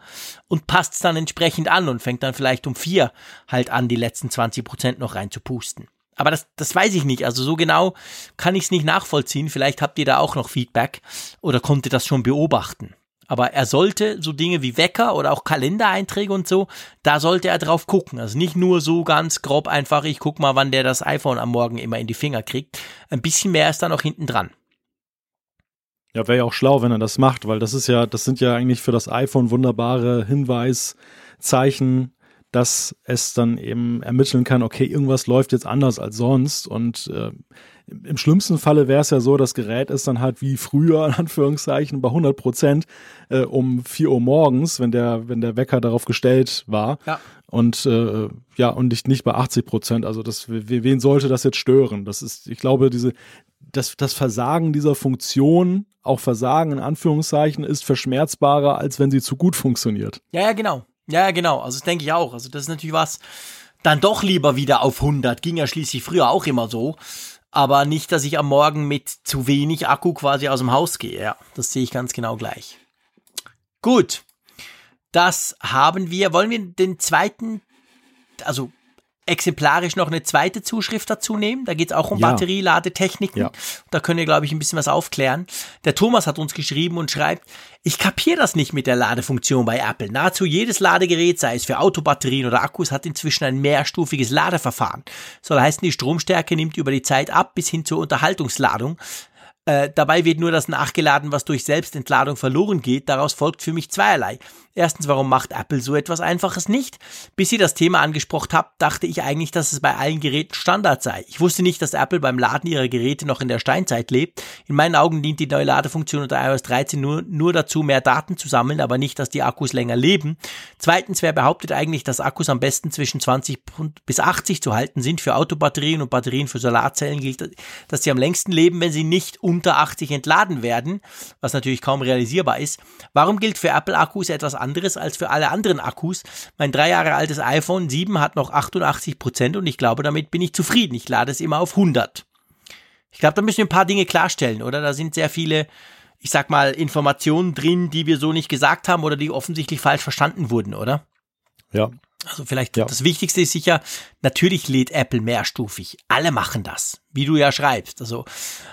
und passt's dann entsprechend an und fängt dann vielleicht um vier halt an, die letzten 20 Prozent noch reinzupusten. Aber das, das weiß ich nicht. Also so genau kann ich es nicht nachvollziehen. Vielleicht habt ihr da auch noch Feedback oder konntet das schon beobachten. Aber er sollte so Dinge wie Wecker oder auch Kalendereinträge und so, da sollte er drauf gucken. Also nicht nur so ganz grob einfach, ich guck mal, wann der das iPhone am Morgen immer in die Finger kriegt. Ein bisschen mehr ist da noch hinten dran. Ja, wäre ja auch schlau, wenn er das macht, weil das ist ja, das sind ja eigentlich für das iPhone wunderbare Hinweiszeichen, dass es dann eben ermitteln kann, okay, irgendwas läuft jetzt anders als sonst und äh, im schlimmsten Falle wäre es ja so, das Gerät ist dann halt wie früher, in Anführungszeichen, bei 100 Prozent äh, um 4 Uhr morgens, wenn der, wenn der Wecker darauf gestellt war. Ja. Und äh, ja, und nicht, nicht bei 80 Prozent. Also das, wen sollte das jetzt stören? Das ist, ich glaube, diese, das, das Versagen dieser Funktion, auch Versagen in Anführungszeichen, ist verschmerzbarer, als wenn sie zu gut funktioniert. Ja, ja, genau. Ja, genau. Also das denke ich auch. Also das ist natürlich was, dann doch lieber wieder auf 100. Ging ja schließlich früher auch immer so aber nicht, dass ich am Morgen mit zu wenig Akku quasi aus dem Haus gehe. Ja, das sehe ich ganz genau gleich. Gut, das haben wir. Wollen wir den zweiten, also exemplarisch noch eine zweite Zuschrift dazu nehmen. Da geht es auch um ja. Batterieladetechniken. Ja. Da können wir, glaube ich, ein bisschen was aufklären. Der Thomas hat uns geschrieben und schreibt, ich kapiere das nicht mit der Ladefunktion bei Apple. Nahezu jedes Ladegerät, sei es für Autobatterien oder Akkus, hat inzwischen ein mehrstufiges Ladeverfahren. Soll heißen, die Stromstärke nimmt über die Zeit ab bis hin zur Unterhaltungsladung. Äh, dabei wird nur das nachgeladen, was durch Selbstentladung verloren geht. Daraus folgt für mich zweierlei. Erstens, warum macht Apple so etwas Einfaches nicht? Bis ihr das Thema angesprochen habt, dachte ich eigentlich, dass es bei allen Geräten Standard sei. Ich wusste nicht, dass Apple beim Laden ihrer Geräte noch in der Steinzeit lebt. In meinen Augen dient die neue Ladefunktion unter iOS 13 nur, nur dazu, mehr Daten zu sammeln, aber nicht, dass die Akkus länger leben. Zweitens, wer behauptet eigentlich, dass Akkus am besten zwischen 20 bis 80 zu halten sind? Für Autobatterien und Batterien für Solarzellen gilt, dass sie am längsten leben, wenn sie nicht unter 80 entladen werden, was natürlich kaum realisierbar ist. Warum gilt für Apple-Akkus etwas anderes als für alle anderen Akkus. Mein drei Jahre altes iPhone 7 hat noch 88 Prozent und ich glaube, damit bin ich zufrieden. Ich lade es immer auf 100. Ich glaube, da müssen wir ein paar Dinge klarstellen, oder? Da sind sehr viele, ich sag mal, Informationen drin, die wir so nicht gesagt haben oder die offensichtlich falsch verstanden wurden, oder? Ja, also vielleicht ja. das Wichtigste ist sicher, natürlich lädt Apple mehrstufig. Alle machen das, wie du ja schreibst. Also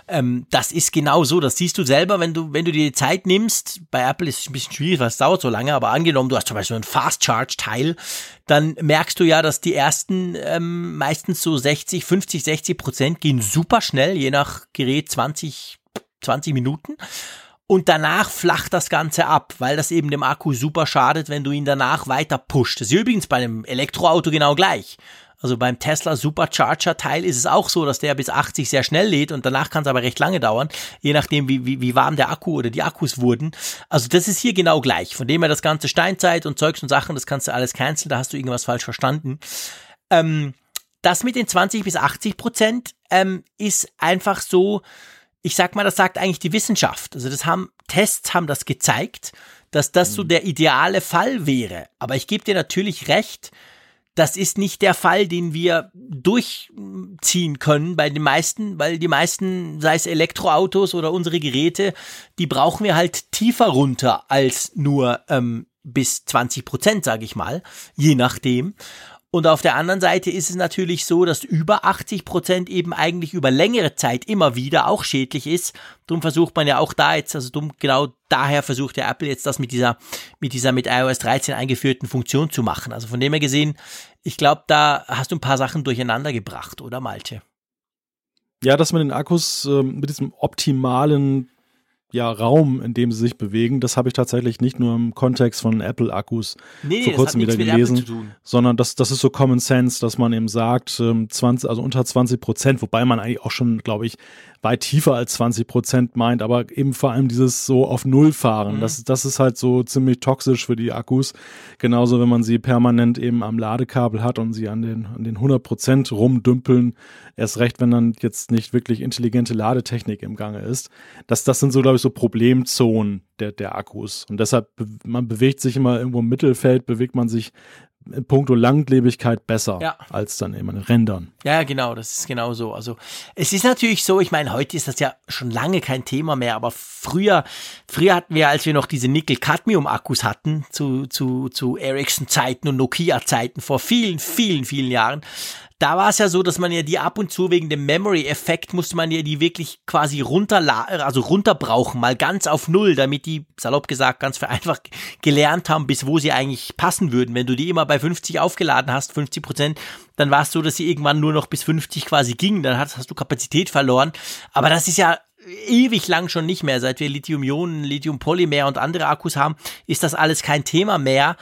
ähm, das ist genau so. Das siehst du selber, wenn du wenn du dir die Zeit nimmst. Bei Apple ist es ein bisschen schwierig, weil es dauert so lange. Aber angenommen, du hast zum Beispiel ein Fast Charge Teil, dann merkst du ja, dass die ersten ähm, meistens so 60, 50, 60 Prozent gehen super schnell, je nach Gerät 20 20 Minuten und danach flacht das Ganze ab, weil das eben dem Akku super schadet, wenn du ihn danach weiter pusht. Das ist übrigens bei einem Elektroauto genau gleich. Also beim Tesla Supercharger Teil ist es auch so, dass der bis 80 sehr schnell lädt und danach kann es aber recht lange dauern, je nachdem wie, wie, wie warm der Akku oder die Akkus wurden. Also das ist hier genau gleich. Von dem her das ganze Steinzeit und Zeugs und Sachen, das kannst du alles canceln, da hast du irgendwas falsch verstanden. Ähm, das mit den 20 bis 80 Prozent ähm, ist einfach so, ich sag mal, das sagt eigentlich die Wissenschaft. Also das haben Tests haben das gezeigt, dass das so mhm. der ideale Fall wäre. Aber ich gebe dir natürlich recht, das ist nicht der Fall, den wir durchziehen können bei den meisten, weil die meisten, sei es Elektroautos oder unsere Geräte, die brauchen wir halt tiefer runter als nur ähm, bis 20 Prozent, sage ich mal, je nachdem. Und auf der anderen Seite ist es natürlich so, dass über 80 Prozent eben eigentlich über längere Zeit immer wieder auch schädlich ist. Darum versucht man ja auch da jetzt, also dumm, genau daher versucht der Apple jetzt das mit dieser, mit dieser mit iOS 13 eingeführten Funktion zu machen. Also von dem her gesehen, ich glaube, da hast du ein paar Sachen durcheinander gebracht, oder Malte? Ja, dass man den Akkus äh, mit diesem optimalen ja, Raum, in dem sie sich bewegen. Das habe ich tatsächlich nicht nur im Kontext von Apple-Akkus nee, vor kurzem wieder gelesen, sondern das, das ist so Common Sense, dass man eben sagt, 20, ähm, also unter 20 Prozent, wobei man eigentlich auch schon, glaube ich, weit tiefer als 20 Prozent meint, aber eben vor allem dieses so auf Null fahren. Mhm. Das, das ist halt so ziemlich toxisch für die Akkus. Genauso, wenn man sie permanent eben am Ladekabel hat und sie an den, an den 100 Prozent rumdümpeln. Erst recht, wenn dann jetzt nicht wirklich intelligente Ladetechnik im Gange ist. Das, das sind so, glaube ich, so Problemzonen der, der Akkus. Und deshalb, man bewegt sich immer irgendwo im Mittelfeld, bewegt man sich puncto Langlebigkeit besser ja. als dann eben Rändern. Ja, genau, das ist genau so. Also es ist natürlich so, ich meine, heute ist das ja schon lange kein Thema mehr, aber früher, früher hatten wir, als wir noch diese Nickel-Cadmium-Akkus hatten, zu, zu, zu Ericsson-Zeiten und Nokia-Zeiten vor vielen, vielen, vielen Jahren, da war es ja so, dass man ja die ab und zu wegen dem Memory-Effekt musste man ja die wirklich quasi runter, also runterbrauchen, mal ganz auf Null, damit die, salopp gesagt, ganz vereinfacht gelernt haben, bis wo sie eigentlich passen würden. Wenn du die immer bei 50 aufgeladen hast, 50 Prozent, dann war es so, dass sie irgendwann nur noch bis 50 quasi gingen, dann hast, hast du Kapazität verloren. Aber das ist ja ewig lang schon nicht mehr. Seit wir Lithium-Ionen, Lithium-Polymer und andere Akkus haben, ist das alles kein Thema mehr.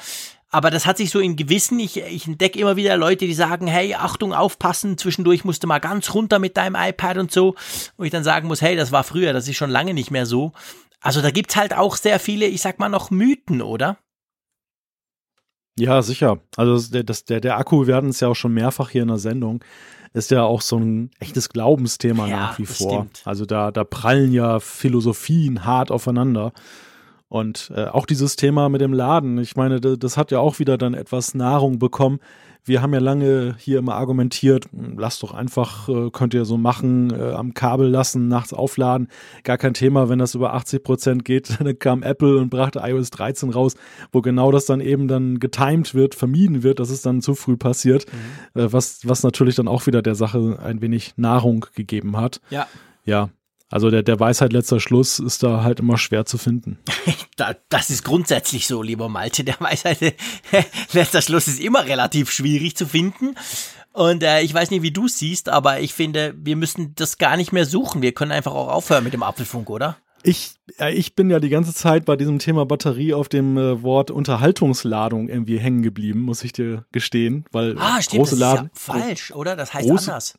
Aber das hat sich so in Gewissen, ich, ich entdecke immer wieder Leute, die sagen, hey, Achtung, aufpassen, zwischendurch musst du mal ganz runter mit deinem iPad und so. Wo ich dann sagen muss, hey, das war früher, das ist schon lange nicht mehr so. Also da gibt's halt auch sehr viele, ich sag mal noch Mythen, oder? Ja, sicher. Also der, das, der, der Akku, wir hatten es ja auch schon mehrfach hier in der Sendung, ist ja auch so ein echtes Glaubensthema ja, nach wie vor. Stimmt. Also da, da prallen ja Philosophien hart aufeinander. Und äh, auch dieses Thema mit dem Laden, ich meine, das, hat ja auch wieder dann etwas Nahrung bekommen. Wir haben ja lange hier immer argumentiert, hm, lasst doch einfach, äh, könnt ihr so machen, äh, am Kabel lassen, nachts aufladen. Gar kein Thema, wenn das über 80 Prozent geht. Dann kam Apple und brachte iOS 13 raus, wo genau das dann eben dann getimed wird, vermieden wird, dass es dann zu früh passiert, mhm. äh, was, was natürlich dann auch wieder der Sache ein wenig Nahrung gegeben hat. Ja. Ja, also der, der Weisheit letzter Schluss ist da halt immer schwer zu finden. das ist grundsätzlich so, lieber Malte. Der Weisheit letzter Schluss ist immer relativ schwierig zu finden. Und äh, ich weiß nicht, wie du es siehst, aber ich finde, wir müssen das gar nicht mehr suchen. Wir können einfach auch aufhören mit dem Apfelfunk, oder? Ich, äh, ich bin ja die ganze Zeit bei diesem Thema Batterie auf dem äh, Wort Unterhaltungsladung irgendwie hängen geblieben, muss ich dir gestehen, weil ah, stimmt, große das ist ja falsch, oder? Das heißt große, anders.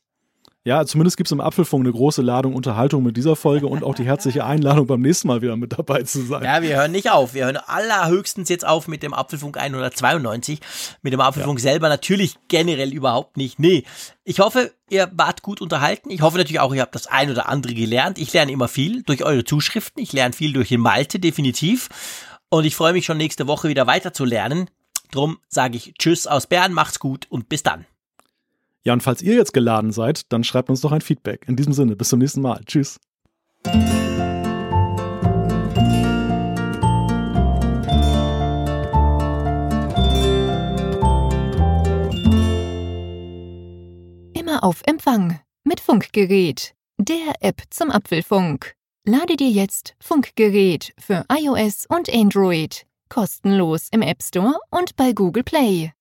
Ja, zumindest gibt es im Apfelfunk eine große Ladung Unterhaltung mit dieser Folge und auch die herzliche Einladung, beim nächsten Mal wieder mit dabei zu sein. Ja, wir hören nicht auf. Wir hören allerhöchstens jetzt auf mit dem Apfelfunk 192. Mit dem Apfelfunk ja. selber natürlich generell überhaupt nicht. Nee. Ich hoffe, ihr wart gut unterhalten. Ich hoffe natürlich auch, ihr habt das ein oder andere gelernt. Ich lerne immer viel durch eure Zuschriften. Ich lerne viel durch den Malte, definitiv. Und ich freue mich schon nächste Woche wieder weiter zu lernen. Drum sage ich Tschüss aus Bern, macht's gut und bis dann. Ja, und falls ihr jetzt geladen seid, dann schreibt uns doch ein Feedback. In diesem Sinne, bis zum nächsten Mal. Tschüss. Immer auf Empfang mit Funkgerät, der App zum Apfelfunk. Lade dir jetzt Funkgerät für iOS und Android kostenlos im App Store und bei Google Play.